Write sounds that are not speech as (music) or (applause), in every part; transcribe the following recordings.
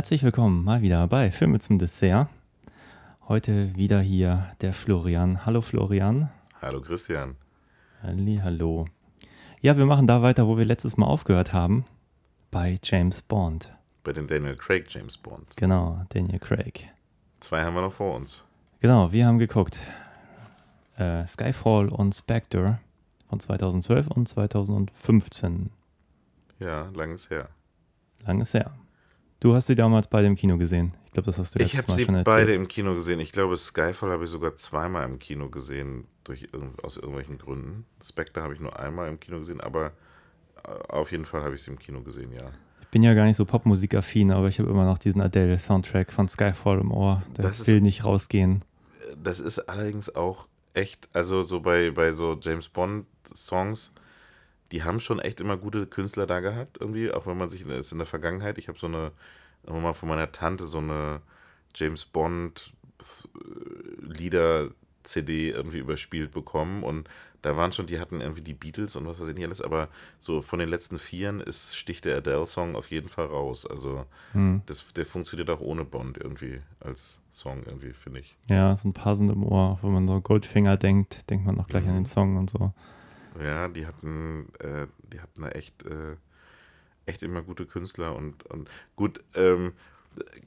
herzlich willkommen mal wieder bei Filme zum Dessert. Heute wieder hier der Florian. Hallo Florian. Hallo Christian. Halli, hallo. Ja, wir machen da weiter, wo wir letztes Mal aufgehört haben. Bei James Bond. Bei den Daniel Craig James Bond. Genau, Daniel Craig. Zwei haben wir noch vor uns. Genau, wir haben geguckt. Äh, Skyfall und Spectre von 2012 und 2015. Ja, langes her. Langes her. Du hast sie damals beide im Kino gesehen. Ich glaube, das hast du letztes Ich habe Mal sie schon erzählt. beide im Kino gesehen. Ich glaube, Skyfall habe ich sogar zweimal im Kino gesehen, durch aus irgendwelchen Gründen. Spectre habe ich nur einmal im Kino gesehen, aber äh, auf jeden Fall habe ich sie im Kino gesehen, ja. Ich bin ja gar nicht so popmusikaffin, aber ich habe immer noch diesen Adele-Soundtrack von Skyfall im Ohr. Der Das ist- will nicht rausgehen. Das ist allerdings auch echt, also so bei, bei so James Bond-Songs, die haben schon echt immer gute Künstler da gehabt, irgendwie, auch wenn man sich in der Vergangenheit, ich habe so eine, mal von meiner Tante so eine James Bond äh, Lieder-CD irgendwie überspielt bekommen und da waren schon, die hatten irgendwie die Beatles und was weiß ich nicht alles, aber so von den letzten Vieren ist, sticht der Adele-Song auf jeden Fall raus. Also Hm. das, der funktioniert auch ohne Bond irgendwie als Song irgendwie, finde ich. Ja, so ein paar sind im Ohr. Wenn man so Goldfinger denkt, denkt man auch gleich an den Song und so. Ja, die hatten, äh, die hatten da echt, äh, echt immer gute Künstler und, und gut, ähm,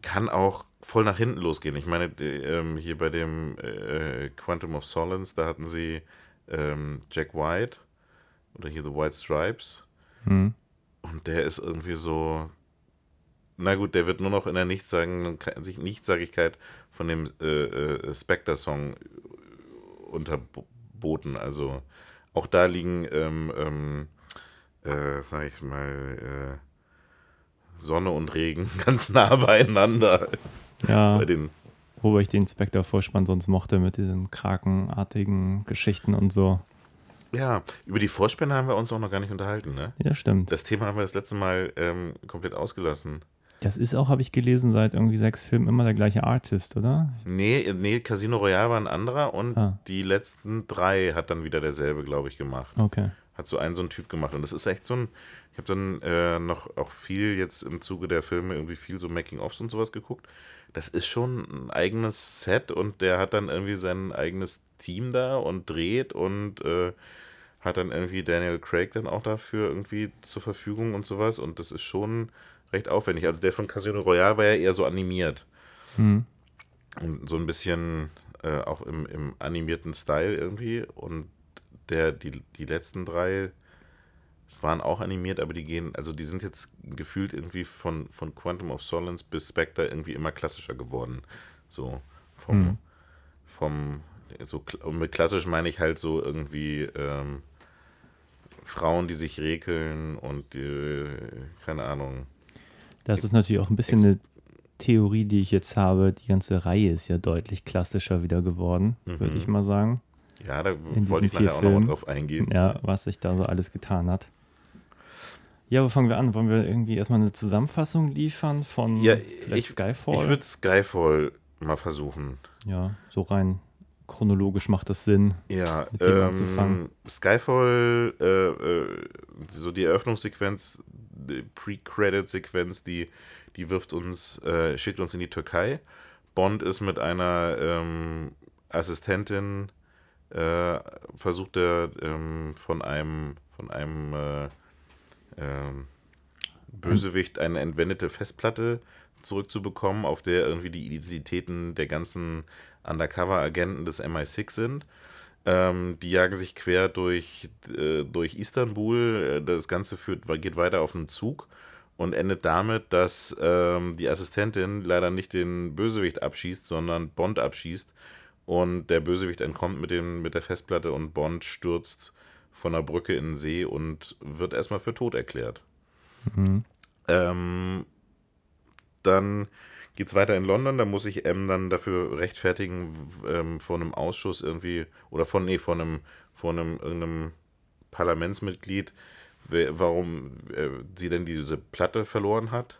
kann auch voll nach hinten losgehen. Ich meine, die, ähm, hier bei dem äh, Quantum of Solace, da hatten sie ähm, Jack White oder hier The White Stripes Hm. und der ist irgendwie so, na gut, der wird nur noch in der Nichtsagen, Nichtssagigkeit von dem äh, äh, Spectre-Song unterboten. Also auch da liegen, ähm, ähm, äh, sag ich mal, äh, Sonne und Regen (laughs) ganz nah beieinander. Ja, (laughs) Bei den, wobei ich den Spectre-Vorspann sonst mochte mit diesen krakenartigen Geschichten und so. ja, über die Vorspänne haben wir uns auch noch gar nicht unterhalten, ne? Ja, stimmt. Das Thema haben wir das letzte Mal ähm, komplett ausgelassen. Das ist auch, habe ich gelesen, seit irgendwie sechs Filmen immer der gleiche Artist, oder? Nee, nee, Casino Royale war ein anderer und Ah. die letzten drei hat dann wieder derselbe, glaube ich, gemacht. Okay. Hat so einen so einen Typ gemacht. Und das ist echt so ein. Ich habe dann äh, noch auch viel jetzt im Zuge der Filme irgendwie viel so Making-ofs und sowas geguckt. Das ist schon ein eigenes Set und der hat dann irgendwie sein eigenes Team da und dreht und äh, hat dann irgendwie Daniel Craig dann auch dafür irgendwie zur Verfügung und sowas. Und das ist schon recht aufwendig. Also der von Casino Royale war ja eher so animiert. Hm. Und so ein bisschen äh, auch im, im animierten Style irgendwie. Und der, die, die letzten drei waren auch animiert, aber die gehen, also die sind jetzt gefühlt irgendwie von, von Quantum of Solace bis Spectre irgendwie immer klassischer geworden. So vom, Mhm. vom so, mit klassisch meine ich halt so irgendwie ähm, Frauen, die sich rekeln und die, keine Ahnung. Das ist natürlich auch ein bisschen eine Theorie, die ich jetzt habe. Die ganze Reihe ist ja deutlich klassischer wieder geworden, würde Mhm. ich mal sagen. Ja, da wollte ich nachher auch nochmal drauf eingehen. Ja, was sich da so alles getan hat. Ja, wo fangen wir an? Wollen wir irgendwie erstmal eine Zusammenfassung liefern von Ja, ich, Skyfall? ich würde Skyfall mal versuchen. ja, so rein chronologisch macht das Sinn. Ja, mit dem ähm, anzufangen. Skyfall, äh, äh, so die Eröffnungssequenz, Pre-Credit-Sequenz, die, die wirft uns, äh, schickt uns in die Türkei. Bond ist mit einer ähm, Assistentin, äh, versucht er ähm, von einem, von einem äh, ähm, Bösewicht eine entwendete Festplatte zurückzubekommen, auf der irgendwie die Identitäten der ganzen Undercover-Agenten des MI6 sind. Ähm, die jagen sich quer durch, äh, durch Istanbul. Äh, Das Ganze führt, geht weiter auf einen Zug und endet damit, dass ähm, die Assistentin leider nicht den Bösewicht abschießt, sondern Bond abschießt. Und der Bösewicht entkommt mit, dem, mit der Festplatte und Bond stürzt von der Brücke in den See und wird erstmal für tot erklärt. Mhm. Ähm, dann geht es weiter in London, da muss ich M dann dafür rechtfertigen, ähm, von einem Ausschuss irgendwie, oder von, nee, von einem, von einem, irgendeinem Parlamentsmitglied, warum äh, sie denn diese Platte verloren hat.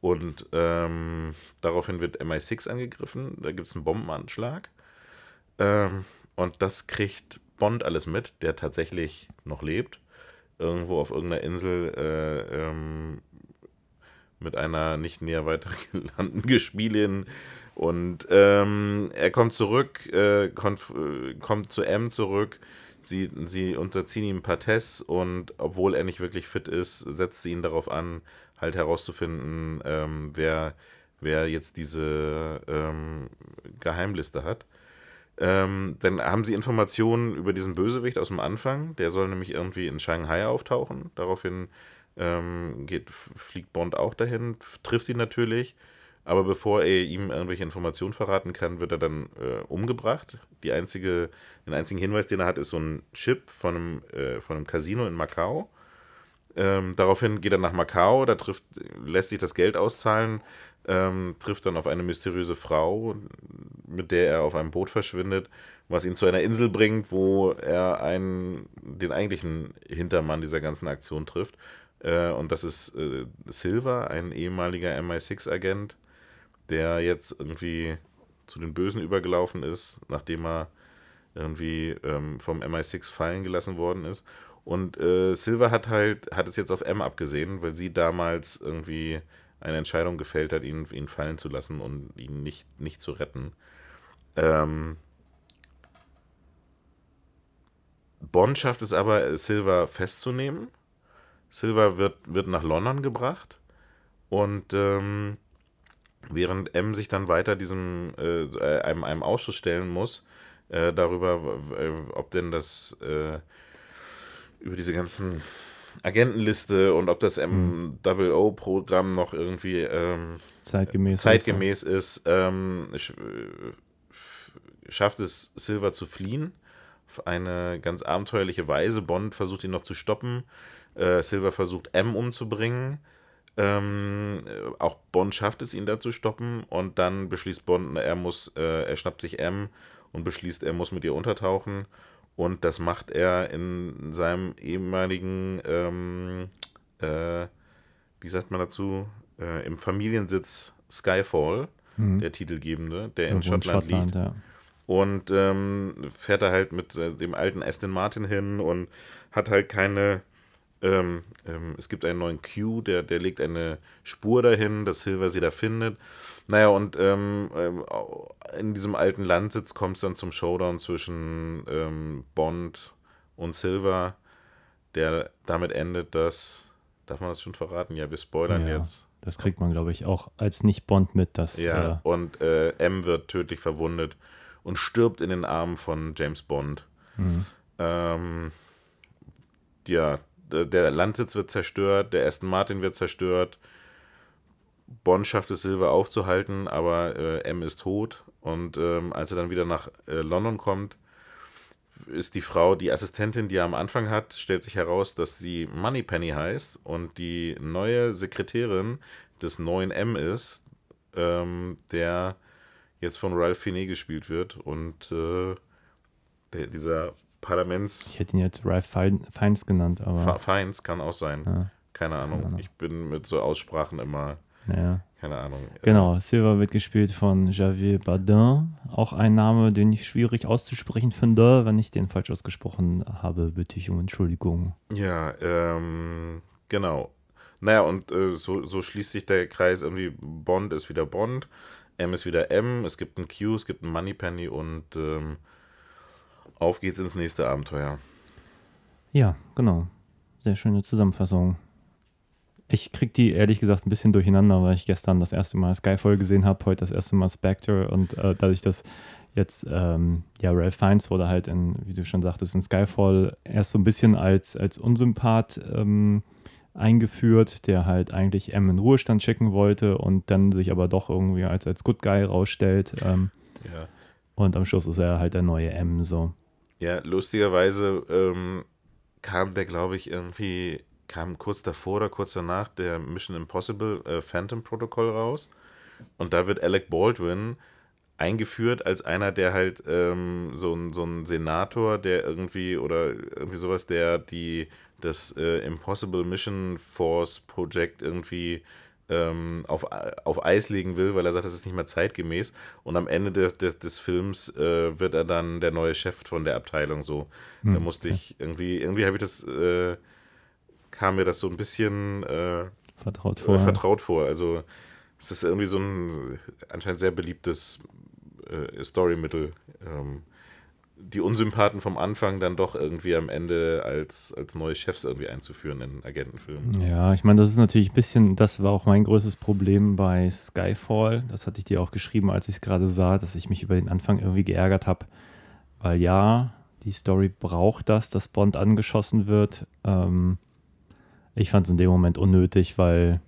Und ähm, daraufhin wird MI6 angegriffen. Da gibt es einen Bombenanschlag. Ähm, und das kriegt Bond alles mit, der tatsächlich noch lebt. Irgendwo auf irgendeiner Insel äh, ähm, mit einer nicht näher weiter (laughs) genannten Gespielin. Und ähm, er kommt zurück, äh, kommt, äh, kommt zu M zurück. Sie, sie unterziehen ihm ein paar Tests und obwohl er nicht wirklich fit ist, setzt sie ihn darauf an, halt herauszufinden, ähm, wer, wer jetzt diese ähm, Geheimliste hat. Ähm, dann haben sie Informationen über diesen Bösewicht aus dem Anfang. Der soll nämlich irgendwie in Shanghai auftauchen. Daraufhin ähm, geht, fliegt Bond auch dahin, trifft ihn natürlich. Aber bevor er ihm irgendwelche Informationen verraten kann, wird er dann äh, umgebracht. Die einzige, den einzigen Hinweis, den er hat, ist so ein Chip von einem, äh, von einem Casino in Macau. Ähm, daraufhin geht er nach Macau, da trifft, lässt sich das Geld auszahlen, ähm, trifft dann auf eine mysteriöse Frau, mit der er auf einem Boot verschwindet, was ihn zu einer Insel bringt, wo er einen, den eigentlichen Hintermann dieser ganzen Aktion trifft. Äh, und das ist äh, Silver, ein ehemaliger MI6-Agent, der jetzt irgendwie zu den Bösen übergelaufen ist, nachdem er irgendwie ähm, vom MI6 fallen gelassen worden ist. Und äh, Silver hat halt, hat es jetzt auf M abgesehen, weil sie damals irgendwie eine Entscheidung gefällt hat, ihn, ihn fallen zu lassen und ihn nicht, nicht zu retten. Ähm, Bond schafft es aber, Silver festzunehmen. Silver wird, wird nach London gebracht und ähm, während M sich dann weiter diesem äh, einem, einem Ausschuss stellen muss, äh, darüber, ob denn das äh, über diese ganzen Agentenliste und ob das MOO-Programm noch irgendwie ähm, Zeitgemäß, zeitgemäß ist, ähm, schafft es Silver zu fliehen. Auf eine ganz abenteuerliche Weise. Bond versucht ihn noch zu stoppen. Äh, Silver versucht M umzubringen. Ähm, auch Bond schafft es, ihn da zu stoppen. Und dann beschließt Bond, er muss, äh, er schnappt sich M und beschließt, er muss mit ihr untertauchen. Und das macht er in seinem ehemaligen, ähm, äh, wie sagt man dazu, äh, im Familiensitz Skyfall, mhm. der Titelgebende, der in Schottland, Schottland, liegt. Ja. Und ähm, fährt er halt mit äh, dem alten Aston Martin hin und hat halt keine. Ähm, ähm es gibt einen neuen Q, der, der legt eine Spur dahin, dass Silver sie da findet. Naja, und ähm, ähm, in diesem alten Landsitz kommt es dann zum Showdown zwischen ähm, Bond und Silver, der damit endet, dass. Darf man das schon verraten? Ja, wir spoilern ja, jetzt. Das kriegt man, glaube ich, auch als Nicht-Bond mit. Dass, ja, äh, und äh, M wird tödlich verwundet und stirbt in den Armen von James Bond. Mhm. Ähm, ja, der Landsitz wird zerstört, der Aston Martin wird zerstört, Bond schafft es, Silver aufzuhalten, aber äh, M ist tot. Und ähm, als er dann wieder nach äh, London kommt, ist die Frau, die Assistentin, die er am Anfang hat, stellt sich heraus, dass sie Moneypenny heißt und die neue Sekretärin des neuen M ist, ähm, der jetzt von Ralph Finney gespielt wird. Und äh, der, dieser Parlaments. Ich hätte ihn jetzt Ralph Fiennes genannt, aber. Fiennes kann auch sein. Ja. Keine, Ahnung. Keine Ahnung. Ich bin mit so Aussprachen immer ja. Keine Ahnung. Genau, Silver wird gespielt von Javier Bardin. Auch ein Name, den ich schwierig auszusprechen finde. Wenn ich den falsch ausgesprochen habe, bitte ich um Entschuldigung. Ja, ähm, genau. Naja, und äh, so, so schließt sich der Kreis irgendwie. Bond ist wieder Bond, M ist wieder M, es gibt ein Q, es gibt ein Moneypenny und ähm, auf geht's ins nächste Abenteuer. Ja, genau. Sehr schöne Zusammenfassung. Ich krieg die ehrlich gesagt ein bisschen durcheinander, weil ich gestern das erste Mal Skyfall gesehen habe, heute das erste Mal Spectre und äh, dadurch, dass jetzt, ähm, ja, Ralph Fiennes wurde halt in, wie du schon sagtest, in Skyfall erst so ein bisschen als, als Unsympath ähm, eingeführt, der halt eigentlich M in Ruhestand schicken wollte und dann sich aber doch irgendwie als, als Good Guy rausstellt. Ähm, ja. Und am Schluss ist er halt der neue M, so. Ja, lustigerweise ähm, kam der, glaube ich, irgendwie kam kurz davor oder kurz danach der Mission Impossible äh, Phantom Protocol raus. Und da wird Alec Baldwin eingeführt als einer, der halt ähm, so, ein, so ein Senator, der irgendwie oder irgendwie sowas, der die das äh, Impossible Mission Force Project irgendwie ähm, auf, auf Eis legen will, weil er sagt, das ist nicht mehr zeitgemäß. Und am Ende des, des, des Films äh, wird er dann der neue Chef von der Abteilung. So, da musste ich irgendwie, irgendwie habe ich das, äh, kam mir das so ein bisschen äh, Vertraut äh, vor. vertraut vor. Also es ist irgendwie so ein anscheinend sehr beliebtes äh, Storymittel. Ähm, die Unsympathen vom Anfang dann doch irgendwie am Ende als, als neue Chefs irgendwie einzuführen in Agentenfilmen. Ja, ich meine, das ist natürlich ein bisschen, das war auch mein größtes Problem bei Skyfall. Das hatte ich dir auch geschrieben, als ich es gerade sah, dass ich mich über den Anfang irgendwie geärgert habe. Weil ja, die Story braucht das, dass Bond angeschossen wird. Ähm, ich fand es in dem Moment unnötig, weil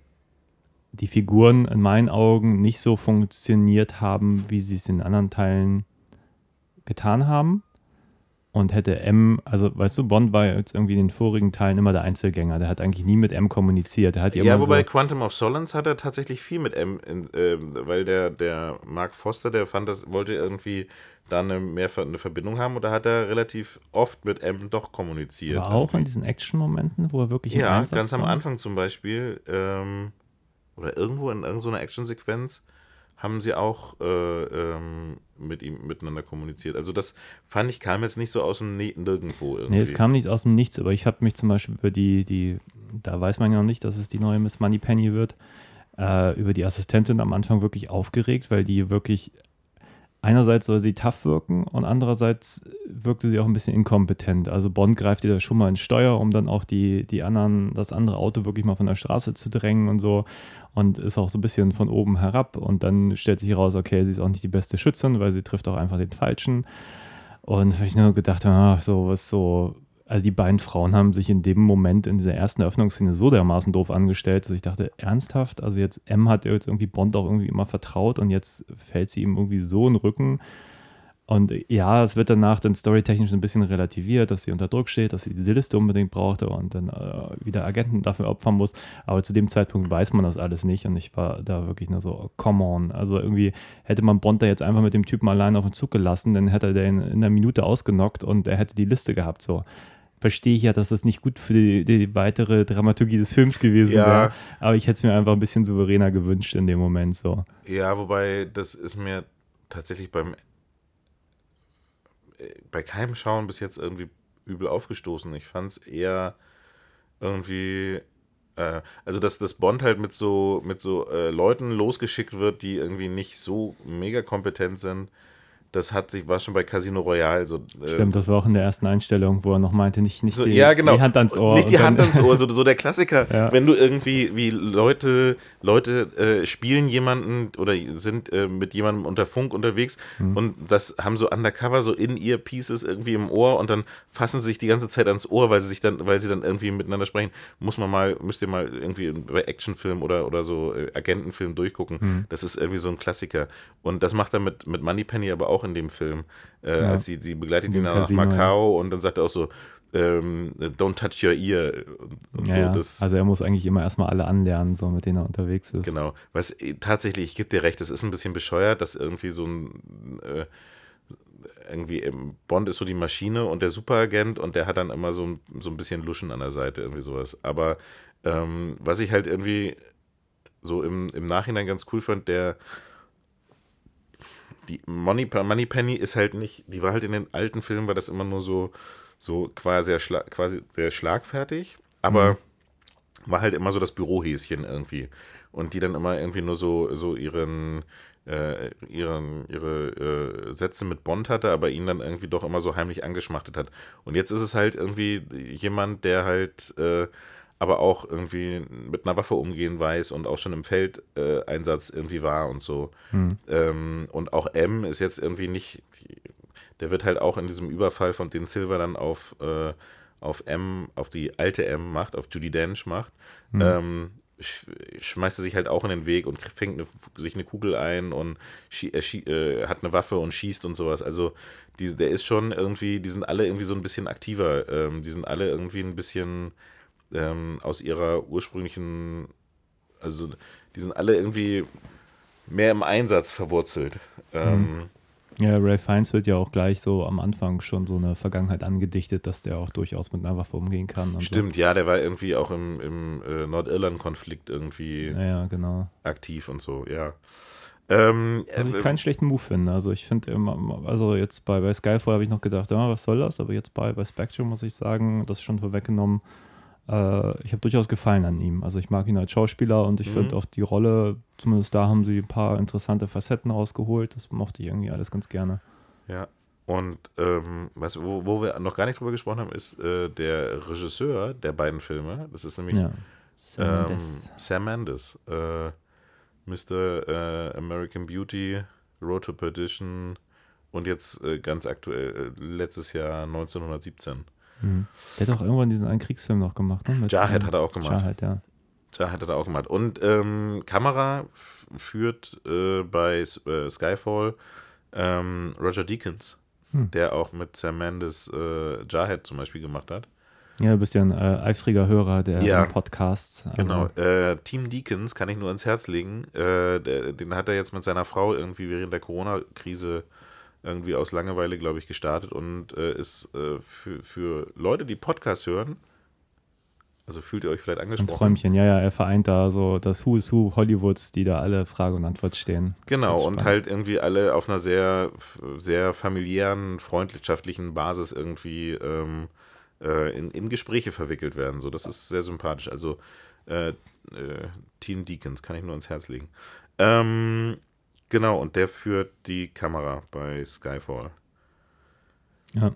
die Figuren in meinen Augen nicht so funktioniert haben, wie sie es in anderen Teilen getan haben. Und hätte M, also weißt du, Bond war jetzt irgendwie in den vorigen Teilen immer der Einzelgänger. Der hat eigentlich nie mit M kommuniziert. Der hat Ja, immer wobei so, Quantum of Solace hat er tatsächlich viel mit M, in, ähm, weil der, der Mark Foster, der fand das, wollte irgendwie da eine, mehr eine Verbindung haben da hat er relativ oft mit M doch kommuniziert. aber auch in diesen Action-Momenten, wo er wirklich Ja, ganz am war. Anfang zum Beispiel, ähm, oder irgendwo in irgendeiner Actionsequenz, haben sie auch äh, ähm, mit ihm miteinander kommuniziert. Also das fand ich, kam jetzt nicht so aus dem Ne- Nirgendwo irgendwie. Nee, es kam nicht aus dem Nichts, aber ich habe mich zum Beispiel über die, die, da weiß man ja noch nicht, dass es die neue Miss Moneypenny wird, äh, über die Assistentin am Anfang wirklich aufgeregt, weil die wirklich einerseits soll sie tough wirken und andererseits wirkte sie auch ein bisschen inkompetent. Also Bond greift ihr da schon mal ins Steuer, um dann auch die, die anderen, das andere Auto wirklich mal von der Straße zu drängen und so und ist auch so ein bisschen von oben herab und dann stellt sich heraus, okay, sie ist auch nicht die beste Schützin, weil sie trifft auch einfach den Falschen. Und habe ich nur gedacht, ach, so was so. Also die beiden Frauen haben sich in dem Moment in dieser ersten Eröffnungsszene so dermaßen doof angestellt, dass ich dachte, ernsthaft, also jetzt M hat jetzt irgendwie Bond auch irgendwie immer vertraut und jetzt fällt sie ihm irgendwie so in den Rücken. Und ja, es wird danach dann storytechnisch ein bisschen relativiert, dass sie unter Druck steht, dass sie diese Liste unbedingt brauchte und dann äh, wieder Agenten dafür opfern muss. Aber zu dem Zeitpunkt weiß man das alles nicht und ich war da wirklich nur so, oh, come on. Also irgendwie hätte man Bond da jetzt einfach mit dem Typen allein auf den Zug gelassen, dann hätte er den in einer Minute ausgenockt und er hätte die Liste gehabt. So verstehe ich ja, dass das nicht gut für die, die weitere Dramaturgie des Films gewesen Ja. wäre. Aber ich hätte es mir einfach ein bisschen souveräner gewünscht in dem Moment so. Ja, wobei das ist mir tatsächlich beim äh, bei keinem Schauen bis jetzt irgendwie übel aufgestoßen. Ich fand es eher irgendwie äh, also dass das Bond halt mit so mit so äh, Leuten losgeschickt wird, die irgendwie nicht so mega kompetent sind. Das hat sich war schon bei Casino Royale so äh, Stimmt, das war auch in der ersten Einstellung, wo er noch meinte, nicht, nicht so, die, ja, genau. die Hand ans Ohr. Nicht die Hand ans Ohr, so, (laughs) so der Klassiker. Ja. Wenn du irgendwie, wie Leute, Leute äh, spielen jemanden oder sind äh, mit jemandem unter Funk unterwegs Mhm. und das haben so undercover so in ear Pieces irgendwie im Ohr und dann fassen sie sich die ganze Zeit ans Ohr, weil sie sich dann, weil sie dann irgendwie miteinander sprechen. Muss man mal, müsst ihr mal irgendwie bei Actionfilm oder, oder so äh, Agentenfilm durchgucken. Mhm. Das ist irgendwie so ein Klassiker. Und das macht er mit, mit Moneypenny aber auch in dem Film. Äh, Ja. Als sie, sie begleitet ihn dann nach. Macau und dann sagt er auch so, ähm, don't touch your ear und, Ja, so. Das, also er muss eigentlich immer erstmal alle anlernen, so mit denen er unterwegs ist. genau. Was äh, tatsächlich, ich gebe dir recht, es ist ein bisschen bescheuert, dass irgendwie so ein äh, irgendwie Bond ist so die Maschine und der Superagent und der hat dann immer so ein, so ein bisschen Luschen an der Seite, irgendwie sowas. Aber ähm, was ich halt irgendwie so im, im Nachhinein ganz cool fand, der die Money, Moneypenny ist halt nicht, die war halt in den alten Filmen, war das immer nur so, so quasi sehr, quasi sehr schlagfertig, aber war halt immer so das Bürohäschen irgendwie. Und die dann immer irgendwie nur so, so ihren, äh, ihren, ihre äh, Sätze mit Bond hatte, aber ihn dann irgendwie doch immer so heimlich angeschmachtet hat. Und jetzt ist es halt irgendwie jemand, der halt äh, aber auch irgendwie mit einer Waffe umgehen weiß und auch schon im Feldeinsatz Einsatz irgendwie war und so. Ähm, und auch M ist jetzt irgendwie nicht, der wird halt auch in diesem Überfall, von den Silver dann auf, äh, auf M, auf die alte M macht, auf Judy Dench macht, ähm, sch schmeißt er sich halt auch in den Weg und fängt eine, sich eine Kugel ein und äh, äh, hat eine Waffe und schießt und sowas. Also die, der ist schon irgendwie, die sind alle irgendwie so ein bisschen aktiver. Ähm, die sind alle irgendwie ein bisschen ähm, aus ihrer ursprünglichen, also die sind alle irgendwie mehr im Einsatz verwurzelt. Ähm, Ja, Ray Fiennes wird ja auch gleich so am Anfang schon so eine Vergangenheit angedichtet, dass der auch durchaus mit einer Waffe umgehen kann. Stimmt, ja, der war irgendwie auch im, im äh, Nordirland-Konflikt irgendwie So. Ja, genau. aktiv und so, ja. Ähm, Was ich äh, keinen schlechten Move finde. Also ich finde immer, also jetzt bei, bei Skyfall habe ich noch gedacht, ja, was soll das? Aber jetzt bei, bei Spectre muss ich sagen, das ist schon vorweggenommen. Äh, ich habe durchaus Gefallen an ihm. Also ich mag ihn als Schauspieler und ich Mhm. finde auch die Rolle, zumindest da haben sie ein paar interessante Facetten rausgeholt. Das mochte ich irgendwie alles ganz gerne. Ja. Und ähm, was, wo, wo wir noch gar nicht drüber gesprochen haben, ist äh, der Regisseur der beiden Filme. Das ist nämlich Ja. Sam ähm, Mendes. Sam Mendes. Äh, Mr. Äh, American Beauty, Road to Perdition und jetzt äh, ganz aktuell, äh, letztes Jahr 1917. Mhm. Der hat auch irgendwann diesen einen Kriegsfilm noch gemacht. Ne? Mit, Jarhead ähm, hat er auch gemacht. Jarhead, ja. Da hat er auch gemacht. Und ähm, Kamera führt äh, bei äh, Skyfall ähm, Roger Deakins, Hm. der auch mit Sam Mendes äh, Jarhead zum Beispiel gemacht hat. Ja, du bist ja ein äh, eifriger Hörer der Ja. Podcasts. Also, Genau. Äh, Team Deakins kann ich nur ans Herz legen. Äh, den hat er jetzt mit seiner Frau irgendwie während der Corona-Krise irgendwie aus Langeweile, glaube ich, gestartet und äh, ist äh, für, für Leute, die Podcasts hören, also fühlt ihr euch vielleicht Ein angesprochen. Träumchen, ja, ja, er vereint da so das Who is Who Hollywoods, die da alle Frage und Antwort stehen. Das Genau, und halt irgendwie alle auf einer sehr, sehr familiären, freundschaftlichen Basis irgendwie ähm, äh, in, in Gespräche verwickelt werden. So, das ist sehr sympathisch. Also äh, äh, Team Deacons kann ich nur ans Herz legen. Ähm, genau, und der führt die Kamera bei Skyfall. Ja.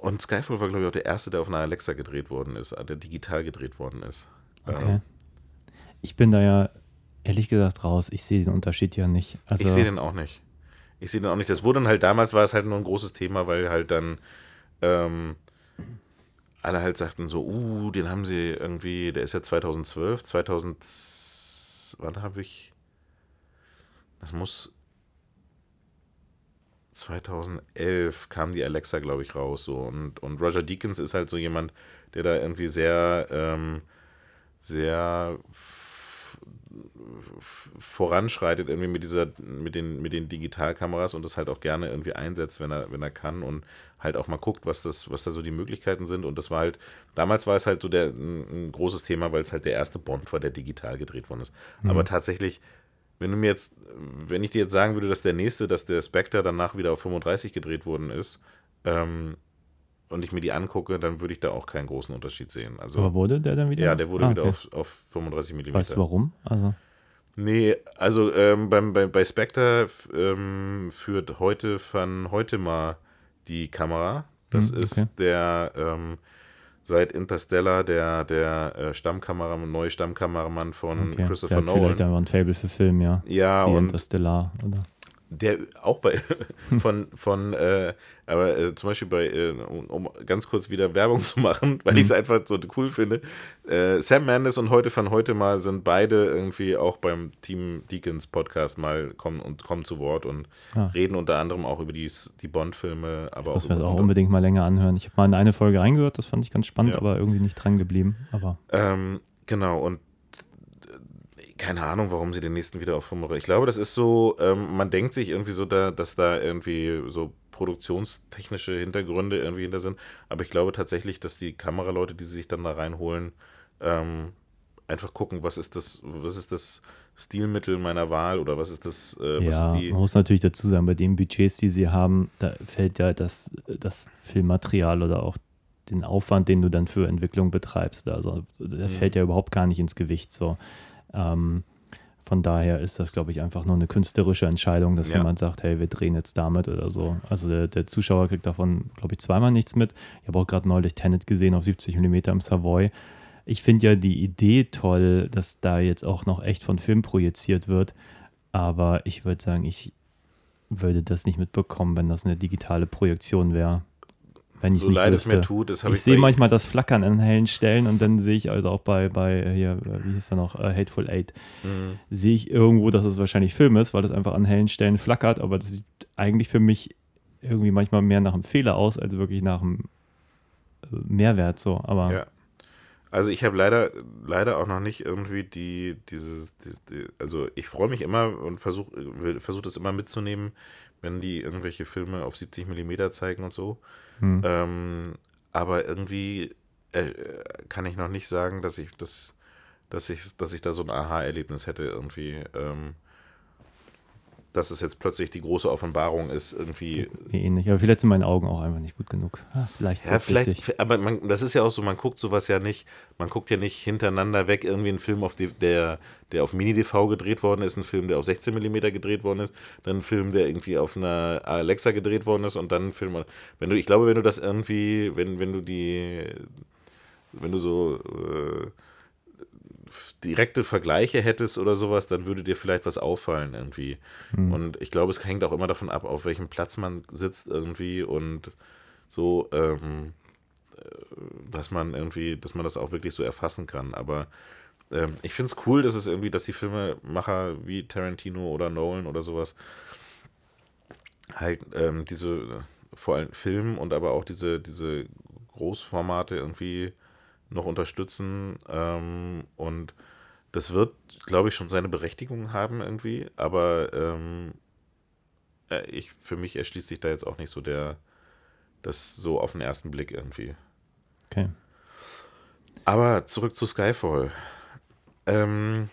Und Skyfall war, glaube ich, auch der erste, der auf einer Alexa gedreht worden ist, der digital gedreht worden ist. Okay. Ich bin da ja ehrlich gesagt raus. Ich sehe den Unterschied ja nicht. Also, Ich sehe den auch nicht. Ich sehe den auch nicht. Das wurde dann halt, damals war es halt nur ein großes Thema, weil halt dann ähm, alle halt sagten so, uh, den haben sie irgendwie, der ist ja 2012, 2000, wann habe ich, das muss 2011 kam die Alexa, glaube ich, raus. So. Und, und Roger Deakins ist halt so jemand, der da irgendwie sehr, ähm, sehr voranschreitet irgendwie mit dieser, mit den, mit den Digitalkameras und das halt auch gerne irgendwie einsetzt, wenn er, wenn er kann und halt auch mal guckt, was das, was da so die Möglichkeiten sind. Und das war halt, damals war es halt so der, ein, ein großes Thema, weil es halt der erste Bond war, der digital gedreht worden ist. Aber tatsächlich, wenn du mir jetzt, wenn ich dir jetzt sagen würde, dass der nächste, dass der Spectre danach wieder auf 35 gedreht worden ist, ähm, und ich mir die angucke, dann würde ich da auch keinen großen Unterschied sehen. Also, aber wurde der dann wieder? ja, der wurde Ah, wieder okay. auf, auf 35 mm. Weißt du warum? Also, Nee, also ähm, beim, bei, bei Spectre ähm, führt heute von heute mal die Kamera. Das Hm, okay. ist der ähm, seit Interstellar der, der äh, Stammkameramann, neue Stammkameramann von okay. Der Christopher hat Nolan. vielleicht einfach ein Fable für Film, ja. Ja, Siehe und Interstellar, oder? Der auch bei (laughs) von von äh, aber äh, zum Beispiel bei äh, um, um ganz kurz wieder Werbung zu machen, (laughs) weil ich es einfach so cool finde. Äh, Sam Mendes und heute von heute mal sind beide irgendwie auch beim Team Deacons Podcast mal kommen und kommen zu Wort und Ah. reden unter anderem auch über die die Bond-Filme, aber auch Muss mir das über auch unbedingt mal länger anhören. Ich habe mal in eine Folge reingehört, das fand ich ganz spannend, Ja. aber irgendwie nicht dran geblieben. Aber Ähm, genau, und keine Ahnung, warum sie den nächsten wieder auf 35. Ich glaube, das ist so, ähm, man denkt sich irgendwie so, da, dass da irgendwie so produktionstechnische Hintergründe irgendwie hinter sind. Aber ich glaube tatsächlich, dass die Kameraleute, die sie sich dann da reinholen, ähm, einfach gucken, was ist das, was ist das Stilmittel meiner Wahl oder was ist das, äh, was ja, ist die. man muss natürlich dazu sagen, bei den Budgets, die sie haben, da fällt ja das, das Filmmaterial oder auch den Aufwand, den du dann für Entwicklung betreibst, also der Mhm. fällt ja überhaupt gar nicht ins Gewicht. So. Ähm, von daher ist das, glaube ich, einfach nur eine künstlerische Entscheidung, dass Ja. jemand sagt, hey, wir drehen jetzt damit oder so. Also der, der Zuschauer kriegt davon, glaube ich, zweimal nichts mit. Ich habe auch gerade neulich Tenet gesehen auf 70 mm im Savoy. Ich finde ja die Idee toll, dass da jetzt auch noch echt von Film projiziert wird. Aber ich würde sagen, ich würde das nicht mitbekommen, wenn das eine digitale Projektion wäre. Wenn ich so nicht leid es wüsste. mir tut, das habe Ich ich, sehe manchmal das Flackern an hellen Stellen und dann sehe ich also auch bei, bei hier, wie hieß er noch, äh, Hateful Eight, Mhm. sehe ich irgendwo, dass es wahrscheinlich Film ist, weil das einfach an hellen Stellen flackert, aber das sieht eigentlich für mich irgendwie manchmal mehr nach einem Fehler aus, als wirklich nach einem äh, Mehrwert so. Aber Ja. Also ich habe leider, leider auch noch nicht irgendwie die, dieses, dieses die, also ich freue mich immer und versuche versuch das immer mitzunehmen, wenn die irgendwelche Filme auf 70 mm zeigen und so. Hm. Ähm, aber irgendwie äh, kann ich noch nicht sagen, dass ich das, dass ich, dass ich da so ein Aha-Erlebnis hätte irgendwie. Ähm, dass es jetzt plötzlich die große Offenbarung ist, irgendwie. Nee, ähnlich. Aber vielleicht sind meine Augen auch einfach nicht gut genug. Ah, vielleicht. Ja, vielleicht, aber man, das ist ja auch so, man guckt sowas ja nicht, man guckt ja nicht hintereinander weg irgendwie einen Film, auf die, der, der auf Mini-DV gedreht worden ist, ein Film, der auf 16 mm gedreht worden ist, dann ein Film, der irgendwie auf einer Alexa gedreht worden ist und dann ein Film. Wenn du, ich glaube, wenn du das irgendwie, wenn, wenn du die, wenn du so äh, direkte Vergleiche hättest oder sowas, dann würde dir vielleicht was auffallen irgendwie. Hm. Und ich glaube, es hängt auch immer davon ab, auf welchem Platz man sitzt irgendwie und so, ähm, äh, dass man irgendwie, dass man das auch wirklich so erfassen kann. Aber ähm, ich finde es cool, dass es irgendwie, dass die Filmemacher wie Tarantino oder Nolan oder sowas halt ähm, diese vor allem Film und aber auch diese, diese Großformate irgendwie noch unterstützen. Ähm, und das wird, glaube ich, schon seine Berechtigung haben irgendwie. Aber ähm, äh, ich, für mich erschließt sich da jetzt auch nicht so der, das so auf den ersten Blick irgendwie. Okay. Aber zurück zu Skyfall. Ähm,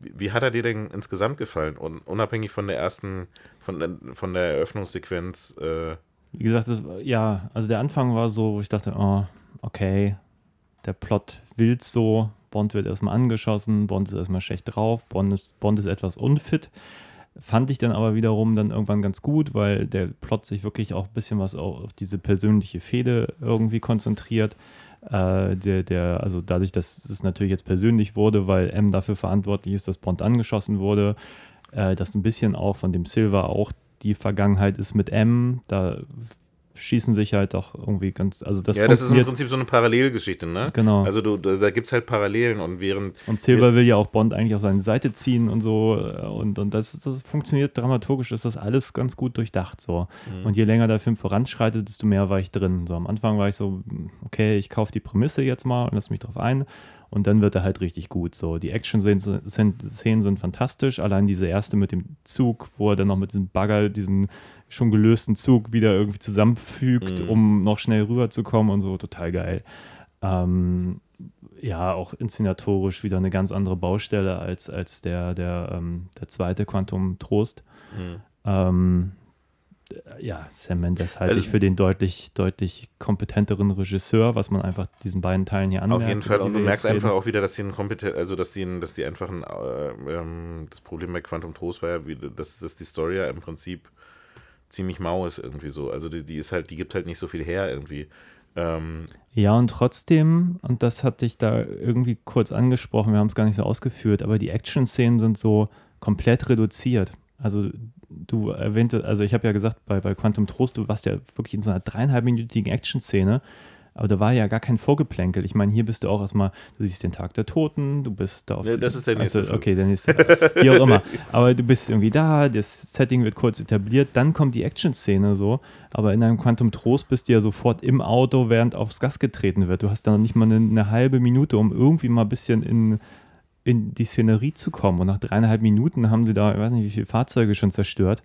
wie, hat er dir denn insgesamt gefallen? Und unabhängig von der ersten, von der, von der Eröffnungssequenz, äh, Wie gesagt, das, ja, also der Anfang war so, wo ich dachte, oh, okay, der Plot will so. Bond wird erstmal angeschossen, Bond ist erstmal schlecht drauf, Bond ist, Bond ist etwas unfit. Fand ich dann aber wiederum dann irgendwann ganz gut, weil der Plot sich wirklich auch ein bisschen was auf diese persönliche Fehde irgendwie konzentriert. Äh, der, der, also dadurch, dass es natürlich jetzt persönlich wurde, weil M dafür verantwortlich ist, dass Bond angeschossen wurde, äh, dass ein bisschen auch von dem Silver auch die Vergangenheit ist mit M, da schießen sich halt auch irgendwie ganz, also das ja, das ist im. Prinzip so eine Parallelgeschichte, ne? Genau. Also du, da gibt es halt Parallelen und während Und Silver will ja auch Bond eigentlich auf seine Seite ziehen und so. äh, Und, und das, das funktioniert dramaturgisch, ist das alles ganz gut durchdacht so. Mhm. Und je länger der Film voranschreitet, desto mehr war ich drin. So am Anfang war ich so, okay, ich kaufe die Prämisse jetzt mal und lass mich drauf ein. Und dann wird er halt richtig gut. So, die Action-Szenen sind, Szenen sind fantastisch. Allein diese erste mit dem Zug, wo er dann noch mit diesem Bagger diesen schon gelösten Zug wieder irgendwie zusammenfügt, Mhm. um noch schnell rüberzukommen und so, total geil. Ähm, ja, auch inszenatorisch wieder eine ganz andere Baustelle als, als der, der, ähm, der zweite Quantum Trost. Mhm. Ähm, ja, Sam Mendes halte Also- ich für den deutlich, deutlich kompetenteren Regisseur, was man einfach diesen beiden Teilen hier anmerkt. Auf jeden Fall. Und du merkst einfach reden. auch wieder, dass die ein kompetent, also dass die, dass die einfach ein, äh, ähm, das Problem bei Quantum Trost war ja, wie, dass, dass die Story ja im Prinzip ziemlich mau ist irgendwie so. Also die, die ist halt, die gibt halt nicht so viel her irgendwie. Ähm, Ja, und trotzdem, und das hatte ich da irgendwie kurz angesprochen, wir haben es gar nicht so ausgeführt, aber die Action-Szenen sind so komplett reduziert. Also du erwähnte, also ich habe ja gesagt, bei, bei Quantum Trost, du warst ja wirklich in so einer dreieinhalbminütigen Action-Szene, aber da war ja gar kein Vorgeplänkel. Ich meine, hier bist du auch erstmal, du siehst den Tag der Toten, du bist da auf Ja, das ist der nächste also. Okay, der nächste, wie auch immer. Aber du bist irgendwie da, das Setting wird kurz etabliert, dann kommt die Action-Szene so, aber in einem Quantum Trost bist du ja sofort im Auto, während aufs Gas getreten wird. Du hast da noch nicht mal eine, eine halbe Minute, um irgendwie mal ein bisschen in, in die Szenerie zu kommen. Und nach dreieinhalb Minuten haben sie da, ich weiß nicht, wie viele Fahrzeuge schon zerstört.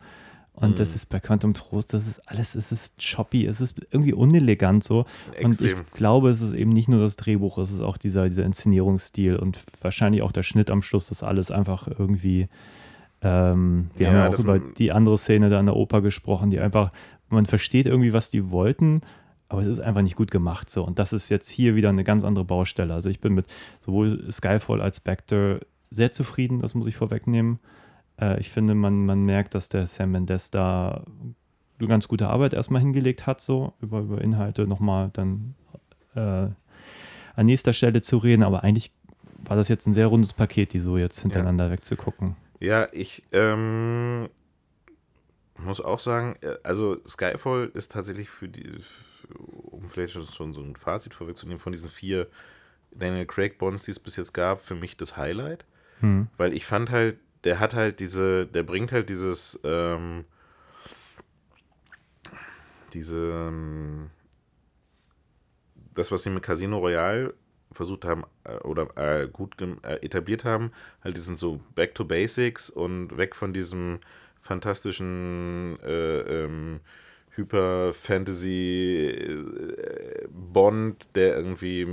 Und Mhm. das ist bei Quantum Trost, das ist alles, es ist choppy, es ist irgendwie unelegant so. Und ich Extrem. glaube, es ist eben nicht nur das Drehbuch, es ist auch dieser, dieser Inszenierungsstil und wahrscheinlich auch der Schnitt am Schluss, das alles einfach irgendwie. Ähm, wir Ja, haben ja auch über die andere Szene da in der Oper gesprochen, die einfach, man versteht irgendwie, was die wollten, aber es ist einfach nicht gut gemacht so. Und das ist jetzt hier wieder eine ganz andere Baustelle. Also ich bin mit sowohl Skyfall als Spectre sehr zufrieden, das muss ich vorwegnehmen. Äh, ich finde, man, man merkt, dass der Sam Mendes da eine ganz gute Arbeit erstmal hingelegt hat, so über, über Inhalte nochmal dann äh, an nächster Stelle zu reden. Aber eigentlich war das jetzt ein sehr rundes Paket, die so jetzt hintereinander wegzugucken. Ja, ich ähm, muss auch sagen, äh, also Skyfall ist tatsächlich für die, um vielleicht schon so ein Fazit vorwegzunehmen, von diesen vier Daniel Craig Bonds, die es bis jetzt gab, für mich das Highlight. Hm. Weil ich fand halt, der hat halt diese, der bringt halt dieses, ähm, diese, ähm, das, was sie mit Casino Royale versucht haben äh, oder äh, gut äh, etabliert haben. Halt, die sind so back to basics und weg von diesem fantastischen äh, ähm, Hyper-Fantasy-Bond, der irgendwie,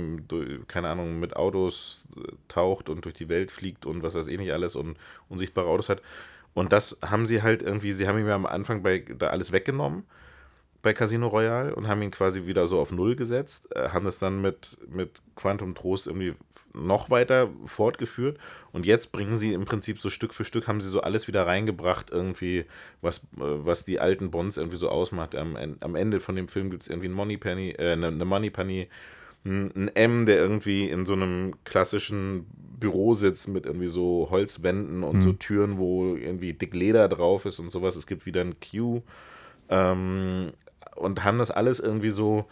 keine Ahnung, mit Autos äh, taucht und durch die Welt fliegt und was weiß ich nicht alles und unsichtbare Autos hat. Und das haben sie halt irgendwie, sie haben ihm ja am Anfang bei, da alles weggenommen bei Casino Royale und haben ihn quasi wieder so auf Null gesetzt, äh, haben das dann mit, mit Quantum Trost irgendwie noch weiter fortgeführt und jetzt bringen sie im Prinzip so Stück für Stück, haben sie so alles wieder reingebracht, irgendwie, was, äh, was die alten Bonds irgendwie so ausmacht. Am, am Ende von dem Film gibt es irgendwie ein Money Penny, äh, eine, eine Money Penny, ein M, der irgendwie in so einem klassischen Büro sitzt mit irgendwie so Holzwänden und so Türen, wo irgendwie dick Leder drauf ist und sowas. Es gibt wieder ein Q. Ähm, und haben das alles irgendwie so.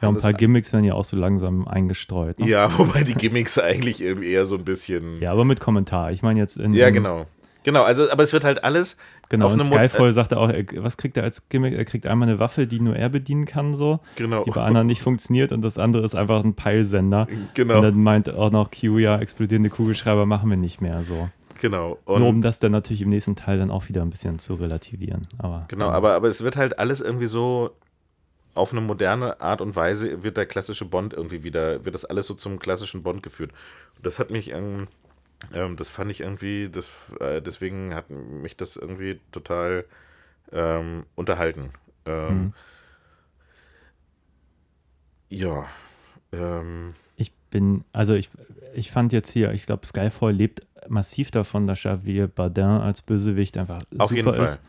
Ja, ein paar Gimmicks werden ja auch so langsam eingestreut. Ne? Ja, (laughs) wobei die Gimmicks eigentlich eher so ein bisschen. Ja, aber mit Kommentar. Ich meine jetzt in. Ja, genau. Genau, also, aber es wird halt alles Genau, und Skyfall sagt er auch, er, was kriegt er als Gimmick? Er kriegt einmal eine Waffe, die nur er bedienen kann, so, Genau. die bei anderen nicht funktioniert und das andere ist einfach ein Peilsender. Genau. Und dann meint auch noch Q, ja, explodierende Kugelschreiber machen wir nicht mehr, so. Genau. Nur um Und, das dann natürlich im nächsten Teil dann auch wieder ein bisschen zu relativieren. Aber genau, aber, aber es wird halt alles irgendwie so auf eine moderne Art und Weise wird der klassische Bond irgendwie wieder, wird das alles so zum klassischen Bond geführt. Und das hat mich, ähm, ähm, das fand ich irgendwie, das, äh, deswegen hat mich das irgendwie total ähm, unterhalten. Ähm, Mhm. Ja. Bin, also ich, ich fand jetzt hier, ich glaube, Skyfall lebt massiv davon, dass Javier Bardin als Bösewicht einfach Auf super jeden Fall. ist.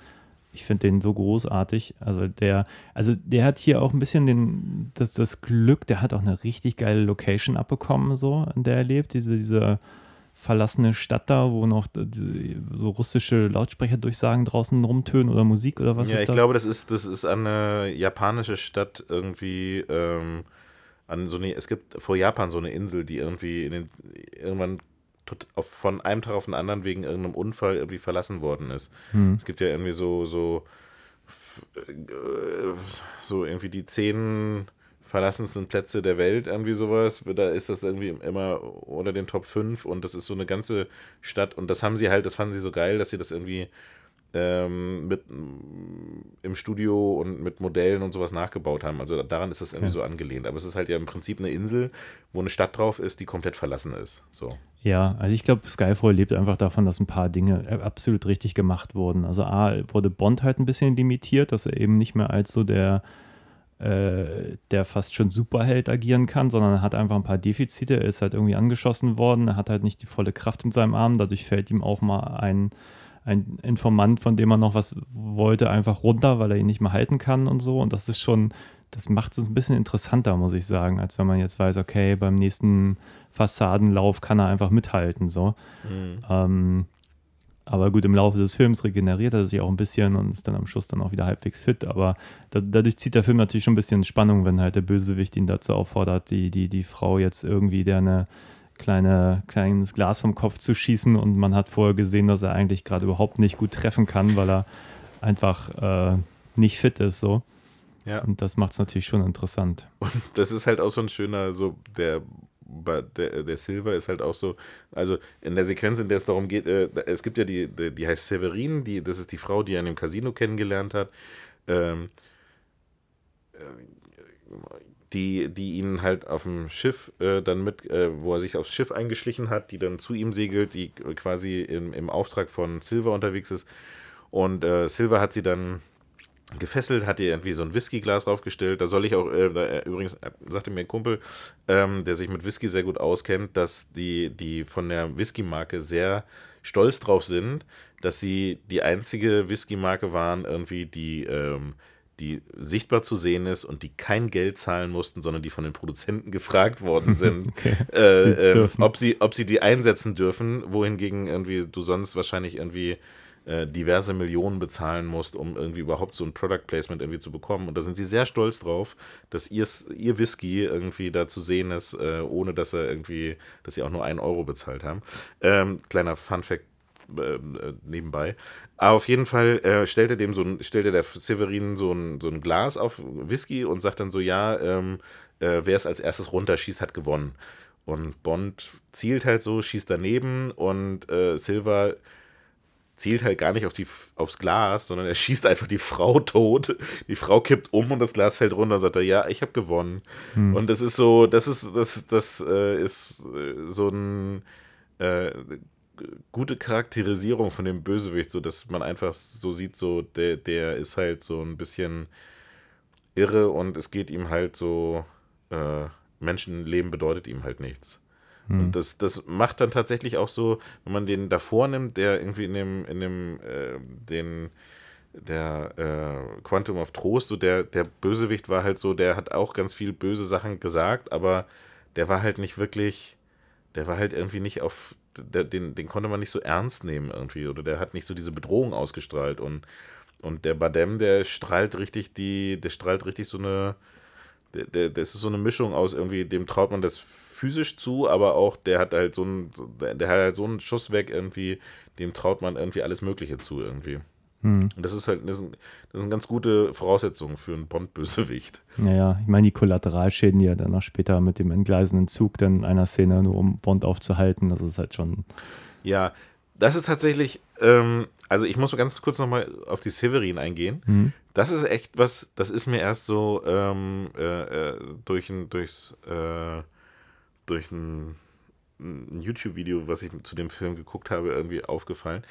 Ich finde den so großartig. Also der, also der hat hier auch ein bisschen den, das, das Glück, der hat auch eine richtig geile Location abbekommen, so, in der er lebt. Diese, diese verlassene Stadt da, wo noch so russische Lautsprecherdurchsagen draußen rumtönen oder Musik oder was ja, ich das? glaube, das ist, das ist eine japanische Stadt irgendwie, ähm, an so eine, es gibt vor Japan so eine Insel, die irgendwie in den, irgendwann tot, auf, von einem Tag auf den anderen wegen irgendeinem Unfall irgendwie verlassen worden ist. Hm. Es gibt ja irgendwie so, so, äh, so irgendwie die zehn verlassensten Plätze der Welt, irgendwie sowas. Da ist das irgendwie immer unter den Top 5 und das ist so eine ganze Stadt und das haben sie halt, das fanden sie so geil, dass sie das irgendwie ähm, mit im Studio und mit Modellen und sowas nachgebaut haben. Also daran ist das irgendwie Ja. so angelehnt. Aber es ist halt ja im Prinzip eine Insel, wo eine Stadt drauf ist, die komplett verlassen ist. So. Ja, also ich glaube, Skyfall lebt einfach davon, dass ein paar Dinge äh, absolut richtig gemacht wurden. Also A, wurde Bond halt ein bisschen limitiert, dass er eben nicht mehr als so der, äh, der fast schon Superheld agieren kann, sondern er hat einfach ein paar Defizite. Er ist halt irgendwie angeschossen worden, er hat halt nicht die volle Kraft in seinem Arm, dadurch fällt ihm auch mal ein, ein Informant, von dem er noch was wollte, einfach runter, weil er ihn nicht mehr halten kann und so. Und das ist schon, das macht es ein bisschen interessanter, muss ich sagen, als wenn man jetzt weiß, okay, beim nächsten Fassadenlauf kann er einfach mithalten, so. Ähm, aber gut, im Laufe des Films regeneriert er sich auch ein bisschen und ist dann am Schluss dann auch wieder halbwegs fit. Aber da, dadurch zieht der Film natürlich schon ein bisschen Spannung, wenn halt der Bösewicht ihn dazu auffordert, die, die, die Frau jetzt irgendwie der eine kleine, kleines Glas vom Kopf zu schießen und man hat vorher gesehen, dass er eigentlich gerade überhaupt nicht gut treffen kann, weil er einfach äh, nicht fit ist so. Ja. Und das macht es natürlich schon interessant. Das ist halt auch so ein schöner, so der, der, der Silver ist halt auch so, also in der Sequenz, in der es darum geht, äh, es gibt ja die, die, die heißt Severin, die, das ist die Frau, die er in dem Casino kennengelernt hat, ähm, äh, die, die ihn halt auf dem Schiff äh, dann mit, äh, wo er sich aufs Schiff eingeschlichen hat, die dann zu ihm segelt, die quasi im, im Auftrag von Silver unterwegs ist. Und äh, Silver hat sie dann gefesselt, hat ihr irgendwie so ein Whiskyglas draufgestellt. Da soll ich auch, äh, äh, übrigens äh, sagte mir ein Kumpel, ähm, der sich mit Whisky sehr gut auskennt, dass die, die von der Whisky-Marke sehr stolz drauf sind, dass sie die einzige Whisky-Marke waren, irgendwie, die, ähm, die sichtbar zu sehen ist und die kein Geld zahlen mussten, sondern die von den Produzenten gefragt worden (laughs) sind, Okay. äh, ähm, dürfen. ob, sie, ob sie die einsetzen dürfen, wohingegen irgendwie du sonst wahrscheinlich irgendwie äh, diverse Millionen bezahlen musst, um irgendwie überhaupt so ein Product Placement irgendwie zu bekommen. Und da sind sie sehr stolz drauf, dass ihr, ihr Whisky irgendwie da zu sehen ist, äh, ohne dass er irgendwie, dass sie auch nur einen Euro bezahlt haben. Ähm, kleiner Fun Fact äh, äh, nebenbei. Aber auf jeden Fall äh, stellt er dem so ein, stellt er der Severin so ein, so ein Glas auf Whisky und sagt dann so, ja, ähm, äh, wer es als erstes runterschießt, hat gewonnen. und Bond zielt halt so, schießt daneben und äh, Silver zielt halt gar nicht auf die, aufs Glas, sondern er (laughs) schießt einfach die Frau tot. Die Frau kippt um und das Glas fällt runter und sagt er, ja, ich habe gewonnen. Hm. Und das ist so, das ist, das, das äh, ist äh, so ein äh, gute Charakterisierung von dem Bösewicht, so dass man einfach so sieht, so der, der ist halt so ein bisschen irre und es geht ihm halt so, äh, Menschenleben bedeutet ihm halt nichts. Und das, das macht dann tatsächlich auch so, wenn man den davor nimmt, der irgendwie in dem, in dem, äh, den, der äh, Quantum of Trost, so der, der Bösewicht war halt so, der hat auch ganz viel böse Sachen gesagt, aber der war halt nicht wirklich, der war halt irgendwie nicht auf, den, den konnte man nicht so ernst nehmen irgendwie, oder der hat nicht so diese Bedrohung ausgestrahlt. Und, und der Badem, der strahlt richtig die, der strahlt richtig so eine, der, der, das ist so eine Mischung aus irgendwie, dem traut man das physisch zu, aber auch der hat halt so einen, der, hat halt so einen Schuss weg irgendwie, dem traut man irgendwie alles Mögliche zu irgendwie. Hm. Und das ist halt, das sind, das sind ganz gute Voraussetzungen für einen Bond-Bösewicht. Naja, ich meine, die Kollateralschäden, die er dann noch später mit dem entgleisenden Zug dann in einer Szene, nur um Bond aufzuhalten, das ist halt schon. Ja, das ist tatsächlich, ähm, also ich muss ganz kurz nochmal auf die Severin eingehen. Hm. Das ist echt was, das ist mir erst so ähm, äh, äh, durch ein, durchs, äh, durch ein, ein YouTube-Video, was ich zu dem Film geguckt habe, irgendwie aufgefallen.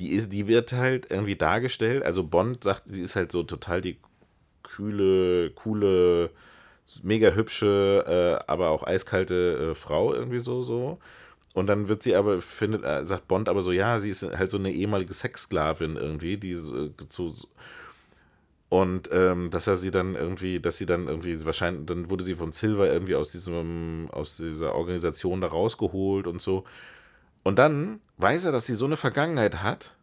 Die, ist, die wird halt irgendwie dargestellt, also Bond sagt, sie ist halt so total die kühle, coole, mega hübsche, äh, aber auch eiskalte äh, Frau irgendwie so, so. Und dann wird sie aber, findet, äh, sagt Bond aber so, ja, sie ist halt so eine ehemalige Sexsklavin irgendwie, die so, so und ähm, dass er sie dann irgendwie, dass sie dann irgendwie, wahrscheinlich, dann wurde sie von Silver irgendwie aus diesem, aus dieser Organisation da rausgeholt und so. Und dann weiß er, dass sie so eine Vergangenheit hat.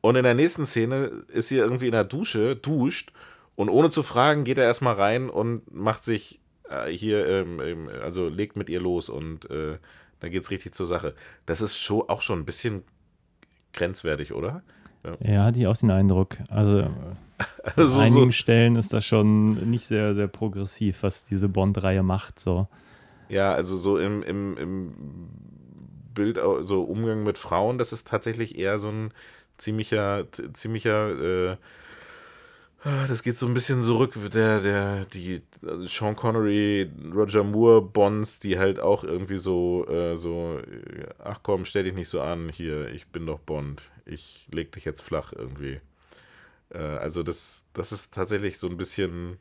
Und in der nächsten Szene ist sie irgendwie in der Dusche, duscht und ohne zu fragen geht er erstmal rein und macht sich äh, hier, ähm, ähm, also legt mit ihr los und äh, dann geht's richtig zur Sache. Das ist schon auch schon ein bisschen grenzwertig, oder? Ja, hatte ich auch den Eindruck. Also (laughs) Also an einigen so, Stellen ist das schon nicht sehr, sehr progressiv, was diese Bond-Reihe macht. So. ja, also so im, im, im Bild, so Umgang mit Frauen, das ist tatsächlich eher so ein ziemlicher, ziemlicher, äh, das geht so ein bisschen zurück, der, der, die also Sean Connery, Roger Moore Bonds, die halt auch irgendwie so, äh, so, äh, ach komm, stell dich nicht so an, hier, ich bin doch Bond, ich leg dich jetzt flach irgendwie. Äh, also das, das ist tatsächlich so ein bisschen.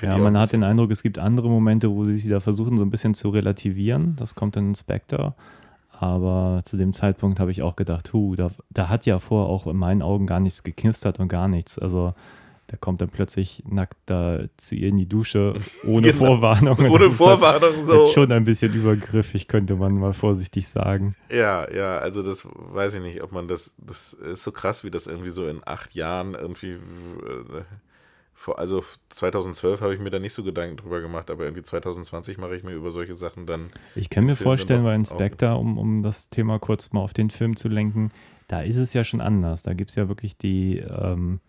Ja, man hat den Eindruck, es gibt andere Momente, wo sie sich da versuchen, so ein bisschen zu relativieren. Das kommt in Spectre. Aber zu dem Zeitpunkt habe ich auch gedacht, hu, da, da hat ja vorher auch in meinen Augen gar nichts geknistert und gar nichts. Also da kommt dann plötzlich nackt da zu ihr in die Dusche, (laughs) ohne Genau. Vorwarnung. Und Ohne halt- Vorwarnung halt so. schon ein bisschen übergriffig, könnte man mal vorsichtig sagen. Ja, ja, also das weiß ich nicht, ob man das, das ist so krass, wie das irgendwie so in acht Jahren irgendwie, äh, vor, also 2012 habe ich mir da nicht so Gedanken drüber gemacht, aber irgendwie 2020 mache ich mir über solche Sachen dann, Ich kann mir Film vorstellen, bei Inspector, um, um das Thema kurz mal auf den Film zu lenken, da ist es ja schon anders. Da gibt es ja wirklich die, ähm,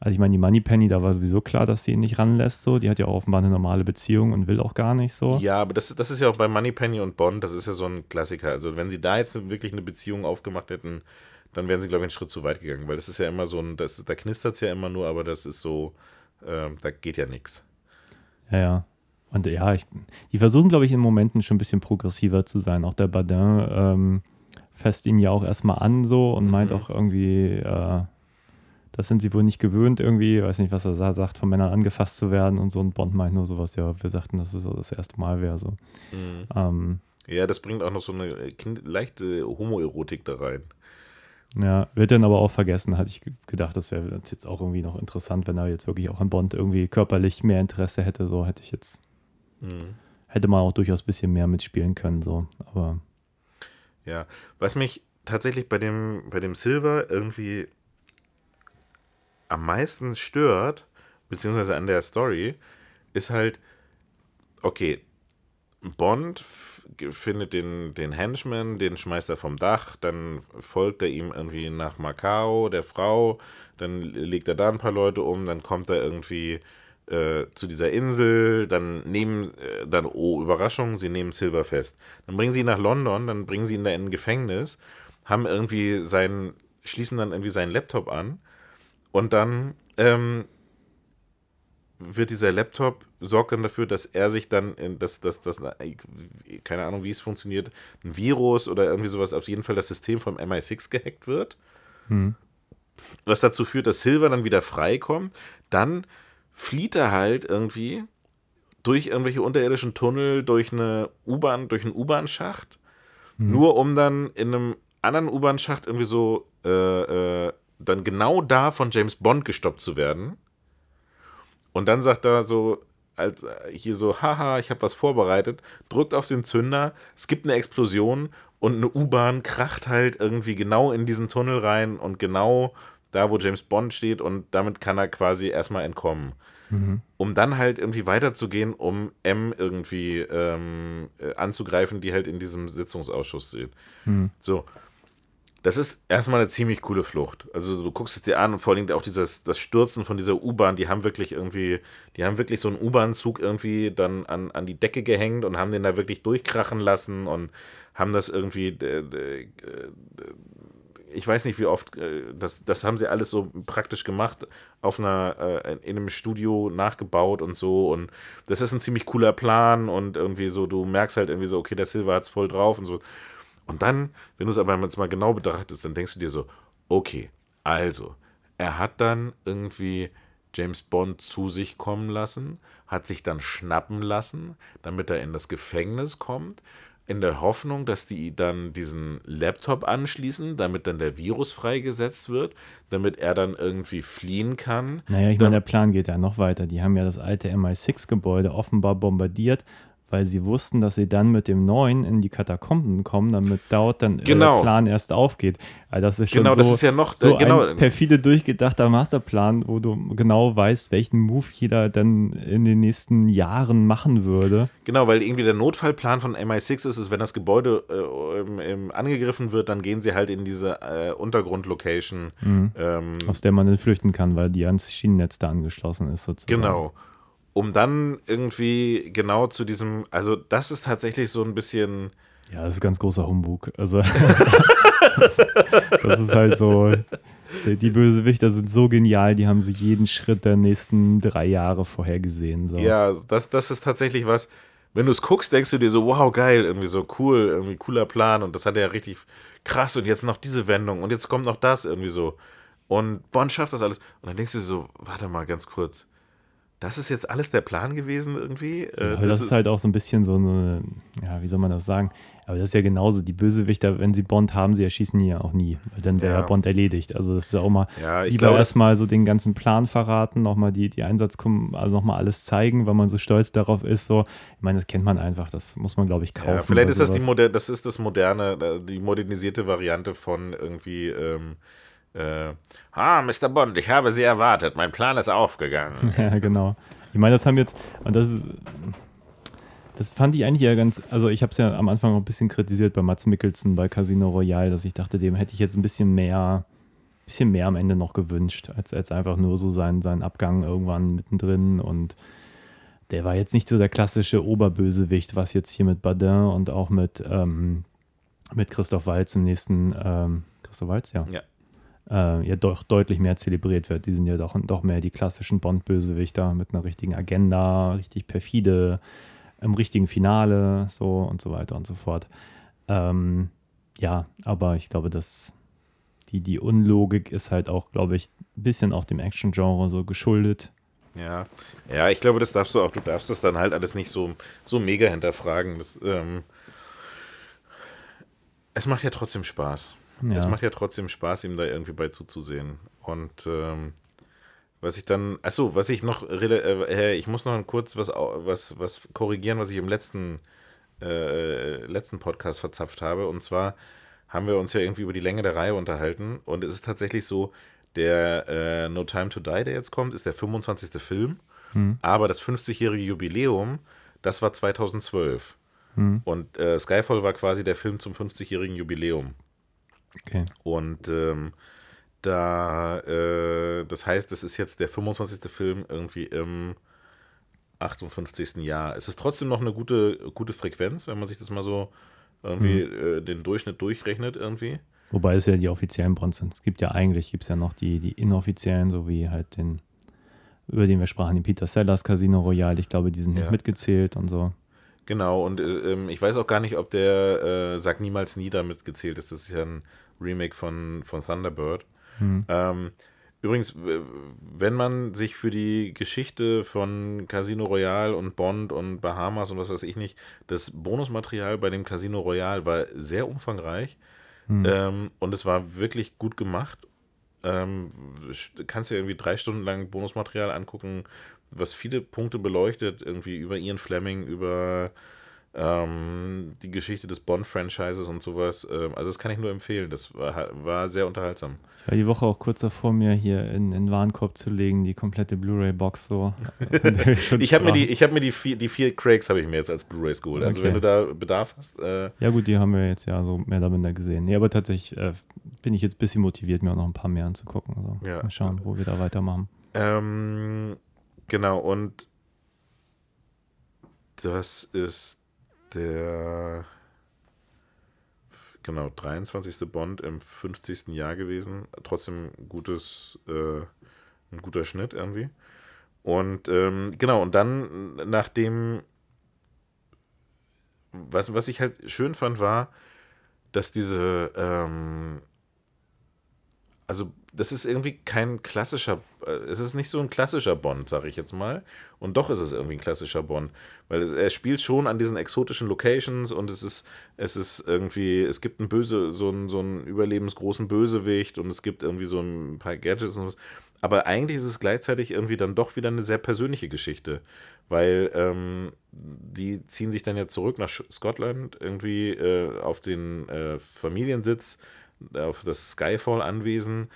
also ich meine, die Moneypenny, da war sowieso klar, dass sie ihn nicht ranlässt, so. Die hat ja auch offenbar eine normale Beziehung und will auch gar nicht so. ja, aber das, das ist ja auch bei Moneypenny und Bond, das ist ja so ein Klassiker, also wenn sie da jetzt wirklich eine Beziehung aufgemacht hätten, dann wären sie, glaube ich, einen Schritt zu weit gegangen, weil das ist ja immer so ein, das, da knistert es ja immer nur, aber das ist so, ähm, da geht ja nichts. Ja, ja. Und ja, ich, die versuchen, glaube ich, in Momenten schon ein bisschen progressiver zu sein. Auch der Badin ähm, fässt ihn ja auch erstmal an so und meint Mhm. auch irgendwie, äh, das sind sie wohl nicht gewöhnt irgendwie, weiß nicht, was er sa- sagt, von Männern angefasst zu werden und so. Und Bond meint nur sowas, ja, wir sagten, dass es das erste Mal wäre so. Mhm. Ähm, Ja, das bringt auch noch so eine kind, leichte Homoerotik da rein. Ja, wird dann aber auch vergessen, hatte ich ge- gedacht, das wäre jetzt auch irgendwie noch interessant, wenn er jetzt wirklich auch an Bond irgendwie körperlich mehr Interesse hätte, so hätte ich jetzt, Mhm. hätte man auch durchaus ein bisschen mehr mitspielen können, so. Aber Ja, was mich tatsächlich bei dem, bei dem Silver irgendwie am meisten stört, beziehungsweise an der Story, ist halt, okay, Bond findet den, den Henchman, den schmeißt er vom Dach, dann folgt er ihm irgendwie nach Macau, der Frau, dann legt er da ein paar Leute um, dann kommt er irgendwie äh, zu dieser Insel, dann nehmen, äh, dann, oh, Überraschung, sie nehmen Silver fest. Dann bringen sie ihn nach London, dann bringen sie ihn da in ein Gefängnis, haben irgendwie seinen, schließen dann irgendwie seinen Laptop an und dann ähm, wird dieser Laptop, sorgt dann dafür, dass er sich dann, in das, das, das, keine Ahnung, wie es funktioniert, ein Virus oder irgendwie sowas, auf jeden Fall das System vom MI6 gehackt wird. Was dazu führt, dass Silver dann wieder freikommt. Dann flieht er halt irgendwie durch irgendwelche unterirdischen Tunnel, durch eine U-Bahn, durch einen U-Bahn-Schacht, nur um dann in einem anderen U-Bahn-Schacht irgendwie so äh, äh, dann genau da von James Bond gestoppt zu werden. Und dann sagt er so, als, hier so, haha, ich habe was vorbereitet, drückt auf den Zünder, es gibt eine Explosion und eine U-Bahn kracht halt irgendwie genau in diesen Tunnel rein und genau da, wo James Bond steht und damit kann er quasi erstmal entkommen. Um dann halt irgendwie weiterzugehen, um M irgendwie ähm, äh, anzugreifen, die halt in diesem Sitzungsausschuss steht. So, das ist erstmal eine ziemlich coole Flucht. Also du guckst es dir an und vor allem auch dieses, das Stürzen von dieser U-Bahn, die haben wirklich irgendwie, die haben wirklich so einen U-Bahn-Zug irgendwie dann an, an die Decke gehängt und haben den da wirklich durchkrachen lassen und haben das irgendwie, äh, äh, ich weiß nicht wie oft, äh, das, das haben sie alles so praktisch gemacht, auf einer, äh, in einem Studio nachgebaut und so und das ist ein ziemlich cooler Plan und irgendwie so, du merkst halt irgendwie so, okay, der Silver hat's voll drauf und so. Und dann, wenn du es aber jetzt mal genau betrachtest, dann denkst du dir so, okay, also, er hat dann irgendwie James Bond zu sich kommen lassen, hat sich dann schnappen lassen, damit er in das Gefängnis kommt, in der Hoffnung, dass die dann diesen Laptop anschließen, damit dann der Virus freigesetzt wird, damit er dann irgendwie fliehen kann. Naja, ich meine, der Plan geht ja noch weiter. Die haben ja das alte MI6-Gebäude offenbar bombardiert, weil sie wussten, dass sie dann mit dem neuen in die Katakomben kommen, damit dort dann äh, Genau. der Plan erst aufgeht. Also das ist schon Genau, so, das ist ja noch- so äh, genau. ein perfide durchgedachter Masterplan, wo du genau weißt, welchen Move jeder dann in den nächsten Jahren machen würde. Genau, weil irgendwie der Notfallplan von MI6 ist, ist wenn das Gebäude äh, ähm, ähm, angegriffen wird, dann gehen sie halt in diese äh, Untergrundlocation. Ähm, aus der man dann flüchten kann, weil die ans Schienennetz da angeschlossen ist sozusagen. Genau. Um dann irgendwie genau zu diesem, also das ist tatsächlich so ein bisschen, Ja, das ist ganz großer Humbug. Also (laughs) das ist halt so, die, Bösewichter sind so genial, die haben sich jeden Schritt der nächsten drei Jahre vorhergesehen. So. ja, das, das ist tatsächlich was, wenn du es guckst, denkst du dir so, wow, geil, irgendwie so cool, irgendwie cooler Plan und das hat er ja richtig krass und jetzt noch diese Wendung und jetzt kommt noch das irgendwie so. Und Bond schafft das alles. Und dann denkst du dir so, warte mal ganz kurz. Das ist jetzt alles der Plan gewesen irgendwie? Äh, Aber das, ist halt auch so ein bisschen so eine, ja, wie soll man das sagen? Aber das ist ja genauso, die Bösewichter, wenn sie Bond haben, sie erschießen ihn ja auch nie. Weil Dann wäre Ja. ja. Bond erledigt. Also das ist ja auch mal Ja, ich lieber das- erstmal so den ganzen Plan verraten, nochmal die, die Einsatz also nochmal alles zeigen, weil man so stolz darauf ist. So, ich meine, das kennt man einfach, das muss man, glaube ich, kaufen. Ja, vielleicht ist das die moder das ist das moderne, äh, die modernisierte Variante von irgendwie, ähm, äh, ah, Mr. Bond, ich habe Sie erwartet, mein Plan ist aufgegangen. (laughs) Ja, genau. Ich meine, das haben jetzt, und das ist, das fand ich eigentlich ja ganz, also ich habe es ja am Anfang auch ein bisschen kritisiert bei Mats Mikkelsen bei Casino Royale, dass ich dachte, dem hätte ich jetzt ein bisschen mehr, bisschen mehr am Ende noch gewünscht, als, als einfach nur so seinen, seinen Abgang irgendwann mittendrin und der war jetzt nicht so der klassische Oberbösewicht, was jetzt hier mit Badin und auch mit, ähm, mit Christoph Waltz im nächsten, ähm, Christoph Waltz, ja. Ja. Äh, ja doch deutlich mehr zelebriert wird. Die sind ja doch, doch mehr die klassischen Bond-Bösewichter mit einer richtigen Agenda, richtig perfide, im richtigen Finale, so und so weiter und so fort. Ähm, ja, aber ich glaube, dass die, die Unlogik ist halt auch, glaube ich, ein bisschen auch dem Action-Genre so geschuldet. Ja, ja, ich glaube, das darfst du auch, du darfst das dann halt alles nicht so, so mega hinterfragen. Das, ähm, es macht ja trotzdem Spaß. Ja. Es macht ja trotzdem Spaß, ihm da irgendwie bei zuzusehen. Und ähm, was ich dann, achso, was ich noch, äh, ich muss noch kurz was, was, was korrigieren, was ich im letzten, äh, letzten Podcast verzapft habe. Und zwar haben wir uns ja irgendwie über die Länge der Reihe unterhalten. Und es ist tatsächlich so, der äh, No Time to Die, der jetzt kommt, ist der 25. Film. Aber das 50-jährige Jubiläum, das war 2012. Und äh, Skyfall war quasi der Film zum 50-jährigen Jubiläum. Okay. Und ähm, da, äh, das heißt, es ist jetzt der 25. Film irgendwie im 58. Jahr. Es ist trotzdem noch eine gute, gute Frequenz, wenn man sich das mal so irgendwie äh, den Durchschnitt durchrechnet irgendwie. Wobei es ja die offiziellen Bonds sind. Es gibt ja eigentlich, gibt es ja noch die, die inoffiziellen, so wie halt den, über den wir sprachen, den Peter Sellers Casino Royale. Ich glaube, die sind Ja. nicht mitgezählt und so. Genau, und äh, ähm, ich weiß auch gar nicht, ob der äh, Sag niemals nie damit gezählt ist. Das ist ja ein Remake von, von Thunderbird. Ähm, übrigens, wenn man sich für die Geschichte von Casino Royale und Bond und Bahamas und was weiß ich nicht, das Bonusmaterial bei dem Casino Royale war sehr umfangreich ähm, und es war wirklich gut gemacht. Ähm, kannst dir irgendwie drei Stunden lang Bonusmaterial angucken, was viele Punkte beleuchtet, irgendwie über Ian Fleming, über ähm, die Geschichte des Bond-Franchises und sowas. Ähm, also das kann ich nur empfehlen. Das war, war sehr unterhaltsam. Ich war die Woche auch kurz davor, mir hier in den Warenkorb zu legen, die komplette Blu-ray-Box so. (laughs) Ich habe mir die, ich habe mir die vier, die vier Craigs habe ich mir jetzt als Blu-rays geholt. Also Okay. wenn du da Bedarf hast, äh, Ja, gut, die haben wir jetzt ja so mehr oder minder gesehen. Nee, aber tatsächlich äh, bin ich jetzt ein bisschen motiviert, mir auch noch ein paar mehr anzugucken. So. Ja. Mal schauen, wo wir da weitermachen. Ähm, genau, und das ist der genau 23. Bond im 50. Jahr gewesen. Trotzdem gutes, äh, ein guter Schnitt irgendwie. Und ähm, genau, und dann, nachdem, was, was ich halt schön fand, war, dass diese, ähm, also das ist irgendwie kein klassischer, es ist nicht so ein klassischer Bond, sag ich jetzt mal. Und doch ist es irgendwie ein klassischer Bond, weil es, er spielt schon an diesen exotischen Locations und es ist, es ist irgendwie, es gibt einen böse, so einen, so einen überlebensgroßen Bösewicht und es gibt irgendwie so ein paar Gadgets und was. Aber eigentlich ist es gleichzeitig irgendwie dann doch wieder eine sehr persönliche Geschichte, weil ähm, die ziehen sich dann ja zurück nach Scotland irgendwie äh, auf den äh, Familiensitz, auf das Skyfall-Anwesen.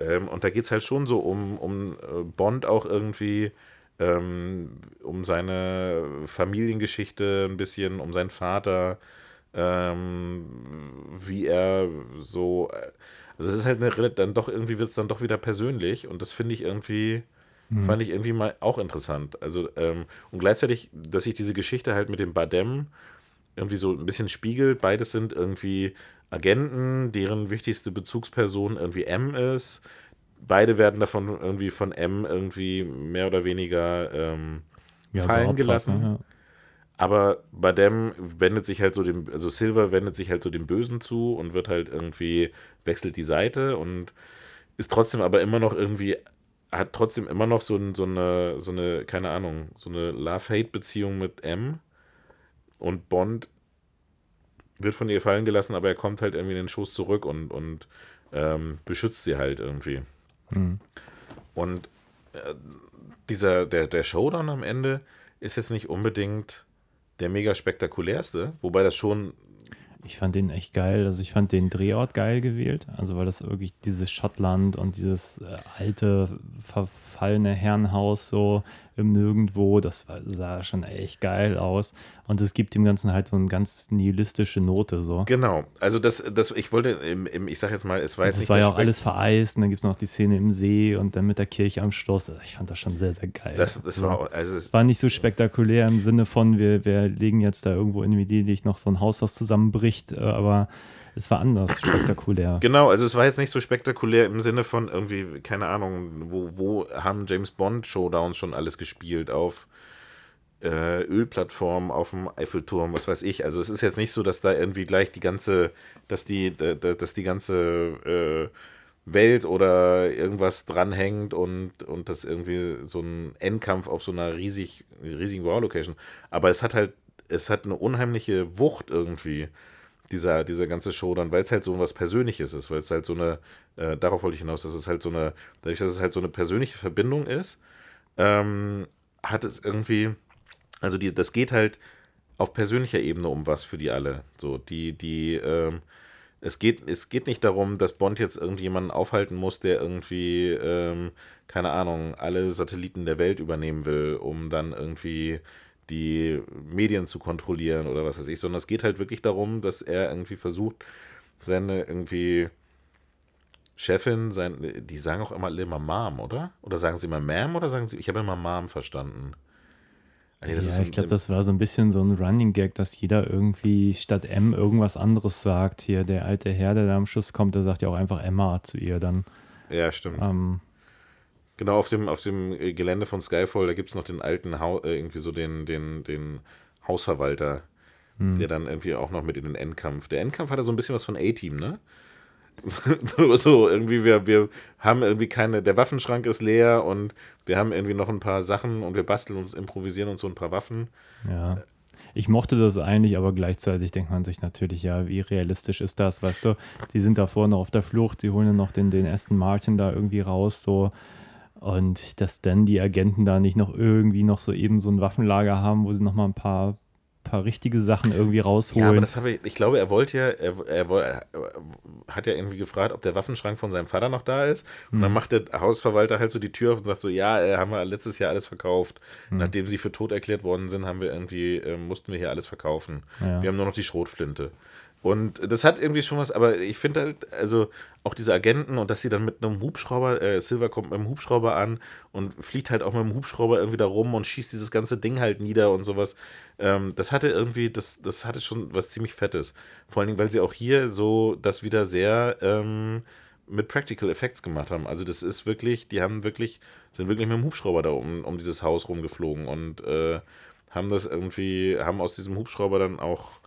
Ähm, und da geht es halt schon so um, um äh, Bond auch irgendwie, ähm, um seine Familiengeschichte ein bisschen, um seinen Vater, ähm, wie er so. äh, Also es ist halt eine, dann doch irgendwie wird es dann doch wieder persönlich und das finde ich irgendwie. Fand ich irgendwie mal auch interessant. Also, ähm, und gleichzeitig, dass sich diese Geschichte halt mit dem Badem irgendwie so ein bisschen spiegelt. Beides sind irgendwie Agenten, deren wichtigste Bezugsperson irgendwie M ist. Beide werden davon irgendwie von M irgendwie mehr oder weniger ähm, Ja, fallen gelassen. ne? Ja. Aber Badem wendet sich halt so dem, also Silver wendet sich halt so dem Bösen zu und wird halt irgendwie, wechselt die Seite und ist trotzdem aber immer noch irgendwie, hat trotzdem immer noch so, ein, so eine, so eine, keine Ahnung, so eine Love-Hate-Beziehung mit M. Und Bond wird von ihr fallen gelassen, aber er kommt halt irgendwie in den Schoß zurück und, und ähm, beschützt sie halt irgendwie. Und äh, dieser, der, der Showdown am Ende ist jetzt nicht unbedingt der mega spektakulärste, wobei das schon, Ich fand den echt geil. Also ich fand den Drehort geil gewählt. Also weil das wirklich dieses Schottland und dieses äh, alte, verfallene Herrenhaus so im Nirgendwo, das war, sah schon echt geil aus. Und es gibt dem Ganzen halt so eine ganz nihilistische Note so. genau, also das, das ich wollte, im, im, ich sag jetzt mal, es war jetzt Das nicht war der ja auch alles vereist und dann gibt es noch die Szene im See und dann mit der Kirche am Schloss. Also Ich fand das schon sehr, sehr geil. das, das So. war, also es, Es war nicht so spektakulär im Sinne von, wir, wir legen jetzt da irgendwo in Venedig noch so ein Haus, was zusammenbricht, äh, aber es war anders spektakulär. Genau, also es war jetzt nicht so spektakulär im Sinne von irgendwie, keine Ahnung, wo, wo haben James Bond Showdowns schon alles gespielt auf äh, Ölplattformen, auf dem Eiffelturm, was weiß ich. Also es ist jetzt nicht so, dass da irgendwie gleich die ganze, dass die, da- da- dass die ganze äh, Welt oder irgendwas dranhängt und, und das irgendwie so ein Endkampf auf so einer riesig, riesigen Wow-Location. Aber es hat halt, es hat eine unheimliche Wucht irgendwie dieser, dieser ganze Showdown, weil es halt so was Persönliches ist, weil es halt so eine, äh, darauf wollte ich hinaus, dass es halt so eine, dadurch, dass es halt so eine persönliche Verbindung ist, ähm, hat es irgendwie, also die, das geht halt auf persönlicher Ebene um was für die alle. So, die, die, ähm, es geht, es geht nicht darum, dass Bond jetzt irgendjemanden aufhalten muss, der irgendwie, ähm, keine Ahnung, alle Satelliten der Welt übernehmen will, um dann irgendwie die Medien zu kontrollieren oder was weiß ich, sondern es geht halt wirklich darum, dass er irgendwie versucht, seine irgendwie Chefin, sein, die sagen auch immer immer Mom, oder? Oder sagen sie immer Ma'am oder sagen sie, ich habe immer Mom verstanden. Ah, nee, ja, ist ich glaube, das war so ein bisschen so ein Running Gag, dass jeder irgendwie statt M irgendwas anderes sagt. Hier der alte Herr, der da am Schluss kommt, der sagt ja auch einfach Emma zu ihr dann. Ja, stimmt. Ähm, Genau, auf dem, auf dem äh, Gelände von Skyfall, da gibt es noch den alten, Hau äh, irgendwie so den, den, den Hausverwalter, der dann irgendwie auch noch mit in den Endkampf. Der Endkampf hat ja so ein bisschen was von A-Team, ne? (laughs) so, irgendwie, wir, wir haben irgendwie keine, der Waffenschrank ist leer und wir haben irgendwie noch ein paar Sachen und wir basteln uns, improvisieren uns so ein paar Waffen. ja. Ich mochte das eigentlich, aber gleichzeitig denkt man sich natürlich, ja, wie realistisch ist das, weißt du? Die sind da vorne auf der Flucht, sie holen dann noch den, den Aston Martin da irgendwie raus, so. Und dass dann die Agenten da nicht noch irgendwie noch so eben so ein Waffenlager haben, wo sie noch mal ein paar, paar richtige Sachen irgendwie rausholen. Ja, aber das habe ich, ich glaube, er wollte ja, er, er, woll- er hat ja irgendwie gefragt, ob der Waffenschrank von seinem Vater noch da ist. Und dann macht der Hausverwalter halt so die Tür auf und sagt so, ja, äh, haben wir letztes Jahr alles verkauft. Nachdem sie für tot erklärt worden sind, haben wir irgendwie, äh, mussten wir hier alles verkaufen. Ja. Wir haben nur noch die Schrotflinte. Und das hat irgendwie schon was, aber ich finde halt, also auch diese Agenten und dass sie dann mit einem Hubschrauber, äh, Silver kommt mit einem Hubschrauber an und fliegt halt auch mit dem Hubschrauber irgendwie da rum und schießt dieses ganze Ding halt nieder und sowas. Ähm, das hatte irgendwie, das, das hatte schon was ziemlich Fettes. Vor allen Dingen, weil sie auch hier so das wieder sehr ähm, mit Practical Effects gemacht haben. Also das ist wirklich, die haben wirklich, sind wirklich mit dem Hubschrauber da um, um dieses Haus rumgeflogen und äh, haben das irgendwie, haben aus diesem Hubschrauber dann auch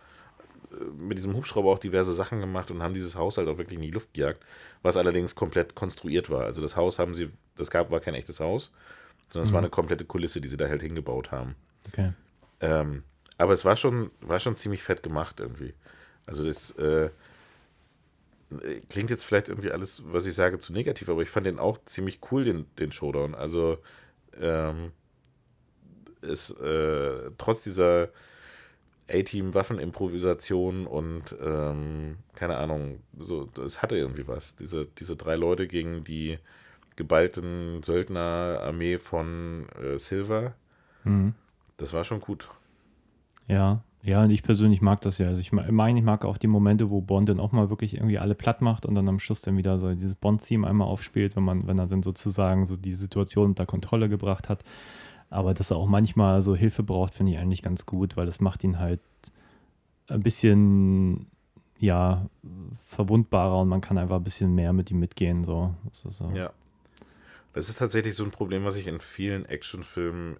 mit diesem Hubschrauber auch diverse Sachen gemacht und haben dieses Haus halt auch wirklich in die Luft gejagt, was allerdings komplett konstruiert war. Also das Haus haben sie, das gab, war kein echtes Haus, sondern es war eine komplette Kulisse, die sie da halt hingebaut haben. okay. Ähm, aber es war schon, war schon ziemlich fett gemacht irgendwie. Also das äh, klingt jetzt vielleicht irgendwie alles, was ich sage, zu negativ, aber ich fand den auch ziemlich cool, den, den Showdown. Also ähm, ist äh, trotz dieser A-Team-Waffenimprovisation und ähm, keine Ahnung, so, es hatte irgendwie was. Diese, diese drei Leute gegen die geballten Söldnerarmee von äh, Silver, Mhm. das war schon gut. Ja, ja, und ich persönlich mag das ja. Also ich me- meine, ich mag auch die Momente, wo Bond dann auch mal wirklich irgendwie alle platt macht und dann am Schluss dann wieder so dieses Bond-Theme einmal aufspielt, wenn man, wenn er dann sozusagen so die Situation unter Kontrolle gebracht hat. Aber dass er auch manchmal so Hilfe braucht, finde ich eigentlich ganz gut, weil das macht ihn halt ein bisschen, ja, verwundbarer und man kann einfach ein bisschen mehr mit ihm mitgehen. So. Das so. Ja. Das ist tatsächlich so ein Problem, was ich in vielen Actionfilmen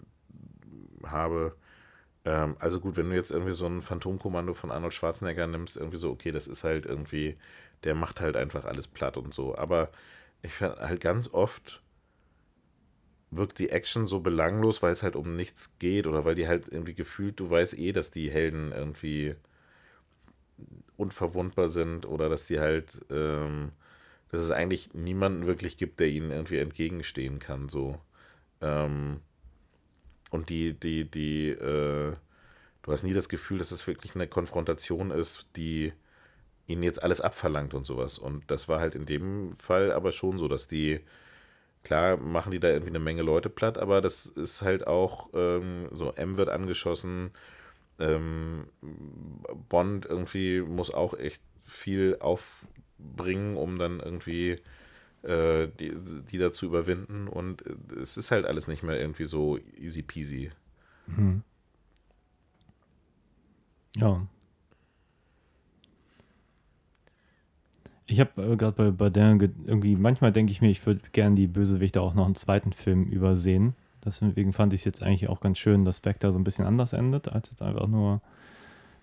habe. Ähm, also gut, wenn du jetzt irgendwie so ein Phantomkommando von Arnold Schwarzenegger nimmst, irgendwie so, okay, das ist halt irgendwie, der macht halt einfach alles platt und so. Aber ich finde halt ganz oft wirkt die Action so belanglos, weil es halt um nichts geht oder weil die halt irgendwie gefühlt, du weißt eh, dass die Helden irgendwie unverwundbar sind oder dass die halt, ähm, dass es eigentlich niemanden wirklich gibt, der ihnen irgendwie entgegenstehen kann, so. Ähm, und die, die, die, äh, du hast nie das Gefühl, dass es wirklich eine Konfrontation ist, die ihnen jetzt alles abverlangt und sowas. Und das war halt in dem Fall aber schon so, dass die, klar machen die da irgendwie eine Menge Leute platt, aber das ist halt auch ähm, so, M wird angeschossen, ähm, Bond irgendwie muss auch echt viel aufbringen, um dann irgendwie äh, die, die da zu überwinden. Und äh, es ist halt alles nicht mehr irgendwie so easy peasy. Ja. Ich habe äh, gerade bei, der ge- irgendwie, manchmal denke ich mir, ich würde gerne die Bösewichte auch noch einen zweiten Film übersehen. Deswegen fand ich es jetzt eigentlich auch ganz schön, dass Spectre so ein bisschen anders endet, als jetzt einfach nur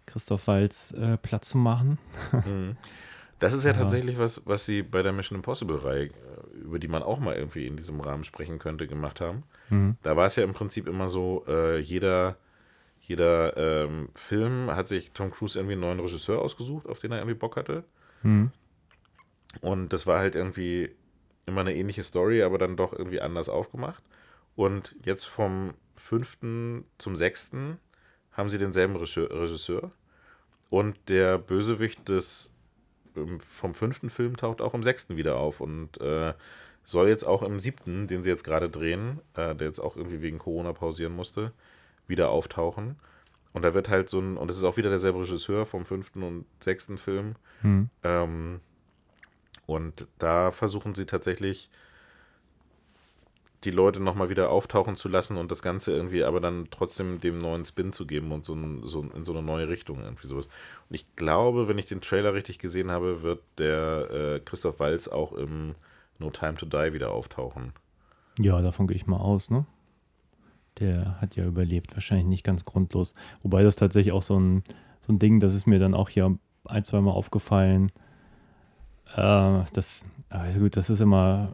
Christoph Waltz äh, Platz zu machen. (laughs) Das ist ja, Ja. tatsächlich was, was sie bei der Mission Impossible-Reihe, äh, über die man auch mal irgendwie in diesem Rahmen sprechen könnte, gemacht haben. Mhm. Da war es ja im Prinzip immer so, äh, jeder, jeder ähm, Film hat sich Tom Cruise irgendwie einen neuen Regisseur ausgesucht, auf den er irgendwie Bock hatte. Mhm. Und das war halt irgendwie immer eine ähnliche Story, aber dann doch irgendwie anders aufgemacht. Und jetzt vom fünften zum sechsten haben sie denselben Regisseur-. Und der Bösewicht des, ähm, vom fünften Film taucht auch im sechsten wieder auf und äh, soll jetzt auch im siebten, den sie jetzt gerade drehen, äh, der jetzt auch irgendwie wegen Corona pausieren musste, wieder auftauchen. Und da wird halt so ein, und es ist auch wieder derselbe Regisseur vom fünften und sechsten Film. Mhm. Ähm, und da versuchen sie tatsächlich die Leute nochmal wieder auftauchen zu lassen und das Ganze irgendwie aber dann trotzdem dem neuen Spin zu geben und so, ein, so in so eine neue Richtung irgendwie sowas. Und ich glaube, wenn ich den Trailer richtig gesehen habe, wird der äh, Christoph Walz auch im No Time to Die wieder auftauchen. Ja, davon gehe ich mal aus, ne? Der hat ja überlebt, wahrscheinlich nicht ganz grundlos. Wobei das tatsächlich auch so ein, so ein Ding, das ist mir dann auch hier ein, zwei Mal aufgefallen. Äh, das, also gut, das ist immer,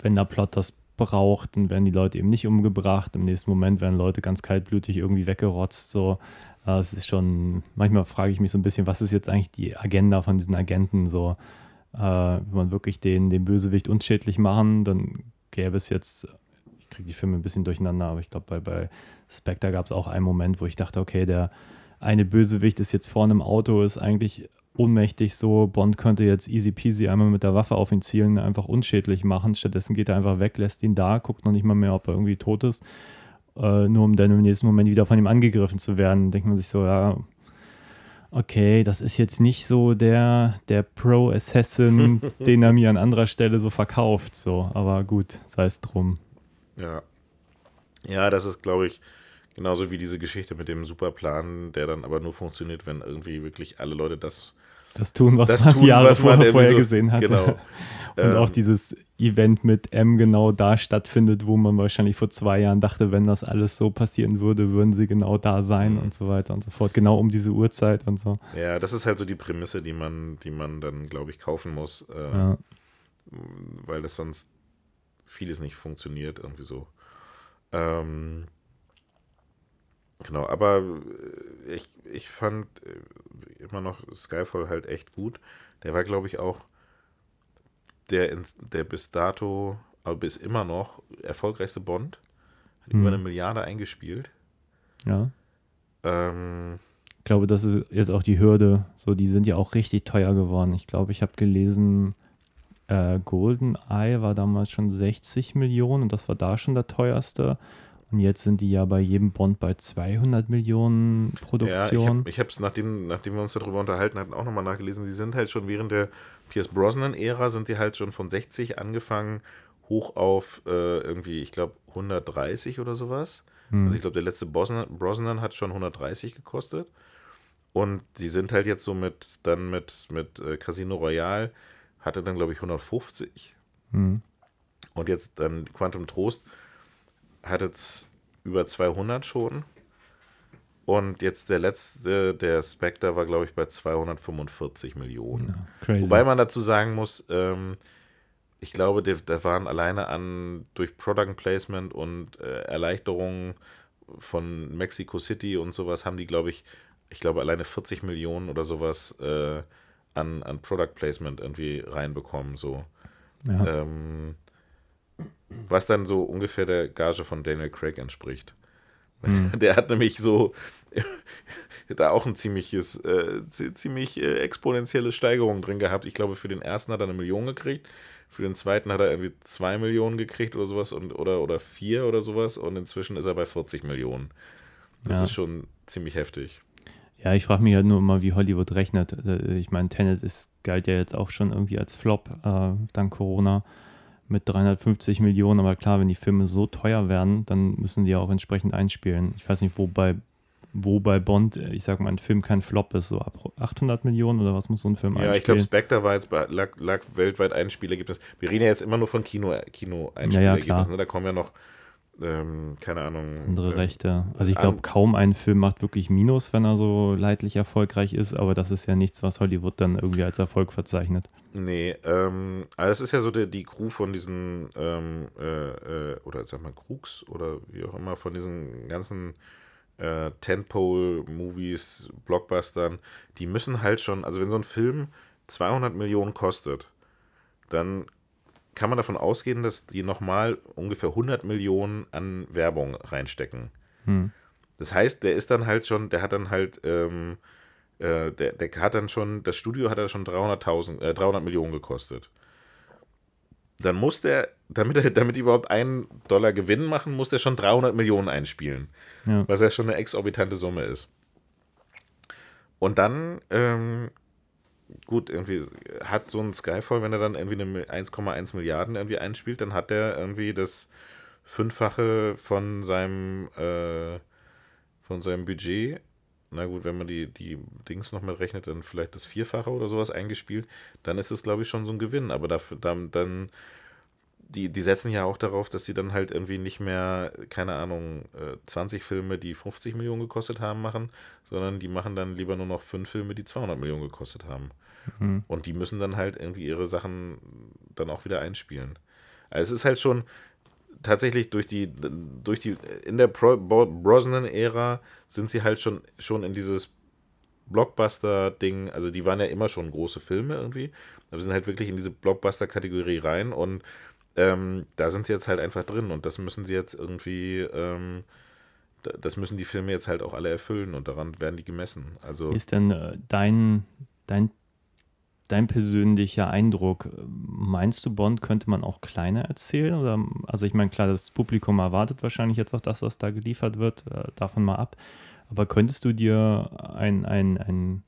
wenn der Plot das braucht, dann werden die Leute eben nicht umgebracht. Im nächsten Moment werden Leute ganz kaltblütig irgendwie weggerotzt. So, äh, es ist schon, manchmal frage ich mich so ein bisschen, was ist jetzt eigentlich die Agenda von diesen Agenten? So, äh, wenn man wirklich den, den Bösewicht unschädlich machen, dann gäbe es jetzt, ich kriege die Filme ein bisschen durcheinander, aber ich glaube, bei, bei Spectre gab es auch einen Moment, wo ich dachte, okay, der eine Bösewicht ist jetzt vorne im Auto, ist eigentlich ohnmächtig so. Bond könnte jetzt easy peasy einmal mit der Waffe auf ihn zielen, einfach unschädlich machen. Stattdessen geht er einfach weg, lässt ihn da, guckt noch nicht mal mehr, ob er irgendwie tot ist. Äh, nur um dann im nächsten Moment wieder von ihm angegriffen zu werden. Denkt man sich so, ja, okay, das ist jetzt nicht so der, der Pro-Assassin, (laughs) den er mir an anderer Stelle so verkauft. So, aber gut, sei es drum. Ja. Ja, das ist, glaube ich, genauso wie diese Geschichte mit dem Superplan, der dann aber nur funktioniert, wenn irgendwie wirklich alle Leute das das tun, was Das man tun, die Jahre was man vorher, irgendwie vorher so- gesehen hatte. genau. (laughs) Und Ähm, auch dieses Event mit M genau da stattfindet, wo man wahrscheinlich vor zwei Jahren dachte, wenn das alles so passieren würde, würden sie genau da Mhm. sein und so weiter und so fort. Genau um diese Uhrzeit und so. Ja, das ist halt so die Prämisse, die man, die man dann, glaube ich, kaufen muss, äh, Ja. weil das sonst vieles nicht funktioniert, irgendwie so. Ähm, genau, aber äh, ich, ich fand äh, immer noch Skyfall halt echt gut. Der war, glaube ich, auch der, der bis dato, aber bis immer noch erfolgreichste Bond. Hat Mhm. über eine Milliarde eingespielt. ja. Ähm, Ich glaube, das ist jetzt auch die Hürde. So, die sind ja auch richtig teuer geworden. Ich glaube, ich habe gelesen, äh, Golden Eye war damals schon 60 Millionen und das war da schon der teuerste. Und jetzt sind die ja bei jedem Bond bei 200 Millionen Produktion. Ja, ich habe es, nachdem, nachdem wir uns darüber unterhalten hatten, auch nochmal nachgelesen. Die sind halt schon während der Pierce Brosnan-Ära sind die halt schon von 60 angefangen hoch auf äh, irgendwie, ich glaube, 130 oder sowas. Hm. Also ich glaube, der letzte Brosnan, Brosnan hat schon 130 gekostet. Und die sind halt jetzt so mit, dann mit, mit äh, Casino Royale, hatte dann, glaube ich, 150. Hm. Und jetzt dann Quantum Trost hat jetzt über 200 schon. Und jetzt der letzte, der Spectre, war, glaube ich, bei 245 Millionen. Ja. Wobei man dazu sagen muss, ähm, ich glaube, da da waren alleine an durch Product Placement und äh, Erleichterungen von Mexico City und sowas haben die, glaube ich, ich glaube, alleine 40 Millionen oder sowas äh, an, an Product Placement irgendwie reinbekommen. So. ja. Ähm, was dann so ungefähr der Gage von Daniel Craig entspricht. (laughs) Der hat nämlich so (laughs) da auch ein ziemliches, äh, zi- ziemlich äh, exponentielle Steigerung drin gehabt. Ich glaube, für den ersten hat er eine Million gekriegt, für den zweiten hat er irgendwie zwei Millionen gekriegt oder sowas und oder, oder vier oder sowas und inzwischen ist er bei 40 Millionen. Das Ja. ist schon ziemlich heftig. Ja, ich frage mich halt nur immer, wie Hollywood rechnet. Äh, Ich meine, Tenet ist, galt ja jetzt auch schon irgendwie als Flop, äh, dank Corona, mit 350 Millionen. Aber klar, wenn die Filme so teuer werden, dann müssen die ja auch entsprechend einspielen. Ich weiß nicht, wo bei, wo bei Bond, äh, ich sag mal, ein Film kein Flop ist, so ab 800 Millionen oder was muss so ein Film Ja, ich glaube, einspielen? Spectre war jetzt bei, lag, lag weltweit Einspielergebnis. Wir reden ja jetzt immer nur von Kino, Kino Einspielergebnissen. klar. ne? Da kommen ja noch, ähm, keine Ahnung. andere äh, Rechte. Also ich glaube, kaum ein Film macht wirklich Minus, wenn er so leidlich erfolgreich ist, aber das ist ja nichts, was Hollywood dann irgendwie als Erfolg verzeichnet. Nee, ähm, aber es ist ja so der, die Crew von diesen, ähm, äh, äh, oder sag mal Krux oder wie auch immer, von diesen ganzen äh, Tentpole-Movies, Blockbustern, die müssen halt schon, also wenn so ein Film 200 Millionen kostet, dann kann man davon ausgehen, dass die nochmal ungefähr 100 Millionen an Werbung reinstecken. Hm. Das heißt, der ist dann halt schon, der hat dann halt, ähm, äh, der, der hat dann schon, das Studio hat dann schon 300.000, äh, 300 Millionen gekostet. Dann muss der, damit er, damit die überhaupt einen Dollar Gewinn machen, muss der schon 300 Millionen einspielen. Ja. Was ja schon eine exorbitante Summe ist. Und dann, ähm, gut, irgendwie hat so ein Skyfall, wenn er dann irgendwie eine 1,1 Milliarden irgendwie einspielt, dann hat der irgendwie das Fünffache von seinem, äh, von seinem Budget. Na gut, wenn man die, die Dings noch mit rechnet, dann vielleicht das Vierfache oder sowas eingespielt, dann ist es, glaube ich, schon so ein Gewinn. Aber dafür, dann, dann die, die setzen ja auch darauf, dass sie dann halt irgendwie nicht mehr, keine Ahnung, 20 äh, Filme, die 50 Millionen gekostet haben, machen, sondern die machen dann lieber nur noch fünf Filme, die 200 Millionen gekostet haben. Mhm. Und die müssen dann halt irgendwie ihre Sachen dann auch wieder einspielen. Also es ist halt schon tatsächlich durch die, durch die, in der Brosnan-Ära sind sie halt schon, schon in dieses Blockbuster-Ding, also die waren ja immer schon große Filme irgendwie, aber sind halt wirklich in diese Blockbuster-Kategorie rein und ähm, da sind sie jetzt halt einfach drin und das müssen sie jetzt irgendwie, ähm, das müssen die Filme jetzt halt auch alle erfüllen und daran werden die gemessen. Also ist denn äh, dein, dein, dein persönlicher Eindruck? Meinst du, Bond könnte man auch kleiner erzählen? Oder, also ich meine, klar, das Publikum erwartet wahrscheinlich jetzt auch das, was da geliefert wird, äh, davon mal ab. Aber könntest du dir ein, ein, ein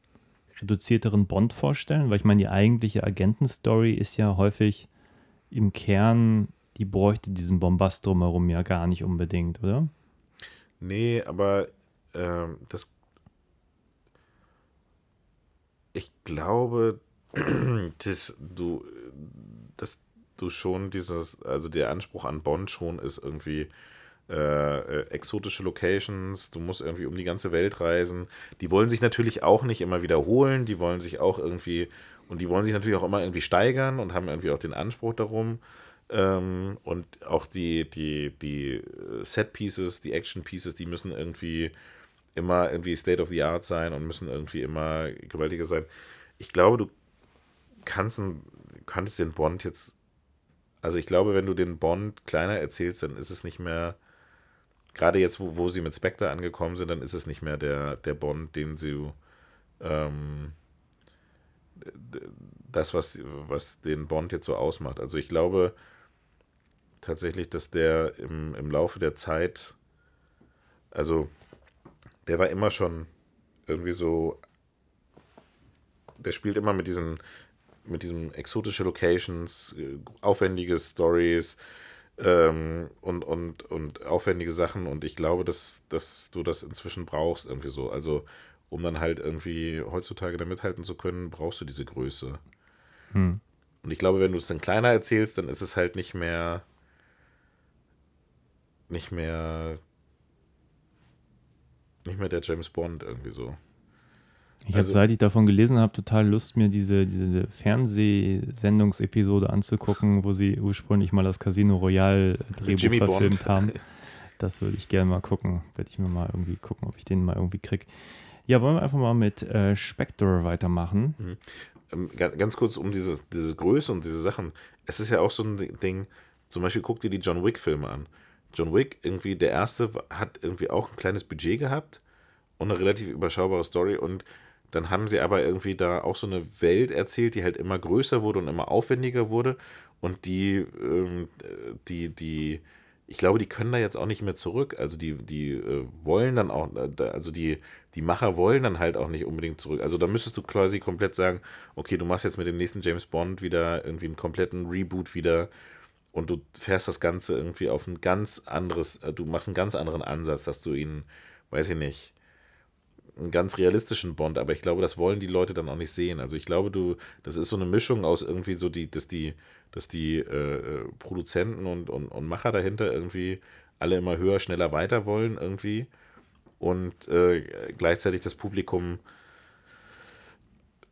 reduzierteren Bond vorstellen? Weil ich meine, die eigentliche Agentenstory ist ja häufig im Kern, die bräuchte diesen Bombast drumherum ja gar nicht unbedingt, oder? Nee, aber ähm, das. Ich glaube, (clears throat) dass du, dass du schon dieses, also der Anspruch an Bond schon ist irgendwie äh, exotische Locations, du musst irgendwie um die ganze Welt reisen. Die wollen sich natürlich auch nicht immer wiederholen, die wollen sich auch irgendwie und die wollen sich natürlich auch immer irgendwie steigern und haben irgendwie auch den Anspruch darum. Ähm, und auch die, die, die Set-Pieces, die Action-Pieces, die müssen irgendwie immer irgendwie State of the Art sein und müssen irgendwie immer gewaltiger sein. Ich glaube, du kannst, kannst den Bond jetzt, also ich glaube, wenn du den Bond kleiner erzählst, dann ist es nicht mehr, gerade jetzt, wo, wo sie mit Spectre angekommen sind, dann ist es nicht mehr der, der Bond, den sie ähm, das, was, was den Bond jetzt so ausmacht. Also ich glaube tatsächlich, dass der im, im Laufe der Zeit, also der war immer schon irgendwie so, der spielt immer mit diesen, mit diesen exotische Locations, aufwendige Stories ähm, und, und, und aufwendige Sachen und ich glaube, dass, dass du das inzwischen brauchst irgendwie so. Also um dann halt irgendwie heutzutage da mithalten zu können, brauchst du diese Größe. Hm. Und ich glaube, wenn du es dann kleiner erzählst, dann ist es halt nicht mehr nicht mehr nicht mehr der James Bond irgendwie so. Ich also, habe, seit ich davon gelesen habe, total Lust, mir diese, diese Fernsehsendungsepisode anzugucken, wo sie ursprünglich mal das Casino Royale Drehbuch verfilmt Bond. haben. (laughs) Das würde ich gerne mal gucken. Werde ich mir mal irgendwie gucken, ob ich den mal irgendwie kriege. Ja, wollen wir einfach mal mit äh, Spectre weitermachen. Mhm. Ähm, ganz kurz um diese, diese Größe und diese Sachen. Es ist ja auch so ein Ding, zum Beispiel guck dir die John Wick-Filme an. John Wick, irgendwie der erste, hat irgendwie auch ein kleines Budget gehabt und eine relativ überschaubare Story und dann haben sie aber irgendwie da auch so eine Welt erzählt, die halt immer größer wurde und immer aufwendiger wurde und die, ähm, die, die, ich glaube, die können da jetzt auch nicht mehr zurück. Also die, die äh, wollen dann auch, äh, also die, die Macher wollen dann halt auch nicht unbedingt zurück. Also da müsstest du quasi komplett sagen, okay, du machst jetzt mit dem nächsten James Bond wieder irgendwie einen kompletten Reboot wieder und du fährst das Ganze irgendwie auf ein ganz anderes, äh, du machst einen ganz anderen Ansatz, dass du ihn, weiß ich nicht, einen ganz realistischen Bond, aber ich glaube, das wollen die Leute dann auch nicht sehen. Also ich glaube, du, das ist so eine Mischung aus irgendwie so die, dass die, dass die äh, äh, Produzenten und, und, und Macher dahinter irgendwie alle immer höher, schneller weiter wollen irgendwie und äh, gleichzeitig das Publikum,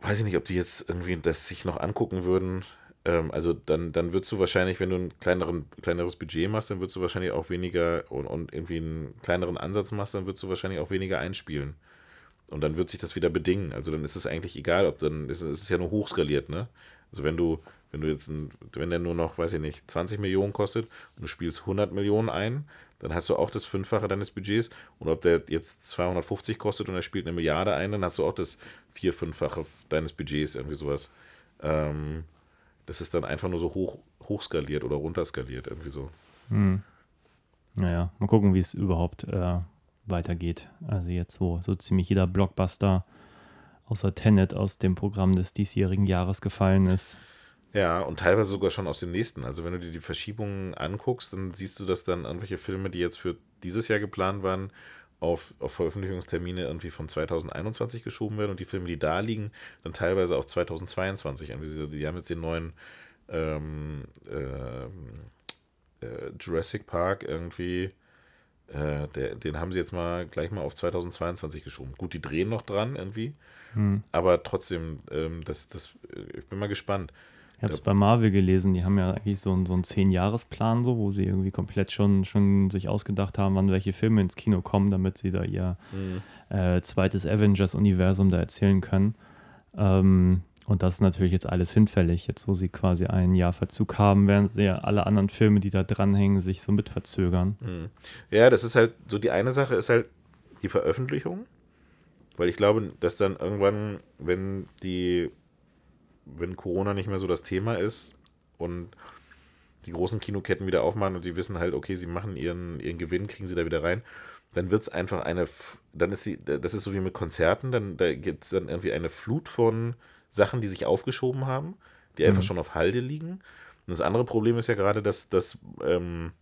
weiß ich nicht, ob die jetzt irgendwie das sich noch angucken würden. Ähm, also dann, dann würdest du wahrscheinlich, wenn du ein kleineren, kleineres Budget machst, dann würdest du wahrscheinlich auch weniger und, und irgendwie einen kleineren Ansatz machst, dann würdest du wahrscheinlich auch weniger einspielen. Und dann wird sich das wieder bedingen. Also dann ist es eigentlich egal, ob dann, ist, ist es ja nur hochskaliert, ne? Also wenn du, wenn du jetzt, ein, wenn der nur noch, weiß ich nicht, 20 Millionen kostet und du spielst 100 Millionen ein, dann hast du auch das Fünffache deines Budgets. Und ob der jetzt 250 kostet und er spielt eine Milliarde ein, dann hast du auch das Vier-, Fünffache deines Budgets, irgendwie sowas. Ähm, das ist dann einfach nur so hoch, hochskaliert oder runterskaliert, irgendwie so. Hm. Naja, mal gucken, wie es überhaupt äh, weitergeht. Also jetzt, wo so ziemlich jeder Blockbuster außer Tenet aus dem Programm des diesjährigen Jahres gefallen ist. Ja, und teilweise sogar schon aus dem nächsten. Also wenn du dir die Verschiebungen anguckst, dann siehst du, dass dann irgendwelche Filme, die jetzt für dieses Jahr geplant waren, auf, auf Veröffentlichungstermine irgendwie von 2021 geschoben werden und die Filme, die da liegen, dann teilweise auf 2022. Irgendwie, die haben jetzt den neuen ähm, äh, äh, Jurassic Park irgendwie, äh, der, den haben sie jetzt mal gleich mal auf 2022 geschoben. Gut, die drehen noch dran irgendwie, aber trotzdem, ähm, das, das, ich bin mal gespannt. Ich habe es bei Marvel gelesen, die haben ja eigentlich so einen, so einen Zehn-Jahres-Plan, so, wo sie irgendwie komplett schon, schon sich ausgedacht haben, wann welche Filme ins Kino kommen, damit sie da ihr äh, zweites Avengers-Universum da erzählen können. Ähm, und das ist natürlich jetzt alles hinfällig, jetzt wo sie quasi ein Jahr Verzug haben, während sie ja alle anderen Filme, die da dranhängen, sich so mit verzögern. Ja, das ist halt so die eine Sache ist halt die Veröffentlichung, weil ich glaube, dass dann irgendwann, wenn die, wenn Corona nicht mehr so das Thema ist und die großen Kinoketten wieder aufmachen und die wissen halt, okay, sie machen ihren, ihren Gewinn, kriegen sie da wieder rein, dann wird es einfach eine, dann ist sie, das ist so wie mit Konzerten, dann da gibt es dann irgendwie eine Flut von Sachen, die sich aufgeschoben haben, die einfach schon auf Halde liegen. Und das andere Problem ist ja gerade, dass das ähm,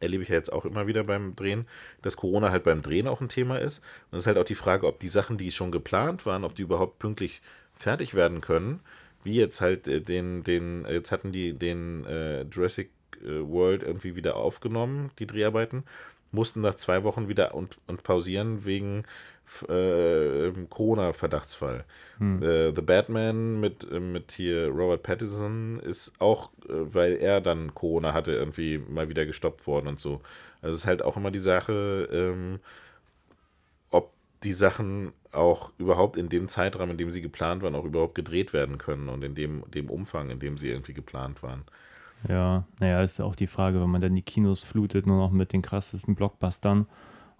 erlebe ich ja jetzt auch immer wieder beim Drehen, dass Corona halt beim Drehen auch ein Thema ist. Und es ist halt auch die Frage, ob die Sachen, die schon geplant waren, ob die überhaupt pünktlich fertig werden können. Wie jetzt halt äh, den, den, jetzt hatten die den äh, Jurassic äh, World irgendwie wieder aufgenommen, die Dreharbeiten, mussten nach zwei Wochen wieder und, und pausieren wegen äh, Corona-Verdachtsfall. Äh, The Batman mit, äh, mit hier Robert Pattinson ist auch, äh, weil er dann Corona hatte, irgendwie mal wieder gestoppt worden und so. Also es ist halt auch immer die Sache, ähm, die Sachen auch überhaupt in dem Zeitraum, in dem sie geplant waren, auch überhaupt gedreht werden können und in dem, dem Umfang, in dem sie irgendwie geplant waren. Ja, naja, ist ja auch die Frage, wenn man dann die Kinos flutet, nur noch mit den krassesten Blockbustern,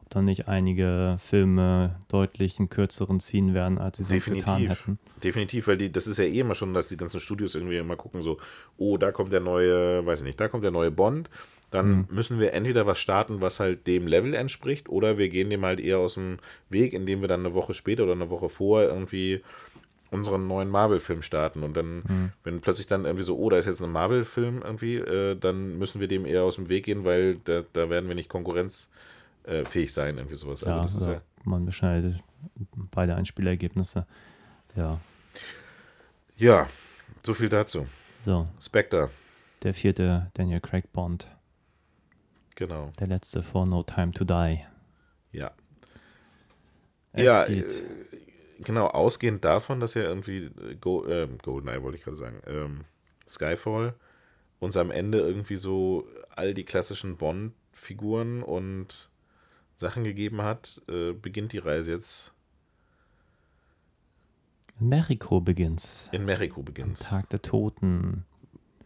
ob dann nicht einige Filme deutlich einen kürzeren ziehen werden, als sie sonst getan hätten. Definitiv, weil die, das ist ja eh immer schon, dass die ganzen Studios irgendwie immer gucken, so, oh, da kommt der neue, weiß ich nicht, da kommt der neue Bond. Dann müssen wir entweder was starten, was halt dem Level entspricht, oder wir gehen dem halt eher aus dem Weg, indem wir dann eine Woche später oder eine Woche vor irgendwie unseren neuen Marvel-Film starten. Und dann, wenn plötzlich dann irgendwie so, oh, da ist jetzt ein Marvel-Film irgendwie, äh, dann müssen wir dem eher aus dem Weg gehen, weil da, da werden wir nicht konkurrenzfähig sein, irgendwie sowas. Also Ja, das ist oder ja. man beschneidet beide Einspielergebnisse. Ja, Ja, so viel dazu. so, Spectre, der vierte Daniel Craig Bond, genau. der letzte vor No Time to Die. Ja. Es ja, geht. äh, genau, ausgehend davon, dass ja irgendwie äh, Go, äh, Goldeneye wollte ich gerade sagen, ähm, Skyfall uns am Ende irgendwie so all die klassischen Bond-Figuren und Sachen gegeben hat, äh, beginnt die Reise jetzt In Mexiko beginnt's. in Mexiko beginnt. Tag der Toten.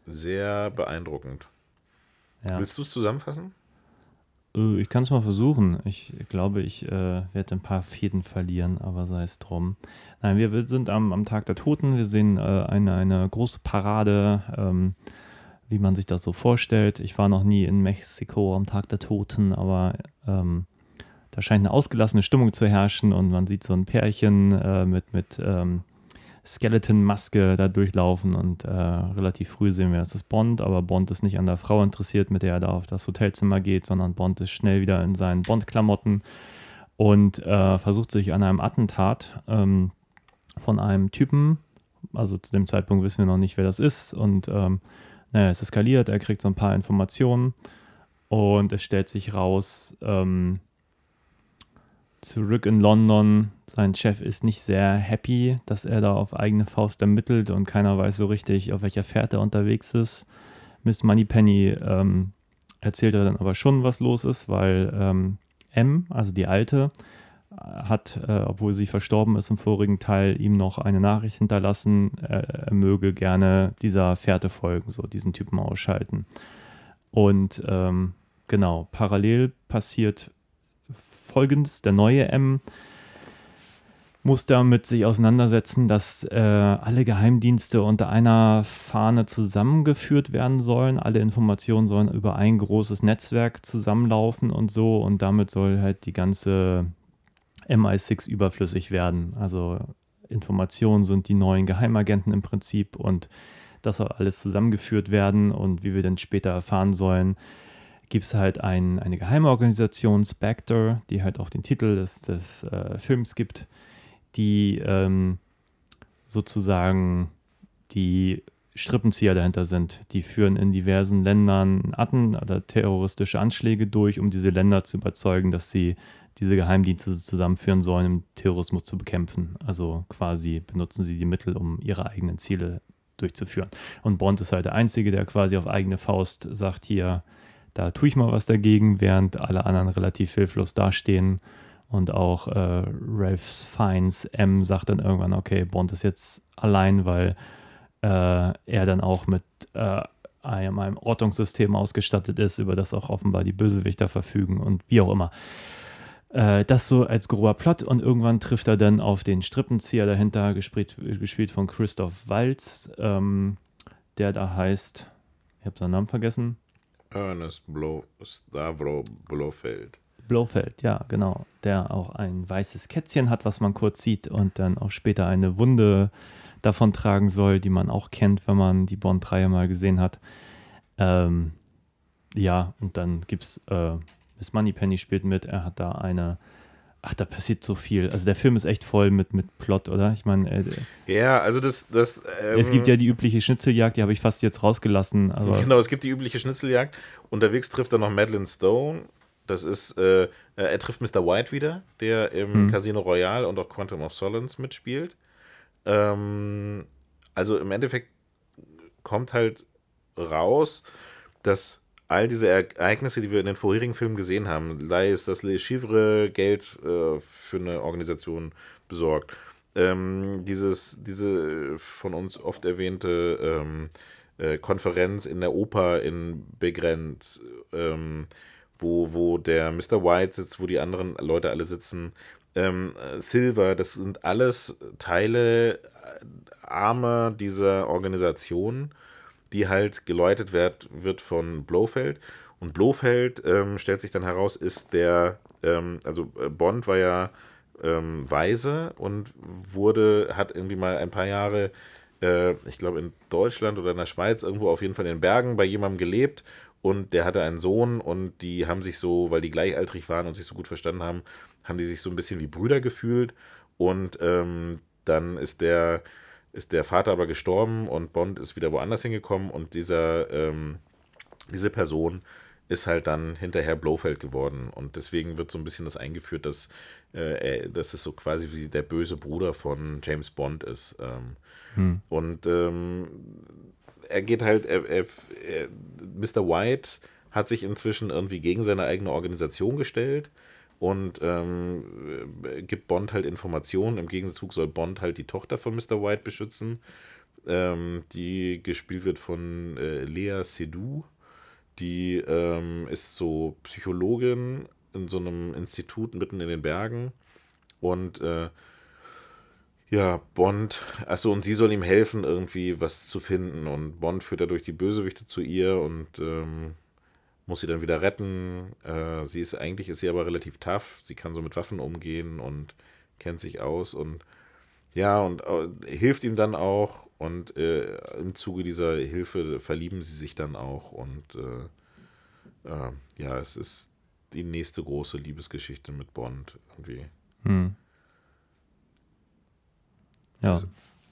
Sehr beeindruckend. Ja. Willst du es zusammenfassen? Äh, Ich kann es mal versuchen. Ich glaube, ich äh, werde ein paar Fäden verlieren, aber sei es drum. Nein, wir wir sind am, am Tag der Toten. Wir sehen äh, eine, eine große Parade, ähm, wie man sich das so vorstellt. Ich war noch nie in Mexiko am Tag der Toten, aber ähm, da scheint eine ausgelassene Stimmung zu herrschen und man sieht so ein Pärchen äh, mit, mit ähm, Skeleton-Maske da durchlaufen und äh, relativ früh sehen wir, es ist Bond, aber Bond ist nicht an der Frau interessiert, mit der er da auf das Hotelzimmer geht, sondern Bond ist schnell wieder in seinen Bond-Klamotten und äh, versucht sich an einem Attentat ähm, von einem Typen, also zu dem Zeitpunkt wissen wir noch nicht, wer das ist und ähm, naja, es eskaliert, er kriegt so ein paar Informationen und es stellt sich raus, ähm, zurück in London. Sein Chef ist nicht sehr happy, dass er da auf eigene Faust ermittelt und keiner weiß so richtig, auf welcher Fährte er unterwegs ist. Miss Moneypenny ähm, erzählt er dann aber schon, was los ist, weil ähm, M, also die Alte, hat, äh, obwohl sie verstorben ist im vorigen Teil, ihm noch eine Nachricht hinterlassen, er, er möge gerne dieser Fährte folgen, so diesen Typen ausschalten. Und ähm, genau, parallel passiert folgendes: Der neue M muss damit sich auseinandersetzen, dass äh, alle Geheimdienste unter einer Fahne zusammengeführt werden sollen. Alle Informationen sollen über ein großes Netzwerk zusammenlaufen und so. Und damit soll halt die ganze MI6 überflüssig werden. Also Informationen sind die neuen Geheimagenten im Prinzip und das soll alles zusammengeführt werden und wie wir dann später erfahren sollen, gibt es halt ein, eine Geheimorganisation, Spectre, die halt auch den Titel des, des äh, Films gibt, die ähm, sozusagen die Strippenzieher dahinter sind. Die führen in diversen Ländern Atten oder terroristische Anschläge durch, um diese Länder zu überzeugen, dass sie diese Geheimdienste zusammenführen sollen, um Terrorismus zu bekämpfen. Also quasi benutzen sie die Mittel, um ihre eigenen Ziele durchzuführen. Und Bond ist halt der Einzige, der quasi auf eigene Faust sagt, hier, da tue ich mal was dagegen, während alle anderen relativ hilflos dastehen. Und auch äh, Ralph Fiennes M sagt dann irgendwann, okay, Bond ist jetzt allein, weil äh, er dann auch mit äh, einem, einem Ortungssystem ausgestattet ist, über das auch offenbar die Bösewichter verfügen und wie auch immer. Äh, das so als grober Plot und irgendwann trifft er dann auf den Strippenzieher dahinter, gespielt, gespielt von Christoph Waltz, ähm, der da heißt, ich habe seinen Namen vergessen, Ernest Blo Stavro Blofeld. Blofeld, ja, genau. Der auch ein weißes Kätzchen hat, was man kurz sieht und dann auch später eine Wunde davon tragen soll, die man auch kennt, wenn man die Bond-Reihe mal gesehen hat. Ähm, ja, und dann gibt es äh, Miss Moneypenny spielt mit, er hat da eine ach, da passiert so viel. Also der Film ist echt voll mit, mit Plot, oder? Ich meine, äh, Ja, also das. das ähm, es gibt ja die übliche Schnitzeljagd, die habe ich fast jetzt rausgelassen. Genau, es gibt die übliche Schnitzeljagd. Unterwegs trifft er noch Madeline Stone. Das ist, äh, äh, er trifft Mr. White wieder, der im Casino Royale und auch Quantum of Solace mitspielt. Ähm, also im Endeffekt kommt halt raus, dass all diese Ereignisse, die wir in den vorherigen Filmen gesehen haben, sei es, dass Le Chivre Geld äh, für eine Organisation besorgt, ähm, dieses, diese von uns oft erwähnte ähm, äh, Konferenz in der Oper in Begrenz, ähm, wo, wo der Mr. White sitzt, wo die anderen Leute alle sitzen, ähm, Silver, das sind alles Teile, äh, Arme dieser Organisation, die halt geläutet wird, wird von Blofeld. Und Blofeld ähm, stellt sich dann heraus, ist der, ähm, also äh, Bond war ja ähm, Weise und wurde, hat irgendwie mal ein paar Jahre, äh, ich glaube in Deutschland oder in der Schweiz, irgendwo auf jeden Fall in den Bergen bei jemandem gelebt und der hatte einen Sohn und die haben sich so, weil die gleichaltrig waren und sich so gut verstanden haben, haben die sich so ein bisschen wie Brüder gefühlt und ähm, dann ist der ist der Vater aber gestorben und Bond ist wieder woanders hingekommen und dieser, ähm, diese Person ist halt dann hinterher Blofeld geworden und deswegen wird so ein bisschen das eingeführt, dass, äh, er, dass es so quasi wie der böse Bruder von James Bond ist. Ähm, Hm. Und ähm, er geht halt, er, er, er, Mr. White hat sich inzwischen irgendwie gegen seine eigene Organisation gestellt und ähm, äh, gibt Bond halt Informationen. Im Gegenzug soll Bond halt die Tochter von Mr. White beschützen, ähm, die gespielt wird von äh, Lea Seydoux. Die ähm, ist so Psychologin in so einem Institut mitten in den Bergen und äh, ja, Bond, achso, und sie soll ihm helfen, irgendwie was zu finden. Und Bond führt er durch die Bösewichte zu ihr und ähm, muss sie dann wieder retten. Äh, sie ist, eigentlich ist sie aber relativ tough. Sie kann so mit Waffen umgehen und kennt sich aus und ja, und äh, hilft ihm dann auch. Und äh, im Zuge dieser Hilfe verlieben sie sich dann auch. Und äh, äh, ja, es ist die nächste große Liebesgeschichte mit Bond irgendwie. Hm. Ja.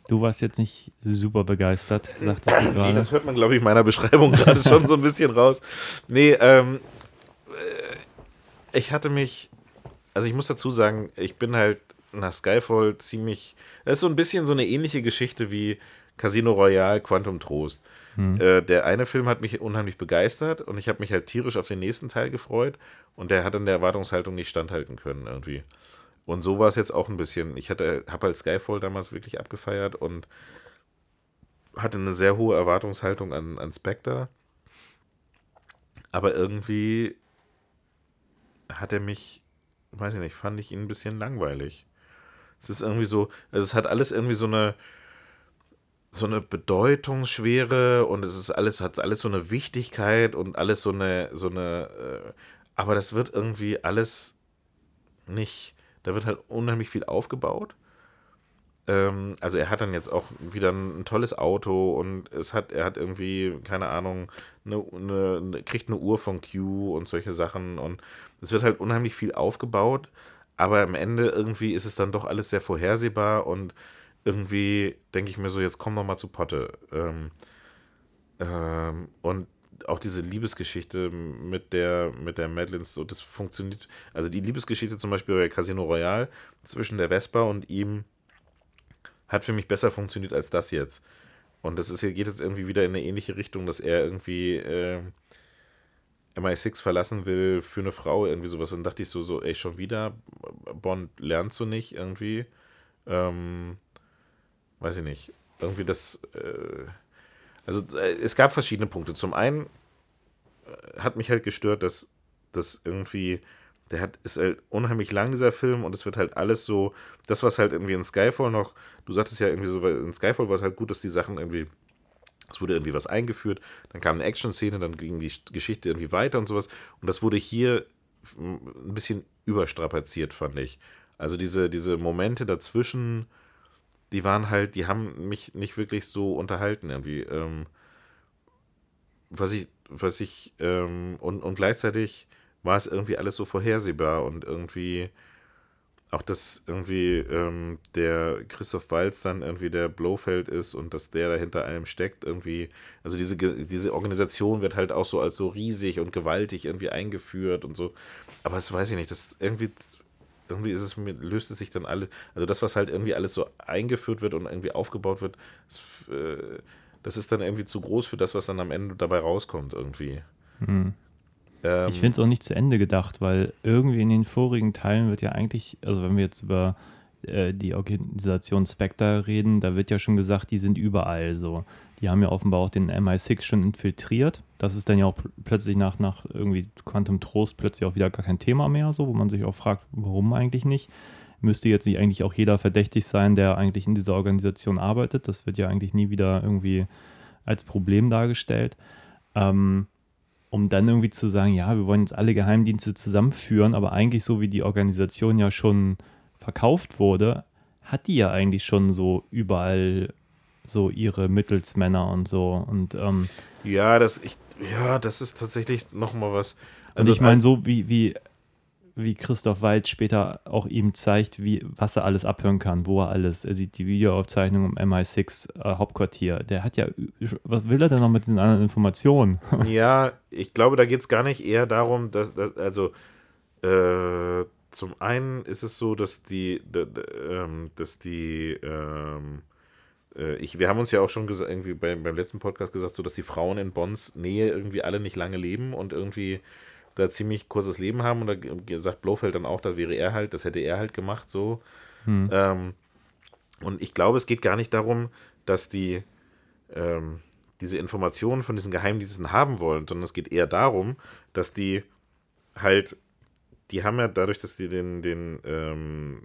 Du warst jetzt nicht super begeistert, sagtest du Nee, gerade. das hört man, glaube ich, in meiner Beschreibung gerade schon so ein bisschen raus. Nee, ähm, äh, ich hatte mich, also ich muss dazu sagen, ich bin halt nach Skyfall ziemlich, das ist so ein bisschen so eine ähnliche Geschichte wie Casino Royale, Quantum Trost. Äh, der eine Film hat mich unheimlich begeistert und ich habe mich halt tierisch auf den nächsten Teil gefreut und der hat an der Erwartungshaltung nicht standhalten können irgendwie. Und so war es jetzt auch ein bisschen. Ich hatte, habe halt Skyfall damals wirklich abgefeiert und hatte eine sehr hohe Erwartungshaltung an, an Spectre. Aber irgendwie hat er mich, weiß ich nicht, fand ich ihn ein bisschen langweilig. Es ist irgendwie so, also es hat alles irgendwie so eine, so eine Bedeutungsschwere und es ist alles, hat alles so eine Wichtigkeit und alles so eine, so eine, äh, aber das wird irgendwie alles nicht, da wird halt unheimlich viel aufgebaut ähm, also er hat dann jetzt auch wieder ein, ein, tolles Auto und es hat, er hat irgendwie, keine Ahnung, eine, eine, kriegt eine Uhr von Q und solche Sachen und es wird halt unheimlich viel aufgebaut, aber am Ende irgendwie ist es dann doch alles sehr vorhersehbar und irgendwie denke ich mir so, jetzt komm doch mal zu Potte. Ähm, ähm, und auch diese Liebesgeschichte mit der, mit der Madeline, so, das funktioniert. Also die Liebesgeschichte zum Beispiel bei Casino Royale zwischen der Vespa und ihm hat für mich besser funktioniert als das jetzt. Und das ist geht jetzt irgendwie wieder in eine ähnliche Richtung, dass er irgendwie äh, MI6 verlassen will für eine Frau, irgendwie sowas. Und dachte ich so, so, ey, schon wieder, Bond lernst du nicht irgendwie. Ähm, weiß ich nicht. Irgendwie das, äh, also äh, es gab verschiedene Punkte. Zum einen äh, hat mich halt gestört, dass das irgendwie der hat, ist halt unheimlich lang, dieser Film, und es wird halt alles so, das, was halt irgendwie in Skyfall noch, du sagtest ja irgendwie so, in Skyfall war es halt gut, dass die Sachen irgendwie, es wurde irgendwie was eingeführt, dann kam eine Action-Szene, dann ging die Geschichte irgendwie weiter und sowas, und das wurde hier ein bisschen überstrapaziert, fand ich. Also diese, diese Momente dazwischen, die waren halt, die haben mich nicht wirklich so unterhalten irgendwie. Ähm, was ich, was ich, ähm, und, und gleichzeitig war es irgendwie alles so vorhersehbar und irgendwie auch, dass irgendwie ähm, der Christoph Walz dann irgendwie der Blofeld ist und dass der dahinter allem steckt, irgendwie, also diese, diese Organisation wird halt auch so als so riesig und gewaltig irgendwie eingeführt und so. Aber das weiß ich nicht, das irgendwie, irgendwie ist es mir, löst es sich dann alles, also das, was halt irgendwie alles so eingeführt wird und irgendwie aufgebaut wird, das, äh, das ist dann irgendwie zu groß für das, was dann am Ende dabei rauskommt, irgendwie. Mhm. Ähm, ich finde es auch nicht zu Ende gedacht, weil irgendwie in den vorigen Teilen wird ja eigentlich, also wenn wir jetzt über äh, die Organisation Spectre reden, da wird ja schon gesagt, die sind überall so. Die haben ja offenbar auch den MI6 schon infiltriert. Das ist dann ja auch plötzlich nach, nach irgendwie Quantum Trost plötzlich auch wieder gar kein Thema mehr, so, wo man sich auch fragt, warum eigentlich nicht. Müsste jetzt nicht eigentlich auch jeder verdächtig sein, der eigentlich in dieser Organisation arbeitet. Das wird ja eigentlich nie wieder irgendwie als Problem dargestellt. Ähm, um dann irgendwie zu sagen, ja, wir wollen jetzt alle Geheimdienste zusammenführen, aber eigentlich so wie die Organisation ja schon verkauft wurde, hat die ja eigentlich schon so überall so ihre Mittelsmänner und so und ähm, ja, das ich ja, das ist tatsächlich noch mal was. Also, also ich meine so wie wie wie Christoph Wald später auch ihm zeigt, wie, was er alles abhören kann, wo er alles, er sieht die Videoaufzeichnung im MI6 äh, Hauptquartier. Der hat ja, was will er denn noch mit diesen anderen Informationen? (laughs) ja, ich glaube, da geht es gar nicht eher darum, dass, dass also äh, zum einen ist es so, dass die, ähm, dass die, ähm, äh, ich, wir haben uns ja auch schon gesagt, irgendwie beim, beim letzten Podcast gesagt, so dass die Frauen in Bonds Nähe irgendwie alle nicht lange leben und irgendwie da ziemlich kurzes Leben haben und da sagt Blofeld dann auch, da wäre er halt, das hätte er halt gemacht so. Hm. Ähm, und ich glaube, es geht gar nicht darum, dass die ähm, diese Informationen von diesen Geheimdiensten haben wollen, sondern es geht eher darum, dass die halt, die haben ja dadurch, dass die den, den ähm,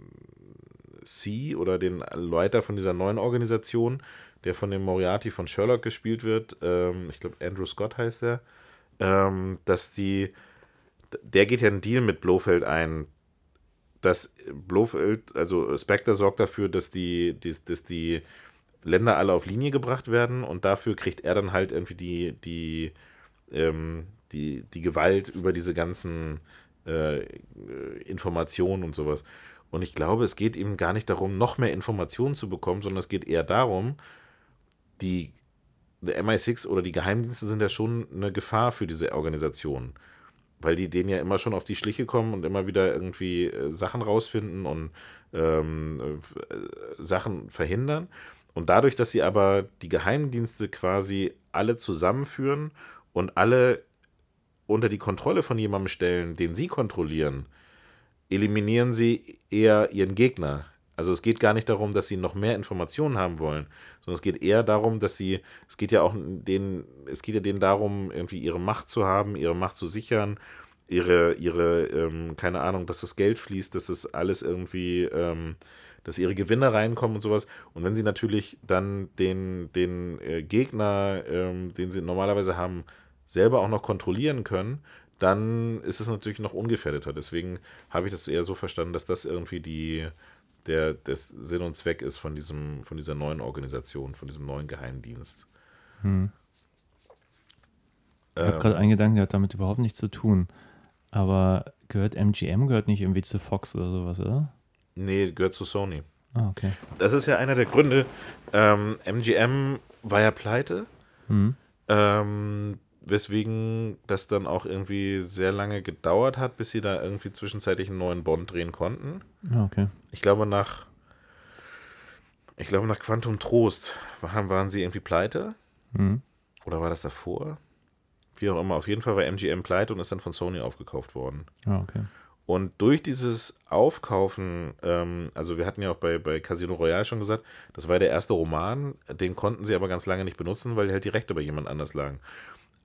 C oder den Leiter von dieser neuen Organisation, der von dem Moriarty von Sherlock gespielt wird, ähm, ich glaube Andrew Scott heißt er, ähm, dass die der geht ja einen Deal mit Blofeld ein, dass Blofeld, also Spectre sorgt dafür, dass die, die, dass die Länder alle auf Linie gebracht werden und dafür kriegt er dann halt irgendwie die, die, ähm, die, die Gewalt über diese ganzen äh, Informationen und sowas. Und ich glaube, es geht ihm gar nicht darum, noch mehr Informationen zu bekommen, sondern es geht eher darum, die der MI6 oder die Geheimdienste sind ja schon eine Gefahr für diese Organisation weil die denen ja immer schon auf die Schliche kommen und immer wieder irgendwie äh, Sachen rausfinden und ähm, äh, Sachen verhindern. Und dadurch, dass sie aber die Geheimdienste quasi alle zusammenführen und alle unter die Kontrolle von jemandem stellen, den sie kontrollieren, eliminieren sie eher ihren Gegner. Also es geht gar nicht darum, dass sie noch mehr Informationen haben wollen, sondern es geht eher darum, dass sie, es geht ja auch denen, es geht ja denen darum, irgendwie ihre Macht zu haben, ihre Macht zu sichern, ihre, ihre, ähm, keine Ahnung, dass das Geld fließt, dass das alles irgendwie, ähm, dass ihre Gewinne reinkommen und sowas. Und wenn sie natürlich dann den, den äh, Gegner, ähm, den sie normalerweise haben, selber auch noch kontrollieren können, dann ist es natürlich noch ungefährdeter. Deswegen habe ich das eher so verstanden, dass das irgendwie die, der das Sinn und Zweck ist von diesem, von dieser neuen Organisation, von diesem neuen Geheimdienst. Hm. Ich habe Ähm, gerade einen Gedanken, der hat damit überhaupt nichts zu tun. Aber gehört MGM, gehört nicht irgendwie zu Fox oder sowas, oder? nee, gehört zu Sony. Ah, okay. Das ist ja einer der Gründe. Ähm, MGM war ja pleite, Hm. ähm, weswegen das dann auch irgendwie sehr lange gedauert hat, bis sie da irgendwie zwischenzeitlich einen neuen Bond drehen konnten. Ah, okay. Ich glaube nach, ich glaube nach Quantum Trost waren, waren sie irgendwie pleite. Hm. Oder war das davor? Wie auch immer. Auf jeden Fall war MGM pleite und ist dann von Sony aufgekauft worden. Ah, okay. Und durch dieses Aufkaufen, ähm, also wir hatten ja auch bei, bei Casino Royale schon gesagt, das war der erste Roman, den konnten sie aber ganz lange nicht benutzen, weil halt die Rechte bei jemand anders lagen.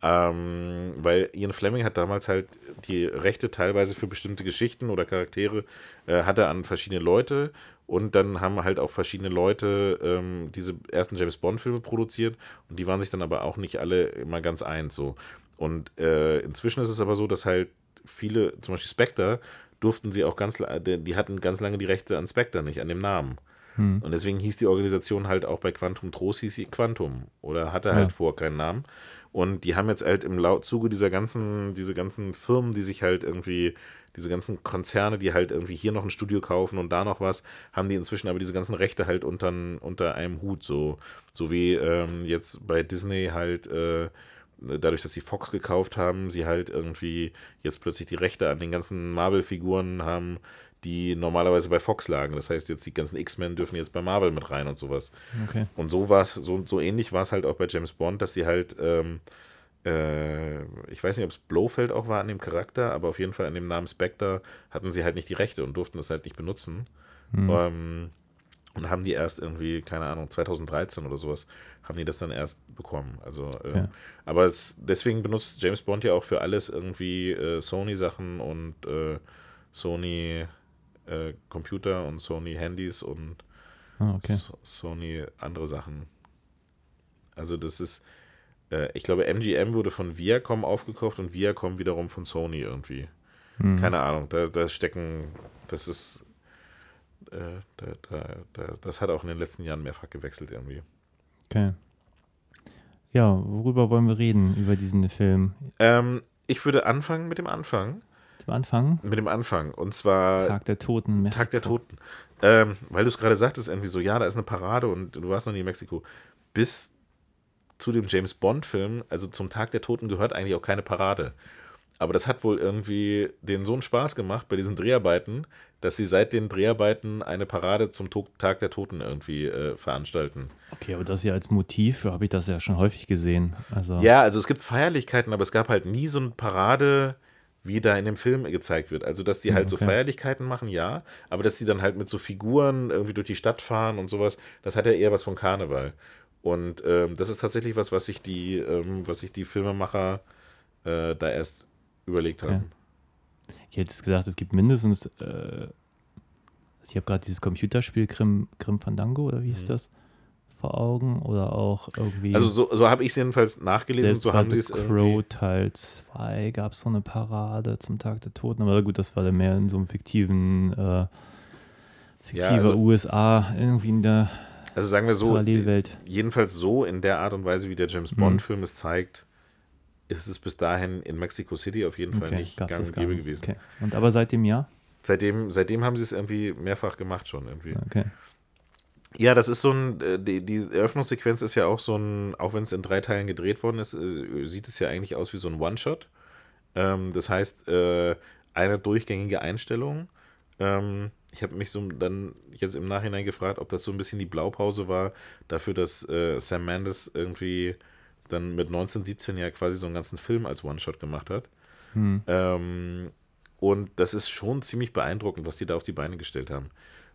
Ähm, weil Ian Fleming hat damals halt die Rechte teilweise für bestimmte Geschichten oder Charaktere äh, hatte an verschiedene Leute und dann haben halt auch verschiedene Leute ähm, diese ersten James Bond Filme produziert und die waren sich dann aber auch nicht alle immer ganz eins so. Und äh, inzwischen ist es aber so, dass halt viele, zum Beispiel Spectre, durften sie auch ganz, la- die hatten ganz lange die Rechte an Spectre nicht, an dem Namen. Und deswegen hieß die Organisation halt auch bei Quantum Trost hieß sie Quantum oder hatte halt Ja. vor keinen Namen. Und die haben jetzt halt im Zuge dieser ganzen, diese ganzen Firmen, die sich halt irgendwie, diese ganzen Konzerne, die halt irgendwie hier noch ein Studio kaufen und da noch was, haben die inzwischen aber diese ganzen Rechte halt unter, unter einem Hut, so, so wie ähm, jetzt bei Disney halt äh, dadurch, dass sie Fox gekauft haben, sie halt irgendwie jetzt plötzlich die Rechte an den ganzen Marvel-Figuren haben, die normalerweise bei Fox lagen. Das heißt, jetzt die ganzen X-Men dürfen jetzt bei Marvel mit rein und sowas. Okay. Und so war es, so, so ähnlich war es halt auch bei James Bond, dass sie halt, ähm, äh, ich weiß nicht, ob es Blofeld auch war an dem Charakter, aber auf jeden Fall an dem Namen Spectre hatten sie halt nicht die Rechte und durften das halt nicht benutzen. Ähm, und haben die erst irgendwie, keine Ahnung, 2013 oder sowas, haben die das dann erst bekommen. Also, ähm, Okay. aber es, deswegen benutzt James Bond ja auch für alles irgendwie äh, Sony-Sachen und äh, Sony äh, Computer und Sony Handys und Ah, okay. So- Sony andere Sachen. Also das ist, äh, ich glaube, MGM wurde von Viacom aufgekauft und Viacom wiederum von Sony irgendwie. Hm. Keine Ahnung, da, da stecken, das ist, äh, da, da, da, das hat auch in den letzten Jahren mehrfach gewechselt irgendwie. Okay. Ja, worüber wollen wir reden über diesen Film? Ähm, ich würde anfangen mit dem Anfang. Zum Anfang? Mit dem Anfang. Und zwar Tag der Toten. Äh, Tag der Mexiko. Toten. Ähm, weil du es gerade sagtest, irgendwie so, ja, da ist eine Parade und du warst noch nie in Mexiko. Bis zu dem James Bond-Film, also zum Tag der Toten, gehört eigentlich auch keine Parade. Aber das hat wohl irgendwie denen so einen Spaß gemacht bei diesen Dreharbeiten, dass sie seit den Dreharbeiten eine Parade zum Tag der Toten irgendwie äh, veranstalten. Okay, aber das ja als Motiv habe ich das ja schon häufig gesehen. Also, Ja, also es gibt Feierlichkeiten, aber es gab halt nie so eine Parade, wie da in dem Film gezeigt wird. Also, dass die halt so okay. Feierlichkeiten machen, ja, aber dass die dann halt mit so Figuren irgendwie durch die Stadt fahren und sowas, das hat ja eher was von Karneval. Und ähm, das ist tatsächlich was, was sich die, ähm, was sich die Filmemacher äh, da erst überlegt Okay. haben. ich hätte es gesagt, es gibt mindestens. Äh, also ich habe gerade dieses Computerspiel Grim, Grim Fandango oder wie hieß das vor Augen oder auch irgendwie. Mhm. Also so, so habe ich es jedenfalls nachgelesen, so haben sie The es Crow. Teil 2 gab es so eine Parade zum Tag der Toten, aber gut, das war dann mehr in so einem fiktiven, äh, fiktiver also- USA, irgendwie in der Also sagen wir so, Parallelwelt. jedenfalls so in der Art und Weise, wie der James Mhm. Bond-Film es zeigt, ist es bis dahin in Mexico City auf jeden Fall nicht gab's gang das und gäbe nicht. gewesen. Okay. Und aber seit dem Jahr? Seitdem, seitdem haben sie es irgendwie mehrfach gemacht schon irgendwie. Okay. Ja, das ist so ein, äh, die, die Eröffnungssequenz ist ja auch so ein, auch wenn es in drei Teilen gedreht worden ist, äh, sieht es ja eigentlich aus wie so ein One-Shot. Ähm, das heißt, äh, eine durchgängige Einstellung. Ähm, ich habe mich so dann jetzt im Nachhinein gefragt, ob das so ein bisschen die Blaupause war dafür, dass äh, Sam Mendes irgendwie dann mit 1917 ja quasi so einen ganzen Film als One-Shot gemacht hat. Hm. Ähm, und das ist schon ziemlich beeindruckend, was die da auf die Beine gestellt haben.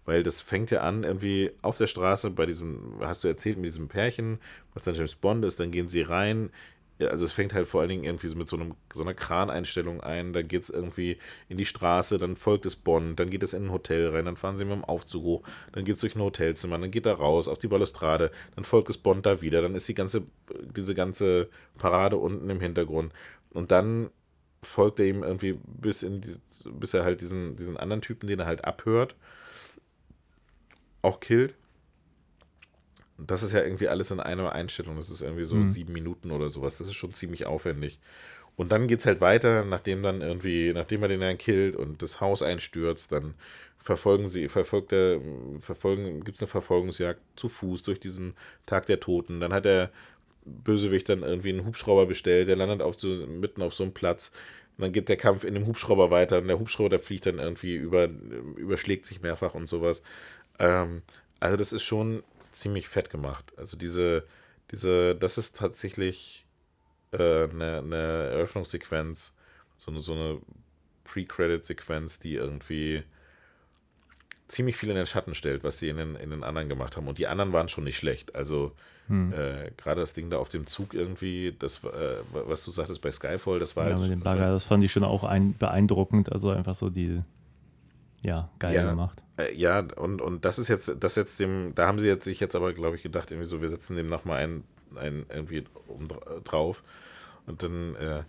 Weil das fängt ja an, irgendwie auf der Straße bei diesem, hast du erzählt, mit diesem Pärchen, was dann James Bond ist, dann gehen sie rein. Also es fängt halt vor allen Dingen irgendwie mit so, einem, so einer Kraneinstellung ein, dann geht es irgendwie in die Straße, dann folgt es Bond, dann geht es in ein Hotel rein, dann fahren sie mit dem Aufzug hoch, dann geht es durch ein Hotelzimmer, dann geht er raus auf die Balustrade, dann folgt es Bond da wieder, dann ist die ganze, diese ganze Parade unten im Hintergrund. Und dann folgt er ihm irgendwie bis in die, bis er halt diesen, diesen anderen Typen, den er halt abhört. Auch killt. Das ist ja irgendwie alles in einer Einstellung. Das ist irgendwie so Mhm. sieben Minuten oder sowas. Das ist schon ziemlich aufwendig. Und dann geht es halt weiter, nachdem dann irgendwie, nachdem er den dann killt und das Haus einstürzt, dann verfolgen sie, verfolgt er, verfolgen, gibt es eine Verfolgungsjagd zu Fuß durch diesen Tag der Toten. Dann hat der Bösewicht dann irgendwie einen Hubschrauber bestellt, der landet auf so, mitten auf so einem Platz. Und dann geht der Kampf in dem Hubschrauber weiter und der Hubschrauber, der fliegt dann irgendwie über, überschlägt sich mehrfach und sowas. Ähm, also das ist schon ziemlich fett gemacht. Also diese, diese, das ist tatsächlich äh, eine, eine Eröffnungssequenz, so eine, so eine Pre-Credit-Sequenz, die irgendwie ziemlich viel in den Schatten stellt, was sie in den, in den anderen gemacht haben. Und die anderen waren schon nicht schlecht. Also Hm. äh, gerade das Ding da auf dem Zug irgendwie, das, äh, was du sagtest bei Skyfall, das war Ja, halt. mit dem Bagger, das fand ich schon auch ein, beeindruckend. Also einfach so die, ja, geil Ja. gemacht. Äh, ja, und, und das ist jetzt, das jetzt dem, da haben sie jetzt sich jetzt aber, glaube ich, gedacht, irgendwie so, wir setzen dem nochmal ein, ein irgendwie um, drauf. Und dann äh,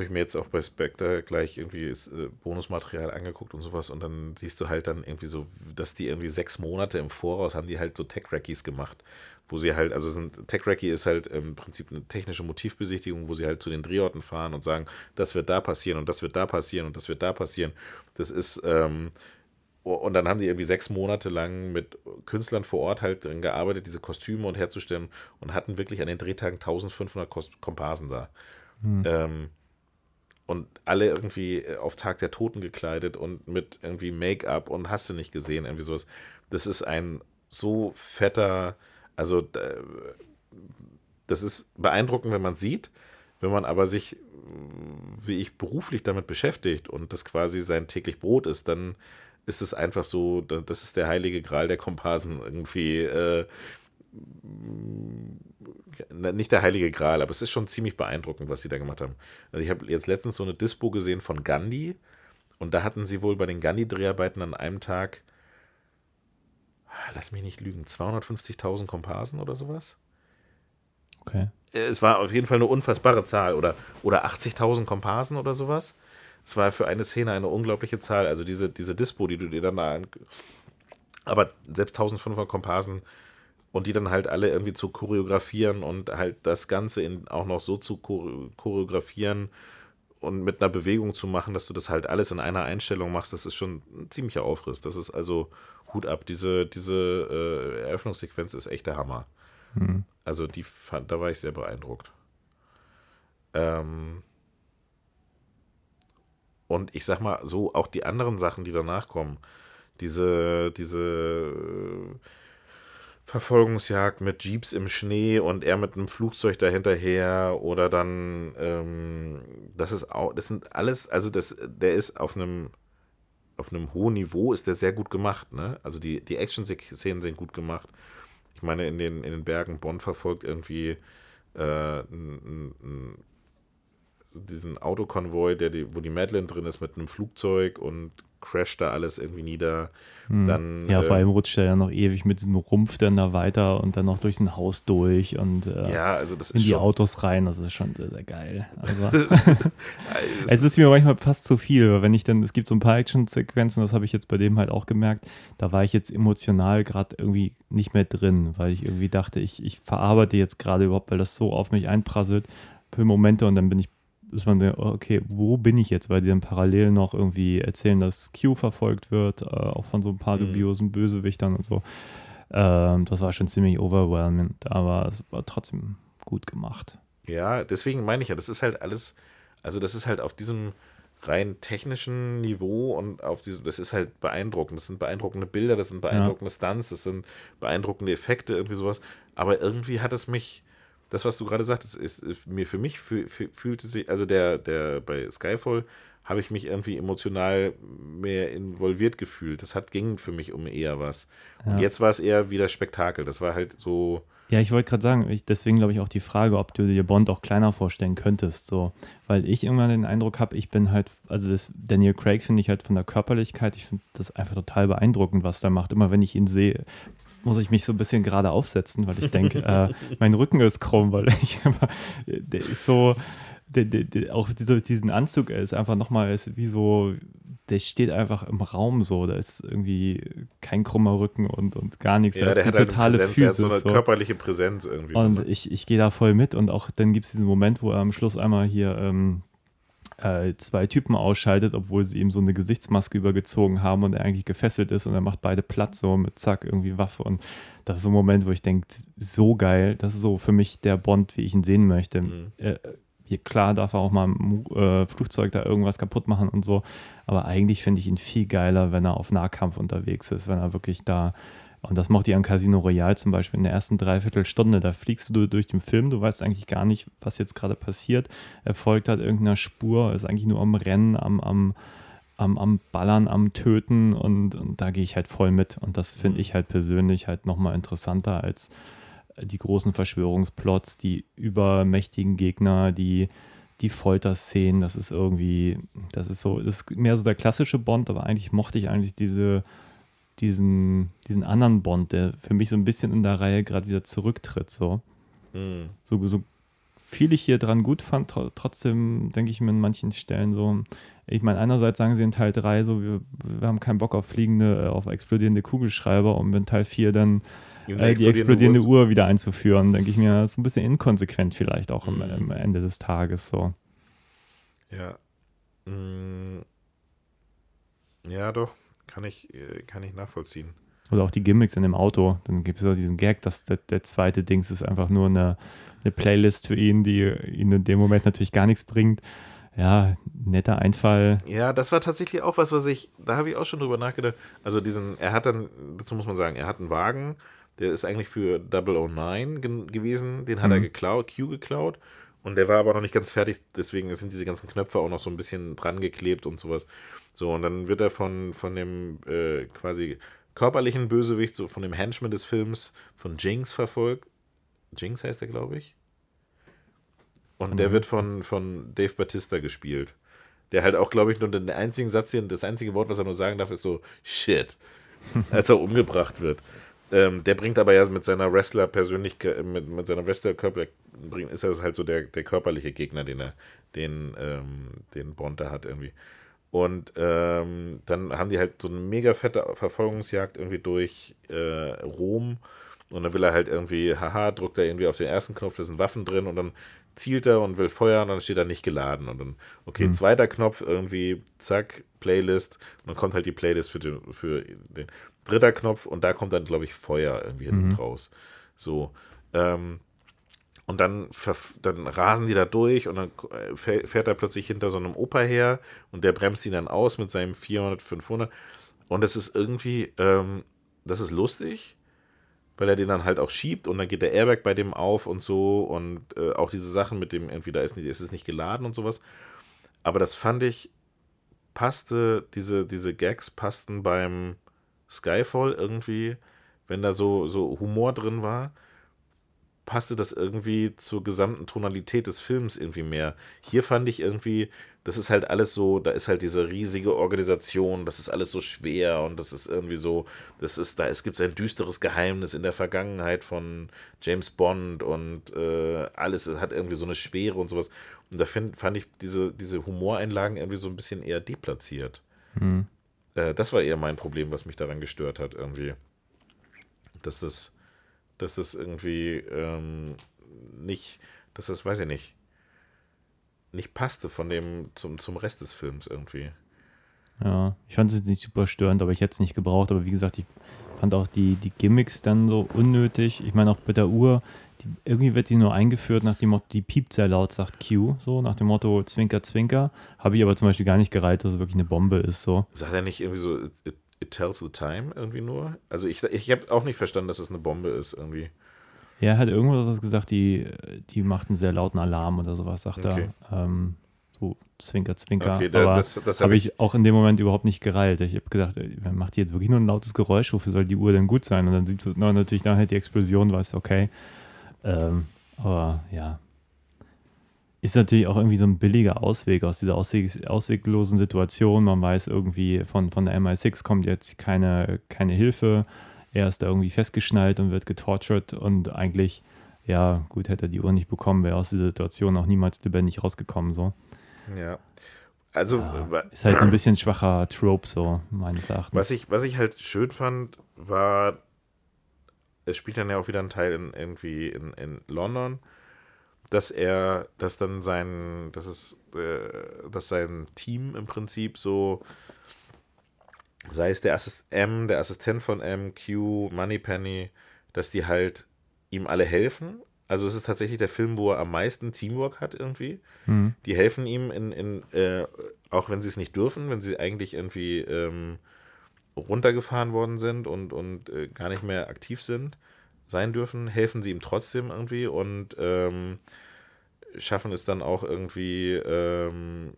habe ich mir jetzt auch bei Spectre gleich irgendwie das, äh, Bonusmaterial angeguckt und sowas. Und dann siehst du halt dann irgendwie so, dass die irgendwie sechs Monate im Voraus haben die halt so Tech-Rackies gemacht, wo sie halt, also sind, Tech-Rackie ist halt im Prinzip eine technische Motivbesichtigung, wo sie halt zu den Drehorten fahren und sagen, das wird da passieren und das wird da passieren und das wird da passieren. Das ist, ähm, und dann haben die irgendwie sechs Monate lang mit Künstlern vor Ort halt drin gearbeitet, diese Kostüme und herzustellen und hatten wirklich an den Drehtagen 1500 Kos- Komparsen da. Ähm, und alle irgendwie auf Tag der Toten gekleidet und mit irgendwie Make-up und hast du nicht gesehen, irgendwie sowas. Das ist ein so fetter, also da- das ist beeindruckend, wenn man sieht, wenn man aber sich, wie ich, beruflich damit beschäftigt und das quasi sein täglich Brot ist, dann ist es einfach so, da- das ist der heilige Gral der Komparsen irgendwie. Äh, nicht der heilige Gral, aber es ist schon ziemlich beeindruckend, was sie da gemacht haben. Also ich habe jetzt letztens so eine Dispo gesehen von Gandhi und da hatten sie wohl bei den Gandhi-Dreharbeiten an einem Tag, lass mich nicht lügen, 250.000 Komparsen oder sowas. Okay. Es war auf jeden Fall eine unfassbare Zahl oder, oder 80.000 Komparsen oder sowas. Es war für eine Szene eine unglaubliche Zahl. Also diese, diese Dispo, die du dir dann da. Aber selbst 1500 Komparsen und die dann halt alle irgendwie zu choreografieren und halt das Ganze in, auch noch so zu chore- choreografieren und mit einer Bewegung zu machen, dass du das halt alles in einer Einstellung machst, das ist schon ein ziemlicher Aufriss. Das ist also Hut ab. Diese, diese äh, Eröffnungssequenz ist echt der Hammer. Also die fand, da war ich sehr beeindruckt. Ähm und ich sag mal so, auch die anderen Sachen, die danach kommen, diese, diese äh, Verfolgungsjagd mit Jeeps im Schnee und er mit einem Flugzeug dahinterher oder dann, ähm, das ist auch, das sind alles, also das, der ist auf einem, auf einem hohen Niveau, ist der sehr gut gemacht, ne? Also die, die Action-Szenen sind gut gemacht. Ich meine, in den, in den Bergen Bonn verfolgt irgendwie äh, n- n- diesen Autokonvoi, der die, wo die Madeline drin ist, mit einem Flugzeug und crasht da alles irgendwie nieder. Dann, Hm. Ja, vor äh, allem rutscht er ja noch ewig mit diesem Rumpf dann da weiter und dann noch durch ein Haus durch und äh, ja, also das in ist die schon. Autos rein. Das ist schon sehr, sehr geil. Also, (laughs) (laughs) es es ist mir manchmal fast zu viel, weil wenn ich dann, es gibt so ein paar Action-Sequenzen, das habe ich jetzt bei dem halt auch gemerkt, da war ich jetzt emotional gerade irgendwie nicht mehr drin, weil ich irgendwie dachte, ich, ich verarbeite jetzt gerade überhaupt, weil das so auf mich einprasselt für Momente und dann bin ich ist man der, okay, wo bin ich jetzt? Weil die dann parallel noch irgendwie erzählen, dass Q verfolgt wird, äh, auch von so ein paar Mhm. dubiosen Bösewichtern und so. Ähm, das war schon ziemlich overwhelming, aber es war trotzdem gut gemacht. Ja, deswegen meine ich ja, das ist halt alles, also das ist halt auf diesem rein technischen Niveau und auf diesem, das ist halt beeindruckend. Das sind beeindruckende Bilder, das sind beeindruckende Stunts, das sind beeindruckende Effekte, irgendwie sowas. Aber irgendwie hat es mich, das, was du gerade sagtest, ist, ist mir für mich fü- fü- fühlte sich, also der, der bei Skyfall habe ich mich irgendwie emotional mehr involviert gefühlt. Das hat ging für mich um eher was. Und Ja. jetzt war es eher wie das Spektakel. Das war halt so, Ja, ich wollte gerade sagen, ich, deswegen glaube ich auch die Frage, ob du dir Bond auch kleiner vorstellen könntest, so, weil ich irgendwann den Eindruck habe, ich bin halt, also das Daniel Craig finde ich halt von der Körperlichkeit, ich finde das einfach total beeindruckend, was der macht. Immer wenn ich ihn sehe, muss ich mich so ein bisschen gerade aufsetzen, weil ich denke, äh, mein Rücken ist krumm, weil ich einfach, der ist so, der, der, der, auch diese, diesen Anzug ist einfach nochmal ist wie so, der steht einfach im Raum so. Da ist irgendwie kein krummer Rücken und, und gar nichts. Ja, da der ist hat halt totale eine Präsenz, der hat so Physis. eine so. körperliche Präsenz irgendwie. Und so, ne? ich, ich gehe da voll mit und auch dann gibt es diesen Moment, wo er am Schluss einmal hier ähm, äh, zwei Typen ausschaltet, obwohl sie ihm so eine Gesichtsmaske übergezogen haben und er eigentlich gefesselt ist und er macht beide platt so mit zack, irgendwie Waffe und das ist so ein Moment, wo ich denke, so geil, das ist so für mich der Bond, wie ich ihn sehen möchte. Mhm. Äh, klar darf er auch mal im äh, Flugzeug da irgendwas kaputt machen und so, aber eigentlich finde ich ihn viel geiler, wenn er auf Nahkampf unterwegs ist, wenn er wirklich da und das mochte ich an Casino Royale zum Beispiel in der ersten Dreiviertelstunde. Da fliegst du durch den Film, du weißt eigentlich gar nicht, was jetzt gerade passiert. Er folgt halt irgendeiner Spur, ist eigentlich nur am Rennen, am, am, am, am Ballern, am Töten und, und da gehe ich halt voll mit. Und das finde ich halt persönlich halt nochmal interessanter als die großen Verschwörungsplots, die übermächtigen Gegner, die, die Folterszenen. Das ist irgendwie, das ist so, das ist mehr so der klassische Bond, aber eigentlich mochte ich eigentlich diese diesen, diesen anderen Bond, der für mich so ein bisschen in der Reihe gerade wieder zurücktritt. So. Mhm. so, so viel ich hier dran gut fand, tr trotzdem denke ich mir in manchen Stellen so, ich meine, einerseits sagen sie in Teil 3 so, wir, wir haben keinen Bock auf fliegende, äh, auf explodierende Kugelschreiber und in Teil 4 dann äh, die explodierende Uhr wieder einzuführen, denke ich mir, das ist ein bisschen inkonsequent vielleicht auch Mhm. am, am Ende des Tages so. Ja. Mm. Ja, doch. Kann ich, äh, kann ich nachvollziehen. Oder auch die Gimmicks in dem Auto. Dann gibt es ja diesen Gag, dass der, der zweite Dings ist einfach nur eine, eine Playlist für ihn, die ihn in dem Moment natürlich gar nichts bringt. Ja, netter Einfall. Ja, das war tatsächlich auch was, was ich, da habe ich auch schon drüber nachgedacht. Also diesen, er hat dann, dazu muss man sagen, er hat einen Wagen, der ist eigentlich für 009 gen- gewesen, den hat er Mhm. geklaut, Q geklaut. Und der war aber noch nicht ganz fertig, deswegen sind diese ganzen Knöpfe auch noch so ein bisschen dran geklebt und sowas. So, und dann wird er von, von dem äh, quasi körperlichen Bösewicht, so von dem Henchman des Films, von Jinx verfolgt. Jinx heißt er, glaube ich. Und der wird von, von Dave Batista gespielt. Der halt auch, glaube ich, nur den einzigen Satz hier, das einzige Wort, was er nur sagen darf, ist so Shit, (laughs) als er umgebracht wird. Ähm, der bringt aber ja mit seiner Wrestler persönlich, mit, mit seiner Wrestler-Körper, ist er halt so der, der körperliche Gegner, den er, den, ähm, den Bond da hat irgendwie. Und ähm, dann haben die halt so eine mega fette Verfolgungsjagd irgendwie durch äh, Rom. Und dann will er halt irgendwie, haha, drückt er irgendwie auf den ersten Knopf, da sind Waffen drin und dann zielt er und will feuern und dann steht er nicht geladen. Und dann, okay, zweiter Knopf irgendwie, zack, Playlist. Und dann kommt halt die Playlist für den, für den dritter Knopf und da kommt dann, glaube ich, Feuer irgendwie hinten raus. So. Ähm, und dann, dann rasen die da durch und dann äh, fäh- fährt er plötzlich hinter so einem Opa her und der bremst ihn dann aus mit seinem 400, 500. Und das ist irgendwie, ähm, das ist lustig, weil er den dann halt auch schiebt und dann geht der Airbag bei dem auf und so und äh, auch diese Sachen mit dem, irgendwie da ist, nicht, ist es nicht geladen und sowas. Aber das fand ich, passte, diese, diese Gags passten beim Skyfall irgendwie, wenn da so, so Humor drin war, passte das irgendwie zur gesamten Tonalität des Films irgendwie mehr. Hier fand ich irgendwie, das ist halt alles so, da ist halt diese riesige Organisation, das ist alles so schwer und das ist irgendwie so, das ist, da es gibt ein düsteres Geheimnis in der Vergangenheit von James Bond und äh, alles hat irgendwie so eine Schwere und sowas. Und da find, fand ich diese, diese Humoreinlagen irgendwie so ein bisschen eher deplatziert. Äh, das war eher mein Problem, was mich daran gestört hat, irgendwie. Dass das, dass das irgendwie ähm, nicht, dass das, weiß ich nicht, nicht passte von dem zum, zum Rest des Films irgendwie. Ja, ich fand es jetzt nicht super störend, aber ich hätte es nicht gebraucht. Aber wie gesagt, ich fand auch die, die Gimmicks dann so unnötig. Ich meine auch mit der Uhr, die, irgendwie wird die nur eingeführt nach dem Motto, die piept sehr laut, sagt Q, so nach dem Motto Zwinker, Zwinker. Habe ich aber zum Beispiel gar nicht gereilt, dass es wirklich eine Bombe ist, so. Sagt er nicht irgendwie so, it, it tells the time irgendwie nur? Also ich, ich habe auch nicht verstanden, dass es eine Bombe ist irgendwie. Ja, er hat irgendwo was gesagt, die, die macht einen sehr lauten Alarm oder sowas, sagt Okay. er. Ähm, so Zwinker, Zwinker. Okay, da- aber das- das hab habe ich- ich auch in dem Moment überhaupt nicht gereilt. Ich habe gedacht, ey, macht die jetzt wirklich nur ein lautes Geräusch? Wofür soll die Uhr denn gut sein? Und dann sieht man natürlich dann halt die Explosion, weiß okay. Ähm, aber ja. Ist natürlich auch irgendwie so ein billiger Ausweg aus dieser ausweg, ausweglosen Situation. Man weiß irgendwie, von, von der MI6 kommt jetzt keine, keine Hilfe. Er ist da irgendwie festgeschnallt und wird getortured und eigentlich, ja, gut, hätte er die Uhr nicht bekommen, wäre aus dieser Situation auch niemals lebendig rausgekommen. So. Ja. Also, Ja, wa- ist halt so ein bisschen schwacher Trope, so meines Erachtens. was ich, was ich halt schön fand, war, es spielt dann ja auch wieder ein Teil in, irgendwie in, in London, dass er, dass dann sein, dass es, äh, dass sein Team im Prinzip so, sei es der Assist M, der Assistent von M, Q, Moneypenny, dass die halt ihm alle helfen. Also es ist tatsächlich der Film, wo er am meisten Teamwork hat irgendwie. Mhm. Die helfen ihm in, in äh, auch wenn sie es nicht dürfen, wenn sie eigentlich irgendwie ähm, runtergefahren worden sind und, und äh, gar nicht mehr aktiv sind, sein dürfen, helfen sie ihm trotzdem irgendwie und ähm, schaffen es dann auch irgendwie, ähm,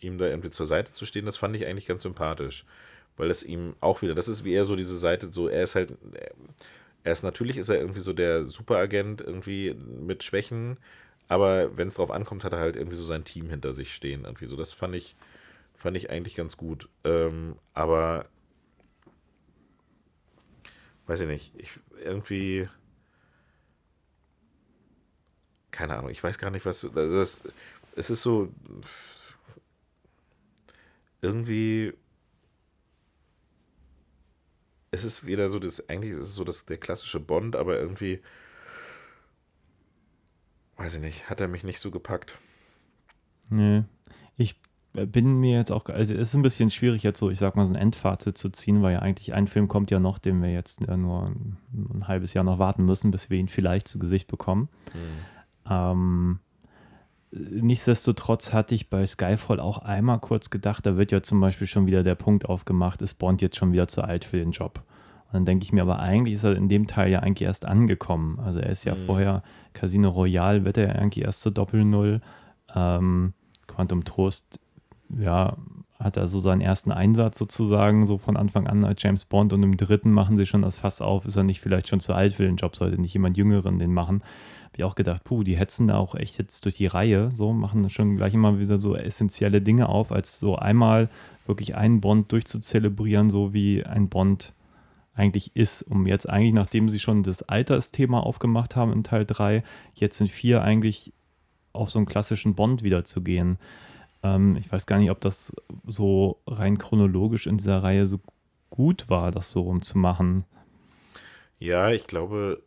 ihm da irgendwie zur Seite zu stehen. Das fand ich eigentlich ganz sympathisch, weil das ihm auch wieder, das ist wie er so diese Seite, so er ist halt, er ist natürlich ist er irgendwie so der Superagent irgendwie mit Schwächen, aber wenn es drauf ankommt, hat er halt irgendwie so sein Team hinter sich stehen irgendwie so. Das fand ich fand ich eigentlich ganz gut. Ähm, aber weiß ich nicht, ich irgendwie keine Ahnung, ich weiß gar nicht, was also das, es ist so irgendwie es ist wieder so das eigentlich ist es so das der klassische Bond, aber irgendwie weiß ich nicht, hat er mich nicht so gepackt. Nee. Bin mir jetzt auch, also es ist ein bisschen schwierig jetzt so, ich sag mal, so ein Endfazit zu ziehen, weil ja eigentlich ein Film kommt ja noch, den wir jetzt ja nur ein, ein halbes Jahr noch warten müssen, bis wir ihn vielleicht zu Gesicht bekommen. Ähm, nichtsdestotrotz hatte ich bei Skyfall auch einmal kurz gedacht, da wird ja zum Beispiel schon wieder der Punkt aufgemacht, ist Bond jetzt schon wieder zu alt für den Job? Und dann denke ich mir, aber eigentlich ist er in dem Teil ja eigentlich erst angekommen. Also er ist ja vorher Casino Royale, wird er ja eigentlich erst zur Doppel-Null. Ähm, Quantum Trost, ja, hat er so seinen ersten Einsatz sozusagen, so von Anfang an als James Bond und im dritten machen sie schon das Fass auf, ist er nicht vielleicht schon zu alt für den Job, sollte nicht jemand Jüngeren den machen. Habe ich auch gedacht, puh, die hetzen da auch echt jetzt durch die Reihe, so, machen schon gleich immer wieder so essentielle Dinge auf, als so einmal wirklich einen Bond durchzuzelebrieren, so wie ein Bond eigentlich ist, um jetzt eigentlich, nachdem sie schon das Altersthema aufgemacht haben in Teil 3, jetzt in 4 eigentlich auf so einen klassischen Bond wieder zu gehen. Ähm, ich weiß gar nicht, ob das so rein chronologisch in dieser Reihe so gut war, das so rumzumachen. Ja, ich glaube,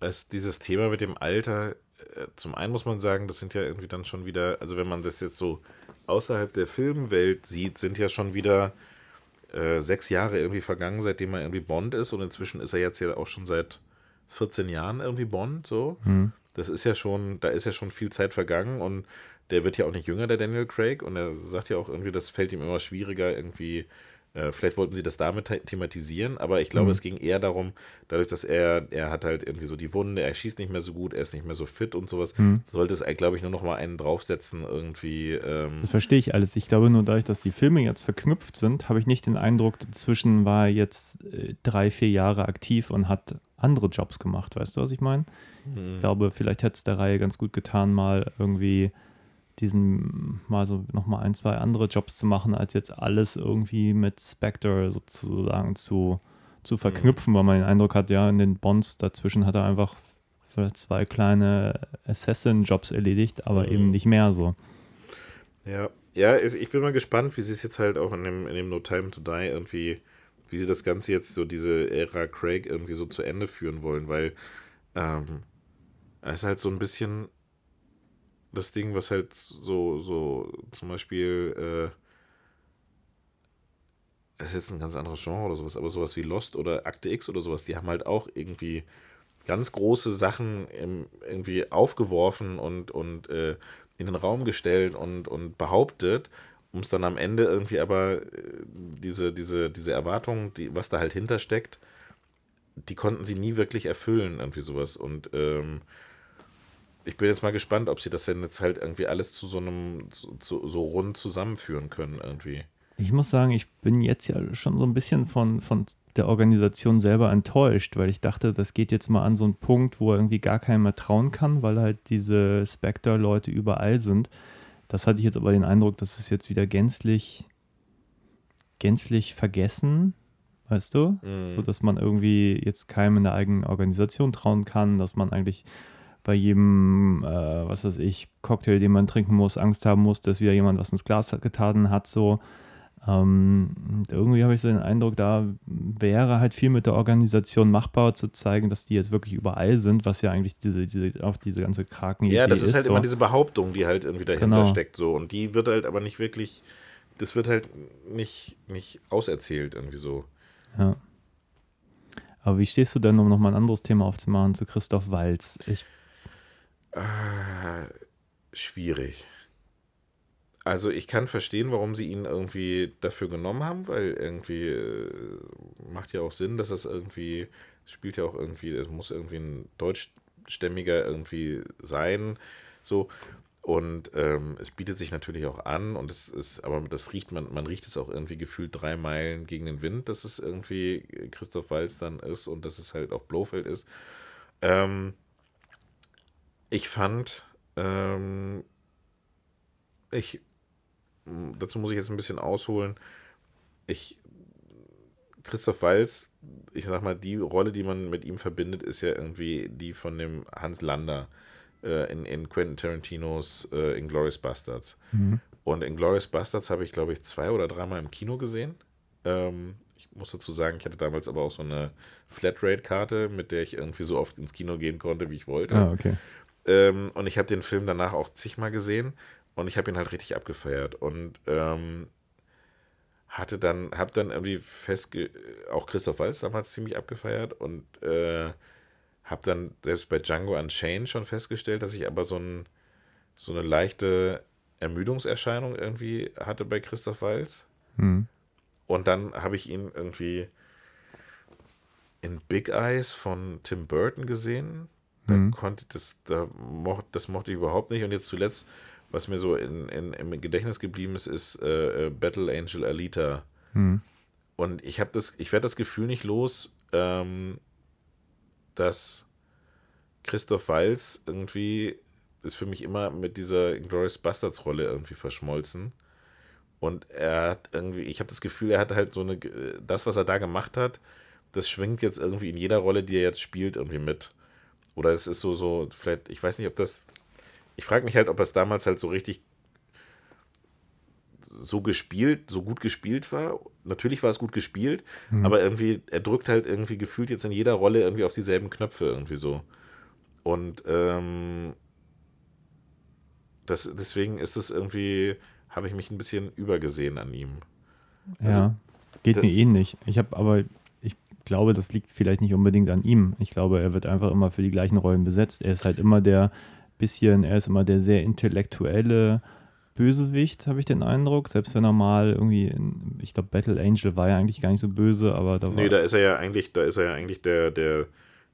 es, dieses Thema mit dem Alter, äh, zum einen muss man sagen, das sind ja irgendwie dann schon wieder, also wenn man das jetzt so außerhalb der Filmwelt sieht, sind ja schon wieder äh, sechs Jahre irgendwie vergangen, seitdem er irgendwie Bond ist und inzwischen ist er jetzt ja auch schon seit 14 Jahren irgendwie Bond, so. Das ist ja schon, da ist ja schon viel Zeit vergangen und der wird ja auch nicht jünger, der Daniel Craig, und er sagt ja auch irgendwie, das fällt ihm immer schwieriger, irgendwie, äh, vielleicht wollten sie das damit the- thematisieren, aber ich glaube, es ging eher darum, dadurch, dass er, er hat halt irgendwie so die Wunde, er schießt nicht mehr so gut, er ist nicht mehr so fit und sowas, sollte es, glaube ich, nur noch mal einen draufsetzen, irgendwie, ähm, Das verstehe ich alles. Ich glaube nur dadurch, dass die Filme jetzt verknüpft sind, habe ich nicht den Eindruck, dazwischen war er jetzt äh, drei, vier Jahre aktiv und hat andere Jobs gemacht. Weißt du, was ich meine? Ich glaube, vielleicht hätte es der Reihe ganz gut getan, mal irgendwie diesen, mal so nochmal ein, zwei andere Jobs zu machen, als jetzt alles irgendwie mit Spectre sozusagen zu, zu verknüpfen, weil man den Eindruck hat, ja, in den Bonds dazwischen hat er einfach zwei kleine Assassin-Jobs erledigt, aber eben nicht mehr so. Ja, ja, ich bin mal gespannt, wie sie es jetzt halt auch in dem, in dem No Time to Die irgendwie, wie sie das Ganze jetzt so diese Ära Craig irgendwie so zu Ende führen wollen, weil ähm, es ist halt so ein bisschen das Ding, was halt so, so zum Beispiel, äh, das ist jetzt ein ganz anderes Genre oder sowas, aber sowas wie Lost oder Akte X oder sowas, die haben halt auch irgendwie ganz große Sachen im, irgendwie aufgeworfen und, und äh, in den Raum gestellt und, und behauptet, um es dann am Ende irgendwie aber äh, diese, diese, diese Erwartungen, die, was da halt hintersteckt, die konnten sie nie wirklich erfüllen, irgendwie sowas. Und ähm, ich bin jetzt mal gespannt, ob sie das denn jetzt halt irgendwie alles zu so einem, zu, so rund zusammenführen können, irgendwie. Ich muss sagen, ich bin jetzt ja schon so ein bisschen von, von der Organisation selber enttäuscht, weil ich dachte, das geht jetzt mal an so einen Punkt, wo irgendwie gar keinem mehr trauen kann, weil halt diese Spectre-Leute überall sind. Das hatte ich jetzt aber den Eindruck, dass es jetzt wieder gänzlich, gänzlich vergessen, weißt du? Mhm. So, dass man irgendwie jetzt keinem in der eigenen Organisation trauen kann, dass man eigentlich bei jedem, äh, was weiß ich, Cocktail, den man trinken muss, Angst haben muss, dass wieder jemand was ins Glas getan hat, so. Ähm, irgendwie habe ich so den Eindruck, da wäre halt viel mit der Organisation machbar, zu zeigen, dass die jetzt wirklich überall sind, was ja eigentlich diese, diese auch diese ganze kraken Ja, das ist, ist halt so. immer diese Behauptung, die halt irgendwie dahinter Genau. steckt so und die wird halt aber nicht wirklich, das wird halt nicht, nicht auserzählt irgendwie so. Ja. Aber wie stehst du denn, um nochmal ein anderes Thema aufzumachen, zu Christoph Walz? Ich, Äh, schwierig. Also ich kann verstehen, warum sie ihn irgendwie dafür genommen haben, weil irgendwie äh, macht ja auch Sinn, dass das irgendwie, spielt ja auch irgendwie, es muss irgendwie ein deutschstämmiger irgendwie sein, so. Und ähm, es bietet sich natürlich auch an und es ist, aber das riecht man, man riecht es auch irgendwie gefühlt drei Meilen gegen den Wind, dass es irgendwie Christoph Walz dann ist und dass es halt auch Blofeld ist. Ähm, ich fand, ähm, ich, dazu muss ich jetzt ein bisschen ausholen. Ich, Christoph Walz, ich sag mal, die Rolle, die man mit ihm verbindet, ist ja irgendwie die von dem Hans Lander äh, in, in Quentin Tarantinos äh, Inglourious Bastards. Und Inglourious Bastards habe ich, glaube ich, zwei oder dreimal im Kino gesehen. Ähm, ich muss dazu sagen, ich hatte damals aber auch so eine Flatrate-Karte, mit der ich irgendwie so oft ins Kino gehen konnte, wie ich wollte. ah, okay. Ähm, und ich habe den Film danach auch zigmal gesehen und ich habe ihn halt richtig abgefeiert und ähm, hatte dann, habe dann irgendwie festge, auch Christoph Waltz damals ziemlich abgefeiert und äh, habe dann selbst bei Django Unchained schon festgestellt, dass ich aber so, ein, so eine leichte Ermüdungserscheinung irgendwie hatte bei Christoph Waltz. Hm. Und dann habe ich ihn irgendwie in Big Eyes von Tim Burton gesehen. Da konnte das, da mocht, das mochte ich überhaupt nicht. Und jetzt zuletzt, was mir so in, in, im Gedächtnis geblieben ist, ist äh, äh, Battle Angel Alita. Und ich habe das, ich werde das Gefühl nicht los, ähm, dass Christoph Waltz irgendwie ist für mich immer mit dieser Glorious Bastards Rolle irgendwie verschmolzen. Und er hat irgendwie, ich habe das Gefühl, er hat halt so eine, das, was er da gemacht hat, das schwingt jetzt irgendwie in jeder Rolle, die er jetzt spielt, irgendwie mit. Oder es ist so, so, vielleicht, ich weiß nicht, ob das, ich frage mich halt, ob es damals halt so richtig so gespielt, so gut gespielt war. Natürlich war es gut gespielt, aber irgendwie, er drückt halt irgendwie gefühlt jetzt in jeder Rolle irgendwie auf dieselben Knöpfe irgendwie so. Und ähm, das, deswegen ist es irgendwie, habe ich mich ein bisschen übergesehen an ihm. Ja, geht mir ähnlich. Ich habe aber, glaube, das liegt vielleicht nicht unbedingt an ihm. Ich glaube, er wird einfach immer für die gleichen Rollen besetzt. Er ist halt immer der bisschen, er ist immer der sehr intellektuelle Bösewicht, habe ich den Eindruck. Selbst wenn er mal irgendwie, in, ich glaube, Battle Angel war ja eigentlich gar nicht so böse, aber da war. Nee, da ist er ja eigentlich, da ist er ja eigentlich der, der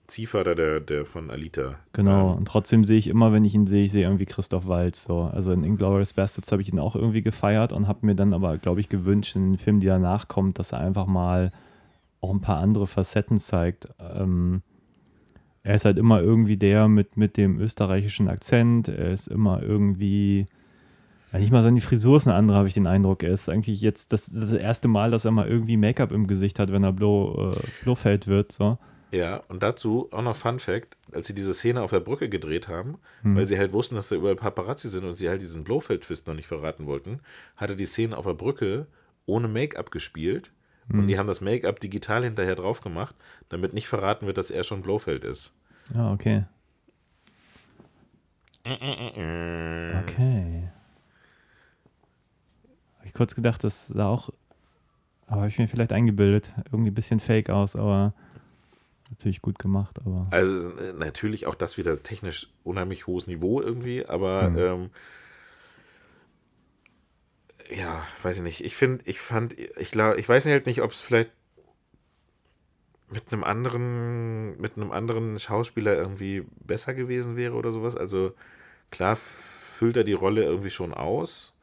Ziehvater der, der von Alita. Genau, Ähm, und trotzdem sehe ich immer, wenn ich ihn sehe, ich sehe irgendwie Christoph Waltz. So. Also in Inglourious Bastards habe ich ihn auch irgendwie gefeiert und habe mir dann aber, glaube ich, gewünscht, in den Film, die danach kommt, dass er einfach mal auch ein paar andere Facetten zeigt. Ähm, er ist halt immer irgendwie der mit, mit dem österreichischen Akzent. Er ist immer irgendwie. Nicht mal seine Frisur ist eine andere, habe ich den Eindruck. Er ist eigentlich jetzt das, das erste Mal, dass er mal irgendwie Make-up im Gesicht hat, wenn er Blo, äh, Blofeld wird. So. Ja, und dazu auch noch Fun Fact, als sie diese Szene auf der Brücke gedreht haben, weil sie halt wussten, dass da überall Paparazzi sind und sie halt diesen Blofeld-Twist noch nicht verraten wollten, hatte die Szene auf der Brücke ohne Make-up gespielt und die haben das Make-up digital hinterher drauf gemacht, damit nicht verraten wird, dass er schon Blofeld ist. Ja, okay. Okay. Habe ich kurz gedacht, das sah auch, aber habe ich mir vielleicht eingebildet, irgendwie ein bisschen fake aus, aber natürlich gut gemacht, aber Also äh, natürlich auch das wieder technisch unheimlich hohes Niveau irgendwie, aber ähm, ja, weiß ich nicht. Ich finde, ich fand, ich glaube, ich weiß halt nicht, ob es vielleicht mit einem anderen, mit einem anderen Schauspieler irgendwie besser gewesen wäre oder sowas. Also klar füllt er die Rolle irgendwie schon aus,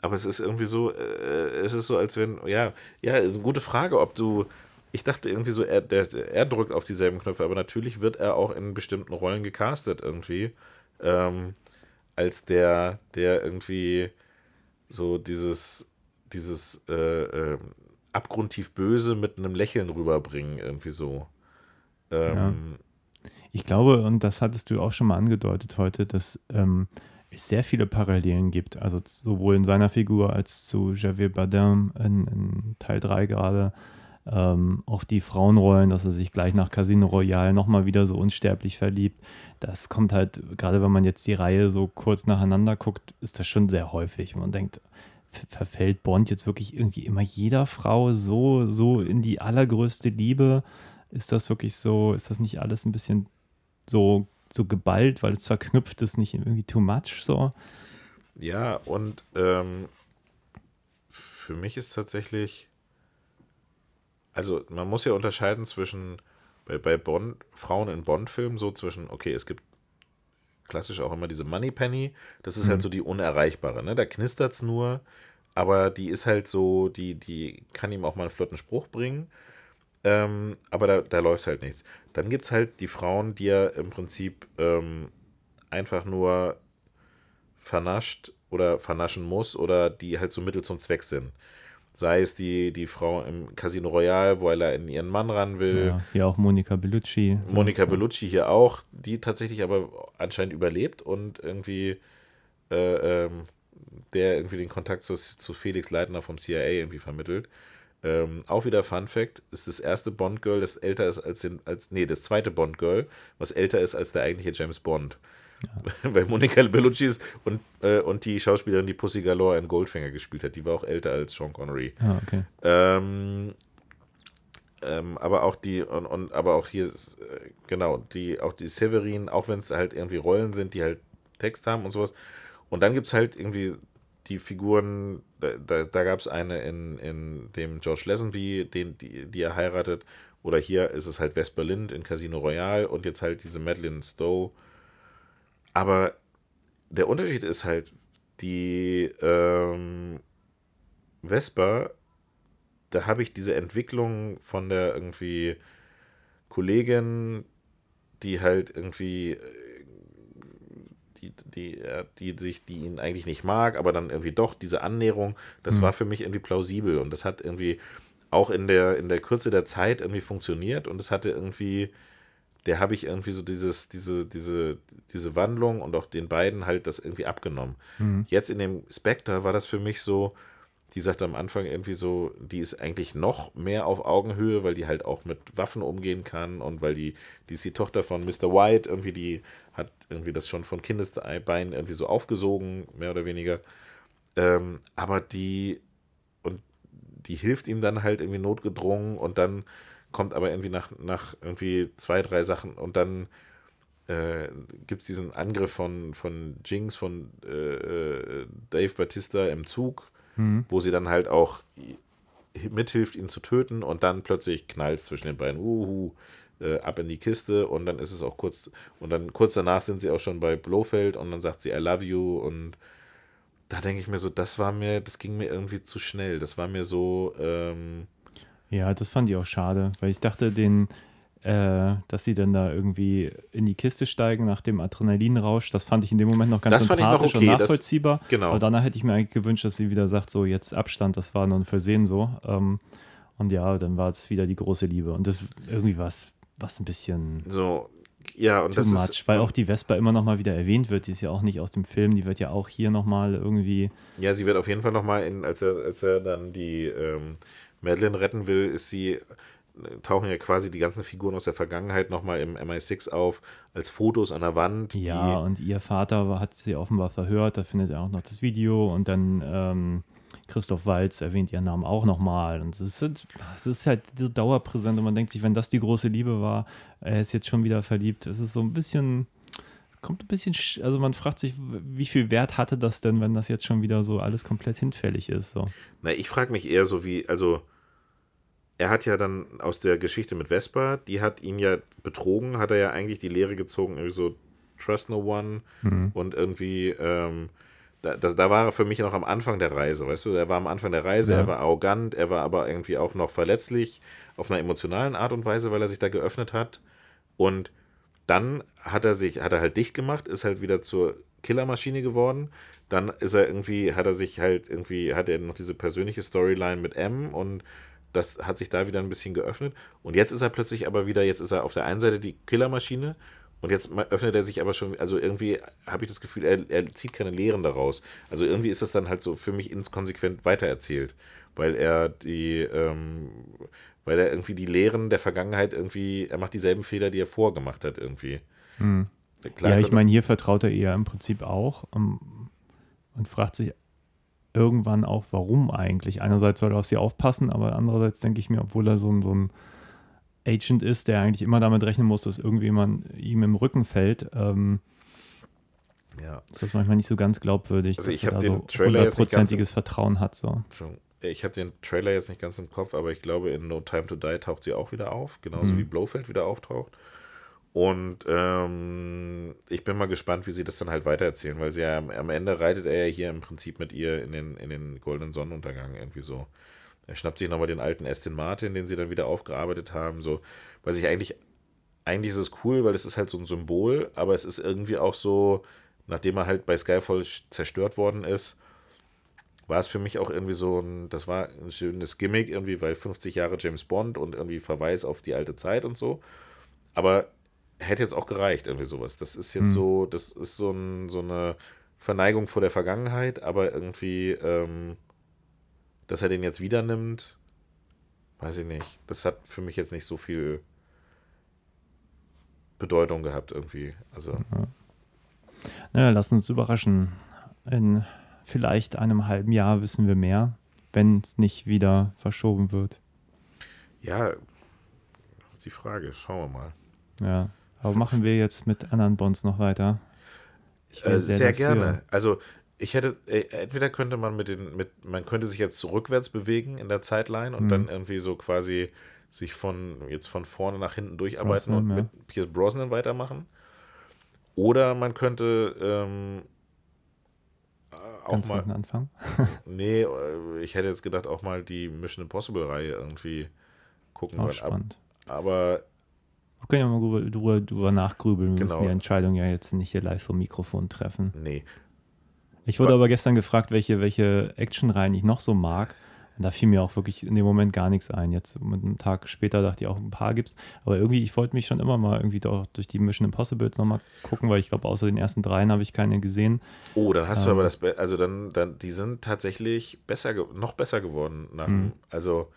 aber es ist irgendwie so, äh, es ist so, als wenn, ja, ja, gute Frage, ob du, ich dachte irgendwie so, er, der, er drückt auf dieselben Knöpfe, aber natürlich wird er auch in bestimmten Rollen gecastet irgendwie, ähm, als der, der irgendwie so dieses, dieses äh, ähm, abgrundtief Böse mit einem Lächeln rüberbringen, irgendwie so. Ähm, Ich glaube, und das hattest du auch schon mal angedeutet heute, dass ähm, es sehr viele Parallelen gibt. Also sowohl in seiner Figur als zu Javier Bardem in, in Teil 3 gerade. Ähm, auch die Frauenrollen, dass er sich gleich nach Casino Royale nochmal wieder so unsterblich verliebt. Das kommt halt, gerade wenn man jetzt die Reihe so kurz nacheinander guckt, ist das schon sehr häufig. Man denkt, verfällt Bond jetzt wirklich irgendwie immer jeder Frau so, so in die allergrößte Liebe? Ist das wirklich so, ist das nicht alles ein bisschen so, so geballt, weil es verknüpft ist, nicht irgendwie too much so? Ja, und ähm, für mich ist tatsächlich also man muss ja unterscheiden zwischen, bei, bei Bond, Frauen in Bond-Filmen, so zwischen, okay, es gibt klassisch auch immer diese Money Penny, das ist halt mhm. halt so die unerreichbare, ne? Da knistert es nur, aber die ist halt so, die, die kann ihm auch mal einen flotten Spruch bringen. Ähm, aber da, da läuft halt nichts. Dann gibt es halt die Frauen, die er im Prinzip ähm, einfach nur vernascht oder vernaschen muss oder die halt so Mittel zum Zweck sind. Sei es die, die Frau im Casino Royale, wo er in ihren Mann ran will. Ja, hier auch Monika Bellucci. Monika Bellucci hier auch, die tatsächlich aber anscheinend überlebt und irgendwie äh, ähm, der irgendwie den Kontakt zu, zu Felix Leitner vom CIA irgendwie vermittelt. Ähm, auch wieder Fun Fact, ist das erste Bond-Girl, das älter ist als, den, als, nee, das zweite Bond-Girl, was älter ist als der eigentliche James Bond. Ja. (laughs) Weil Monika Bellucci ist und, äh, und die Schauspielerin, die Pussy Galore in Goldfinger gespielt hat, die war auch älter als Sean Connery. Ah, okay. Ähm, ähm, aber auch die, und, und aber auch hier, ist, äh, genau, die, auch die Severin, auch wenn es halt irgendwie Rollen sind, die halt Text haben und sowas. Und dann gibt es halt irgendwie die Figuren, da, da, da gab es eine in, in dem George Lesenby, den, die, die er heiratet, oder hier ist es halt Vesper Lind in Casino Royale und jetzt halt diese Madeline Stowe aber der Unterschied ist halt, die ähm, Vespa, da habe ich diese Entwicklung von der irgendwie Kollegin, die halt irgendwie äh, die, die, die, sich, die ihn eigentlich nicht mag, aber dann irgendwie doch diese Annäherung, das mhm. war für mich irgendwie plausibel und das hat irgendwie auch in der, in der Kürze der Zeit irgendwie funktioniert und es hatte irgendwie der habe ich irgendwie so dieses, diese, diese, diese Wandlung und auch den beiden halt das irgendwie abgenommen. Mhm. Jetzt in dem Spectre war das für mich so, die sagt am Anfang irgendwie so, die ist eigentlich noch mehr auf Augenhöhe, weil die halt auch mit Waffen umgehen kann und weil die, die ist die Tochter von Mr. White, irgendwie, die hat irgendwie das schon von Kindesbeinen irgendwie so aufgesogen, mehr oder weniger. Ähm, aber die, und die hilft ihm dann halt irgendwie notgedrungen und dann kommt aber irgendwie nach, nach irgendwie zwei, drei Sachen und dann äh, gibt es diesen Angriff von, von Jinx, von äh, äh, Dave Batista im Zug, mhm. wo sie dann halt auch mithilft, ihn zu töten und dann plötzlich knallt es zwischen den beiden, uhu, äh, ab in die Kiste und dann ist es auch kurz, und dann kurz danach sind sie auch schon bei Blofeld und dann sagt sie I love you. Und da denke ich mir so, das war mir, das ging mir irgendwie zu schnell, das war mir so, ähm, ja, das fand ich auch schade, weil ich dachte, den, äh, dass sie dann da irgendwie in die Kiste steigen nach dem Adrenalinrausch, das fand ich in dem Moment noch ganz das sympathisch okay, und nachvollziehbar. Das, genau. Aber danach hätte ich mir eigentlich gewünscht, dass sie wieder sagt, so jetzt Abstand, das war nur ein Versehen so. Ähm, und ja, dann war es wieder die große Liebe. Und das irgendwie war es ein bisschen. So, ja, und das much, ist, weil auch die Vespa immer noch mal wieder erwähnt wird, die ist ja auch nicht aus dem Film, die wird ja auch hier noch mal irgendwie. Ja, sie wird auf jeden Fall noch mal, in, als er, als er dann die ähm, Madeline retten will, ist sie, tauchen ja quasi die ganzen Figuren aus der Vergangenheit nochmal im MI6 auf, als Fotos an der Wand. Ja, und ihr Vater hat sie offenbar verhört, da findet er auch noch das Video und dann ähm, Christoph Walz erwähnt ihren Namen auch nochmal. Und es ist, es ist halt so dauerpräsent und man denkt sich, wenn das die große Liebe war, er ist jetzt schon wieder verliebt. Es ist so ein bisschen kommt ein bisschen, also man fragt sich, wie viel Wert hatte das denn, wenn das jetzt schon wieder so alles komplett hinfällig ist? So. Na, ich frage mich eher so wie, also er hat ja dann aus der Geschichte mit Vespa, die hat ihn ja betrogen, hat er ja eigentlich die Lehre gezogen, irgendwie so Trust No One mhm. und irgendwie, ähm, da, da, da, war er für mich noch am Anfang der Reise, weißt du, er war am Anfang der Reise, ja. er war arrogant, er war aber irgendwie auch noch verletzlich auf einer emotionalen Art und Weise, weil er sich da geöffnet hat und dann hat er sich, hat er halt dicht gemacht, ist halt wieder zur Killermaschine geworden. Dann ist er irgendwie, hat er sich halt irgendwie, hat er noch diese persönliche Storyline mit M und das hat sich da wieder ein bisschen geöffnet. Und jetzt ist er plötzlich aber wieder, jetzt ist er auf der einen Seite die Killermaschine Und jetzt öffnet er sich aber schon, also irgendwie habe ich das Gefühl, er, er zieht keine Lehren daraus. Also irgendwie ist das dann halt so für mich inkonsequent weitererzählt, weil er die, ähm, weil er irgendwie die Lehren der Vergangenheit irgendwie, er macht dieselben Fehler, die er vorgemacht hat irgendwie. Hm. ja, ich könnte- meine, hier vertraut er ihr im Prinzip auch ähm, und fragt sich irgendwann auch, warum eigentlich. Einerseits soll er auf sie aufpassen, aber andererseits denke ich mir, obwohl er so ein, so ein Agent ist, der eigentlich immer damit rechnen muss, dass irgendjemand ihm im Rücken fällt, ähm, ja. ist das manchmal nicht so ganz glaubwürdig, Also dass ich er da so hundertprozentiges Vertrauen hat. So. Ich habe den Trailer jetzt nicht ganz im Kopf, aber ich glaube, in No Time to Die taucht sie auch wieder auf, genauso Mhm. wie Blofeld wieder auftaucht. Und ähm, ich bin mal gespannt, wie sie das dann halt weitererzählen, weil sie ja am, am Ende reitet er ja hier im Prinzip mit ihr in den, in den goldenen Sonnenuntergang irgendwie so. Er schnappt sich nochmal den alten Aston Martin, den sie dann wieder aufgearbeitet haben, so, weil sich eigentlich, eigentlich ist es cool, weil es ist halt so ein Symbol, aber es ist irgendwie auch so, nachdem er halt bei Skyfall zerstört worden ist, war es für mich auch irgendwie so ein, das war ein schönes Gimmick irgendwie, weil 50 Jahre James Bond und irgendwie Verweis auf die alte Zeit und so. Aber hätte jetzt auch gereicht, irgendwie sowas. Das ist jetzt Hm. so, das ist so, ein, so eine Verneigung vor der Vergangenheit, aber irgendwie, ähm, dass er den jetzt wieder nimmt, weiß ich nicht. Das hat für mich jetzt nicht so viel Bedeutung gehabt irgendwie. Also, Naja, lass uns überraschen. In vielleicht einem halben Jahr wissen wir mehr, wenn es nicht wieder verschoben wird. ja, das ist die Frage. Schauen wir mal. Ja. Aber machen wir jetzt mit anderen Bonds noch weiter? Äh, sehr, dafür. gerne. Also ich hätte, äh, entweder könnte man mit den, mit, man könnte sich jetzt rückwärts bewegen in der Zeitline und Mhm. dann irgendwie so quasi sich von jetzt von vorne nach hinten durcharbeiten Brosnan, und ja. mit Pierce Brosnan weitermachen. Oder man könnte ähm, äh, auch Ganz mal, anfangen. (laughs) nee, äh, ich hätte jetzt gedacht, auch mal die Mission Impossible Reihe irgendwie gucken Auch wollen. Ab- spannend. Aber Wir können ja mal drüber, drüber, drüber nachgrübeln. Wir Genau. müssen die Entscheidung ja jetzt nicht hier live vom Mikrofon treffen. nee, Ich wurde aber gestern gefragt, welche, welche Actionreihen ich noch so mag. Und da fiel mir auch wirklich in dem Moment gar nichts ein. Jetzt mit einem Tag später dachte ich auch, ein paar gibt's. Aber irgendwie, ich wollte mich schon immer mal irgendwie doch durch die Mission Impossibles nochmal gucken, weil ich glaube, außer den ersten dreien habe ich keine gesehen. Oh, dann hast du Ähm. aber das, Be- also dann, dann, die sind tatsächlich besser, noch besser geworden. Nach, Mhm. Also,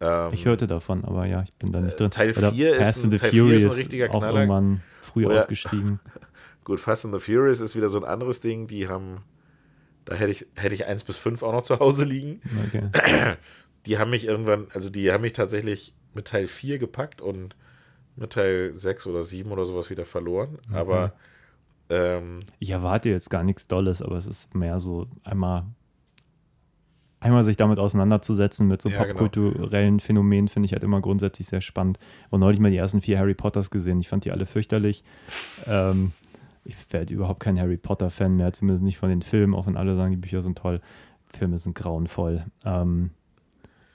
ähm, Ich hörte davon, aber ja, ich bin da nicht drin. Teil Oder 4 ist Fast ein- and the Teil 4 ist ein richtiger auch Knaller. irgendwann früh Oder- ausgestiegen. (laughs) gut, Fast and the Furious ist wieder so ein anderes Ding. Die haben, da hätte ich, hätte ich 1 bis 5 auch noch zu Hause liegen. Okay. (clears throat) Die haben mich irgendwann, also die haben mich tatsächlich mit Teil 4 gepackt und mit Teil 6 oder 7 oder sowas wieder verloren. Mhm. Aber ähm, Ich erwarte jetzt gar nichts Dolles, aber es ist mehr so einmal, einmal sich damit auseinanderzusetzen mit so Ja, genau. popkulturellen Phänomenen, finde ich halt immer grundsätzlich sehr spannend. Und neulich mal die ersten vier Harry Potters gesehen. Ich fand die alle fürchterlich. Ähm, ich werde überhaupt kein Harry Potter-Fan mehr, zumindest nicht von den Filmen, auch wenn alle sagen, die Bücher sind toll. Filme sind grauenvoll. Ähm,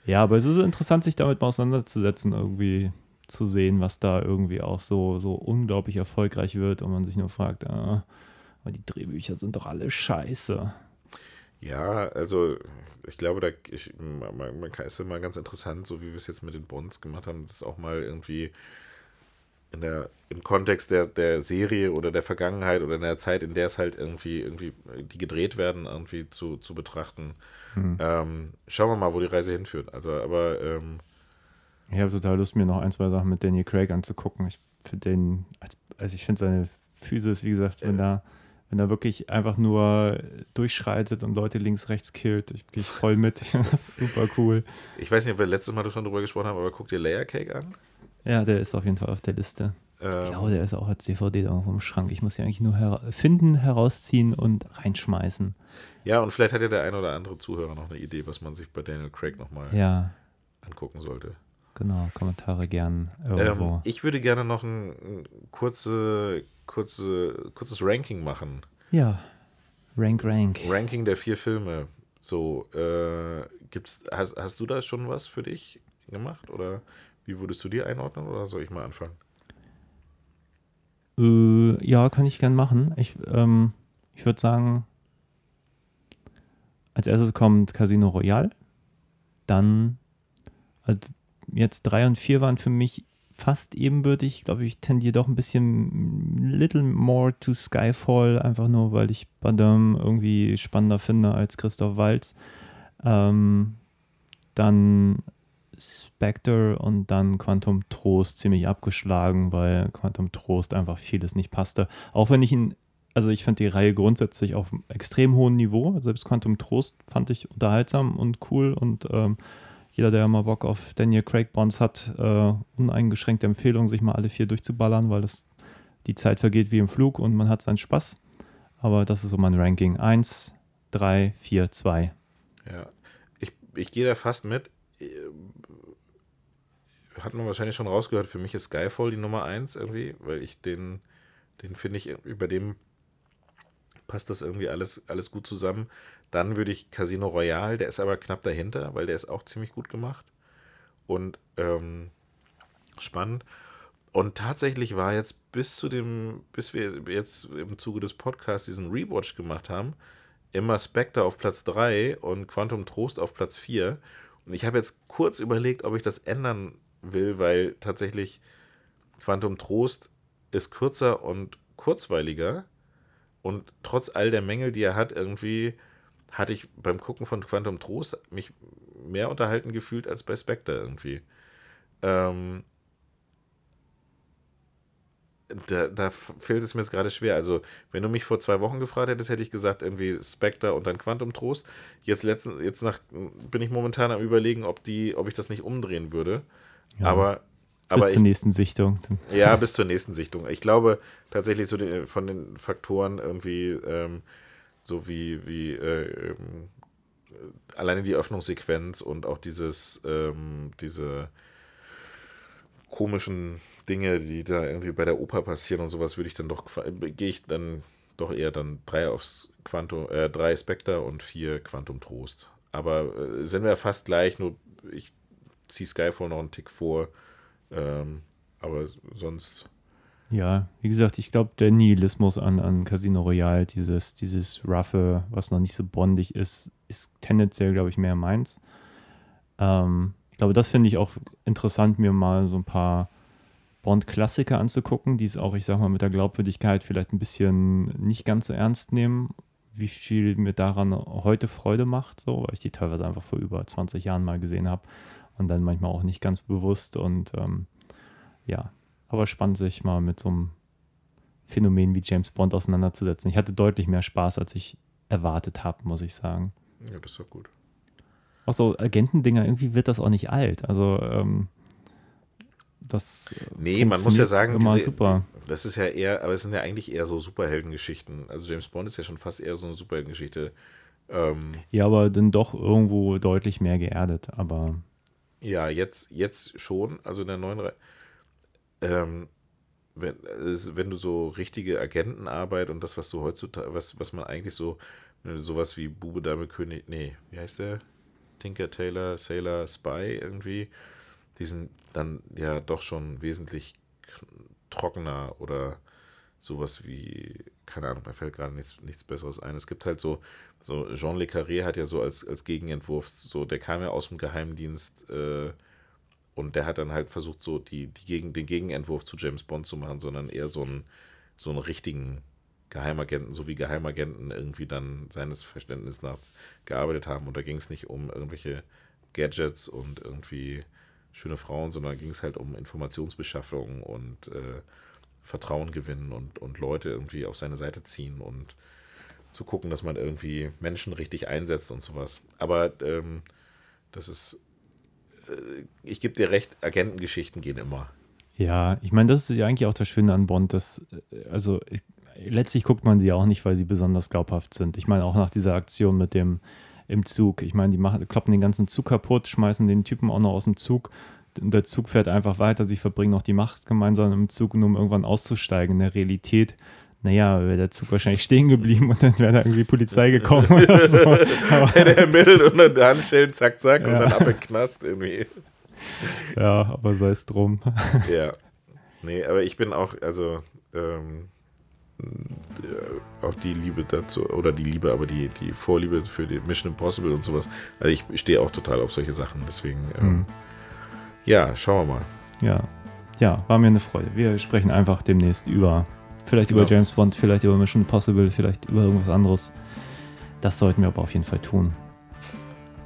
ja, aber es ist interessant, sich damit mal auseinanderzusetzen, irgendwie zu sehen, was da irgendwie auch so, so unglaublich erfolgreich wird und man sich nur fragt, ah, aber die Drehbücher sind doch alle scheiße. Ja, also ich glaube, da ich, man, man kann, ist immer ganz interessant, so wie wir es jetzt mit den Bonds gemacht haben, das auch mal irgendwie in der, im Kontext der, der Serie oder der Vergangenheit oder in der Zeit, in der es halt irgendwie, irgendwie die gedreht werden, irgendwie zu, zu betrachten. Ähm, schauen wir mal, wo die Reise hinführt. Also, aber ähm, Ich habe total Lust, mir noch ein, zwei Sachen mit Daniel Craig anzugucken. Ich finde den, als, also ich finde seine Physis, wie gesagt, wenn da, wenn er wirklich einfach nur durchschreitet und Leute links, rechts killt, ich gehe voll mit. (laughs) super cool. ich weiß nicht, ob wir letztes Mal schon drüber gesprochen haben, aber guck dir Layer Cake an. Ja, der ist auf jeden Fall auf der Liste. Ähm, Ich glaube, der ist auch als DVD da irgendwo im Schrank. Ich muss ihn eigentlich nur hera finden, herausziehen und reinschmeißen. ja, und vielleicht hat ja der ein oder andere Zuhörer noch eine Idee, was man sich bei Daniel Craig nochmal Ja, angucken sollte. genau. Kommentare gern irgendwo. Ähm, ich würde gerne noch ein, ein kurze, kurze, kurzes Ranking machen. ja, Rank, Rank. Ranking der vier Filme. So, äh, gibt's, hast, hast du da schon was für dich gemacht? Oder wie würdest du dir einordnen? Oder soll ich mal anfangen? Äh, ja, kann ich gern machen. Ich, ähm, ich würde sagen, als erstes kommt Casino Royale. Dann, also jetzt drei und vier waren für mich fast ebenbürtig. Ich glaube, ich tendiere doch ein bisschen little more to Skyfall, einfach nur, weil ich Badam irgendwie spannender finde als Christoph Waltz. Ähm, dann Spectre und dann Quantum Trost ziemlich abgeschlagen, weil Quantum Trost einfach vieles nicht passte. Auch wenn ich ihn, also ich fand die Reihe grundsätzlich auf einem extrem hohen Niveau. Selbst Quantum Trost fand ich unterhaltsam und cool und ähm, jeder, der mal Bock auf Daniel Craig Bonds hat, äh, uneingeschränkte Empfehlung, sich mal alle vier durchzuballern, weil das, die Zeit vergeht wie im Flug und man hat seinen Spaß. Aber das ist so mein Ranking. 1, 3, 4, 2. Ja, ich, ich gehe da fast mit. Hat man wahrscheinlich schon rausgehört, für mich ist Skyfall die Nummer 1 irgendwie, weil ich den, den finde ich, über dem passt das irgendwie alles, alles gut zusammen. Dann würde ich Casino Royale, der ist aber knapp dahinter, weil der ist auch ziemlich gut gemacht und ähm, spannend. Und tatsächlich war jetzt bis zu dem, bis wir jetzt im Zuge des Podcasts diesen Rewatch gemacht haben, immer Spectre auf Platz 3 und Quantum Trost auf Platz 4. Und ich habe jetzt kurz überlegt, ob ich das ändern will, weil tatsächlich Quantum Trost ist kürzer und kurzweiliger. Und trotz all der Mängel, die er hat, irgendwie hatte ich beim Gucken von Quantum Trost mich mehr unterhalten gefühlt als bei Spectre irgendwie. Ähm, da, da fällt es mir jetzt gerade schwer. Also, wenn du mich vor zwei Wochen gefragt hättest, hätte ich gesagt, irgendwie Spectre und dann Quantum Trost. Jetzt, letzten, jetzt nach, bin ich momentan am überlegen, ob, die, ob ich das nicht umdrehen würde. Ja, aber, aber. Bis zur nächsten Sichtung. Ja, bis zur nächsten Sichtung. Ich glaube tatsächlich so die, von den Faktoren irgendwie, ähm, so wie, wie äh, ähm, alleine die Öffnungssequenz und auch dieses, ähm, diese komischen Dinge, die da irgendwie bei der Oper passieren und sowas, würde ich dann doch, gehe ich dann doch eher dann drei aufs Quantum, äh, drei Spectre und vier Quantum Trost. Aber äh, sind wir fast gleich, nur ich ziehe Skyfall noch einen Tick vor. Ähm, aber sonst. Ja, wie gesagt, ich glaube, der Nihilismus an, an Casino Royale, dieses, dieses Ruffe, was noch nicht so bondig ist, ist tendenziell, glaube ich, mehr meins. Ähm, ich glaube, das finde ich auch interessant, mir mal so ein paar Bond-Klassiker anzugucken, die es auch, ich sag mal, mit der Glaubwürdigkeit vielleicht ein bisschen nicht ganz so ernst nehmen, wie viel mir daran heute Freude macht, so, weil ich die teilweise einfach vor über 20 Jahren mal gesehen habe und dann manchmal auch nicht ganz bewusst und ähm, ja, aber spannend sich mal mit so einem Phänomen wie James Bond auseinanderzusetzen. Ich hatte deutlich mehr Spaß, als ich erwartet habe, muss ich sagen. Ja, das ist doch gut. Auch so Agentendinger, irgendwie wird das auch nicht alt. Also, ähm, das. Äh, nee, man muss ja sagen, immer diese, super. das ist ja eher, aber es sind ja eigentlich eher so Superheldengeschichten. Also, James Bond ist ja schon fast eher so eine Superheldengeschichte. Ähm, ja, aber dann doch irgendwo deutlich mehr geerdet. Aber. Ja, jetzt, jetzt schon. Also in der neuen Reihe ähm, wenn, wenn du so richtige Agentenarbeit und das, was du heutzutage, was, was man eigentlich so, sowas wie Bube, Dame, König, nee, wie heißt der? Tinker, Taylor, Sailor, Spy irgendwie, die sind dann ja doch schon wesentlich trockener oder sowas wie, keine Ahnung, mir fällt gerade nichts, nichts Besseres ein. Es gibt halt so, so Jean Le Carré hat ja so als, als Gegenentwurf, so, der kam ja aus dem Geheimdienst, äh, und der hat dann halt versucht, so die, die gegen, den Gegenentwurf zu James Bond zu machen, sondern eher so einen, so einen richtigen Geheimagenten, so wie Geheimagenten irgendwie dann seines Verständnisses nach gearbeitet haben. Und da ging es nicht um irgendwelche Gadgets und irgendwie schöne Frauen, sondern ging es halt um Informationsbeschaffung und äh, Vertrauen gewinnen und, und Leute irgendwie auf seine Seite ziehen und zu gucken, dass man irgendwie Menschen richtig einsetzt und sowas. Aber ähm, das ist ich gebe dir recht, Agentengeschichten gehen immer. Ja, ich meine, das ist ja eigentlich auch das Schöne an Bond, dass, äh, also ich, letztlich guckt man sie auch nicht, weil sie besonders glaubhaft sind. Ich meine, auch nach dieser Aktion mit dem im Zug. Ich meine, die machen, kloppen den ganzen Zug kaputt, schmeißen den Typen auch noch aus dem Zug. Der Zug fährt einfach weiter, sie verbringen noch die Macht gemeinsam im Zug, um irgendwann auszusteigen. In der Realität naja, wäre der Zug wahrscheinlich stehen geblieben und dann wäre da irgendwie Polizei gekommen (laughs) oder so. Hätte er mittelt unter der Handschellen, zack, zack, ja. und dann ab in Knast irgendwie. Ja, aber sei es drum. Ja. Nee, aber ich bin auch, also, ähm, auch die Liebe dazu, oder die Liebe, aber die, die Vorliebe für die Mission Impossible und sowas. Also ich stehe auch total auf solche Sachen, deswegen, ähm, mhm. ja, schauen wir mal. Ja, ja, war mir eine Freude. Wir sprechen einfach demnächst über, vielleicht über Genau. James Bond, vielleicht über Mission Impossible, vielleicht über irgendwas anderes. Das sollten wir aber auf jeden Fall tun.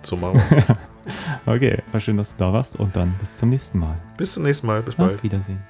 So machen wir (laughs) Okay, war schön, dass du da warst und dann bis zum nächsten Mal. Bis zum nächsten Mal. Bis bald. Auf Wiedersehen.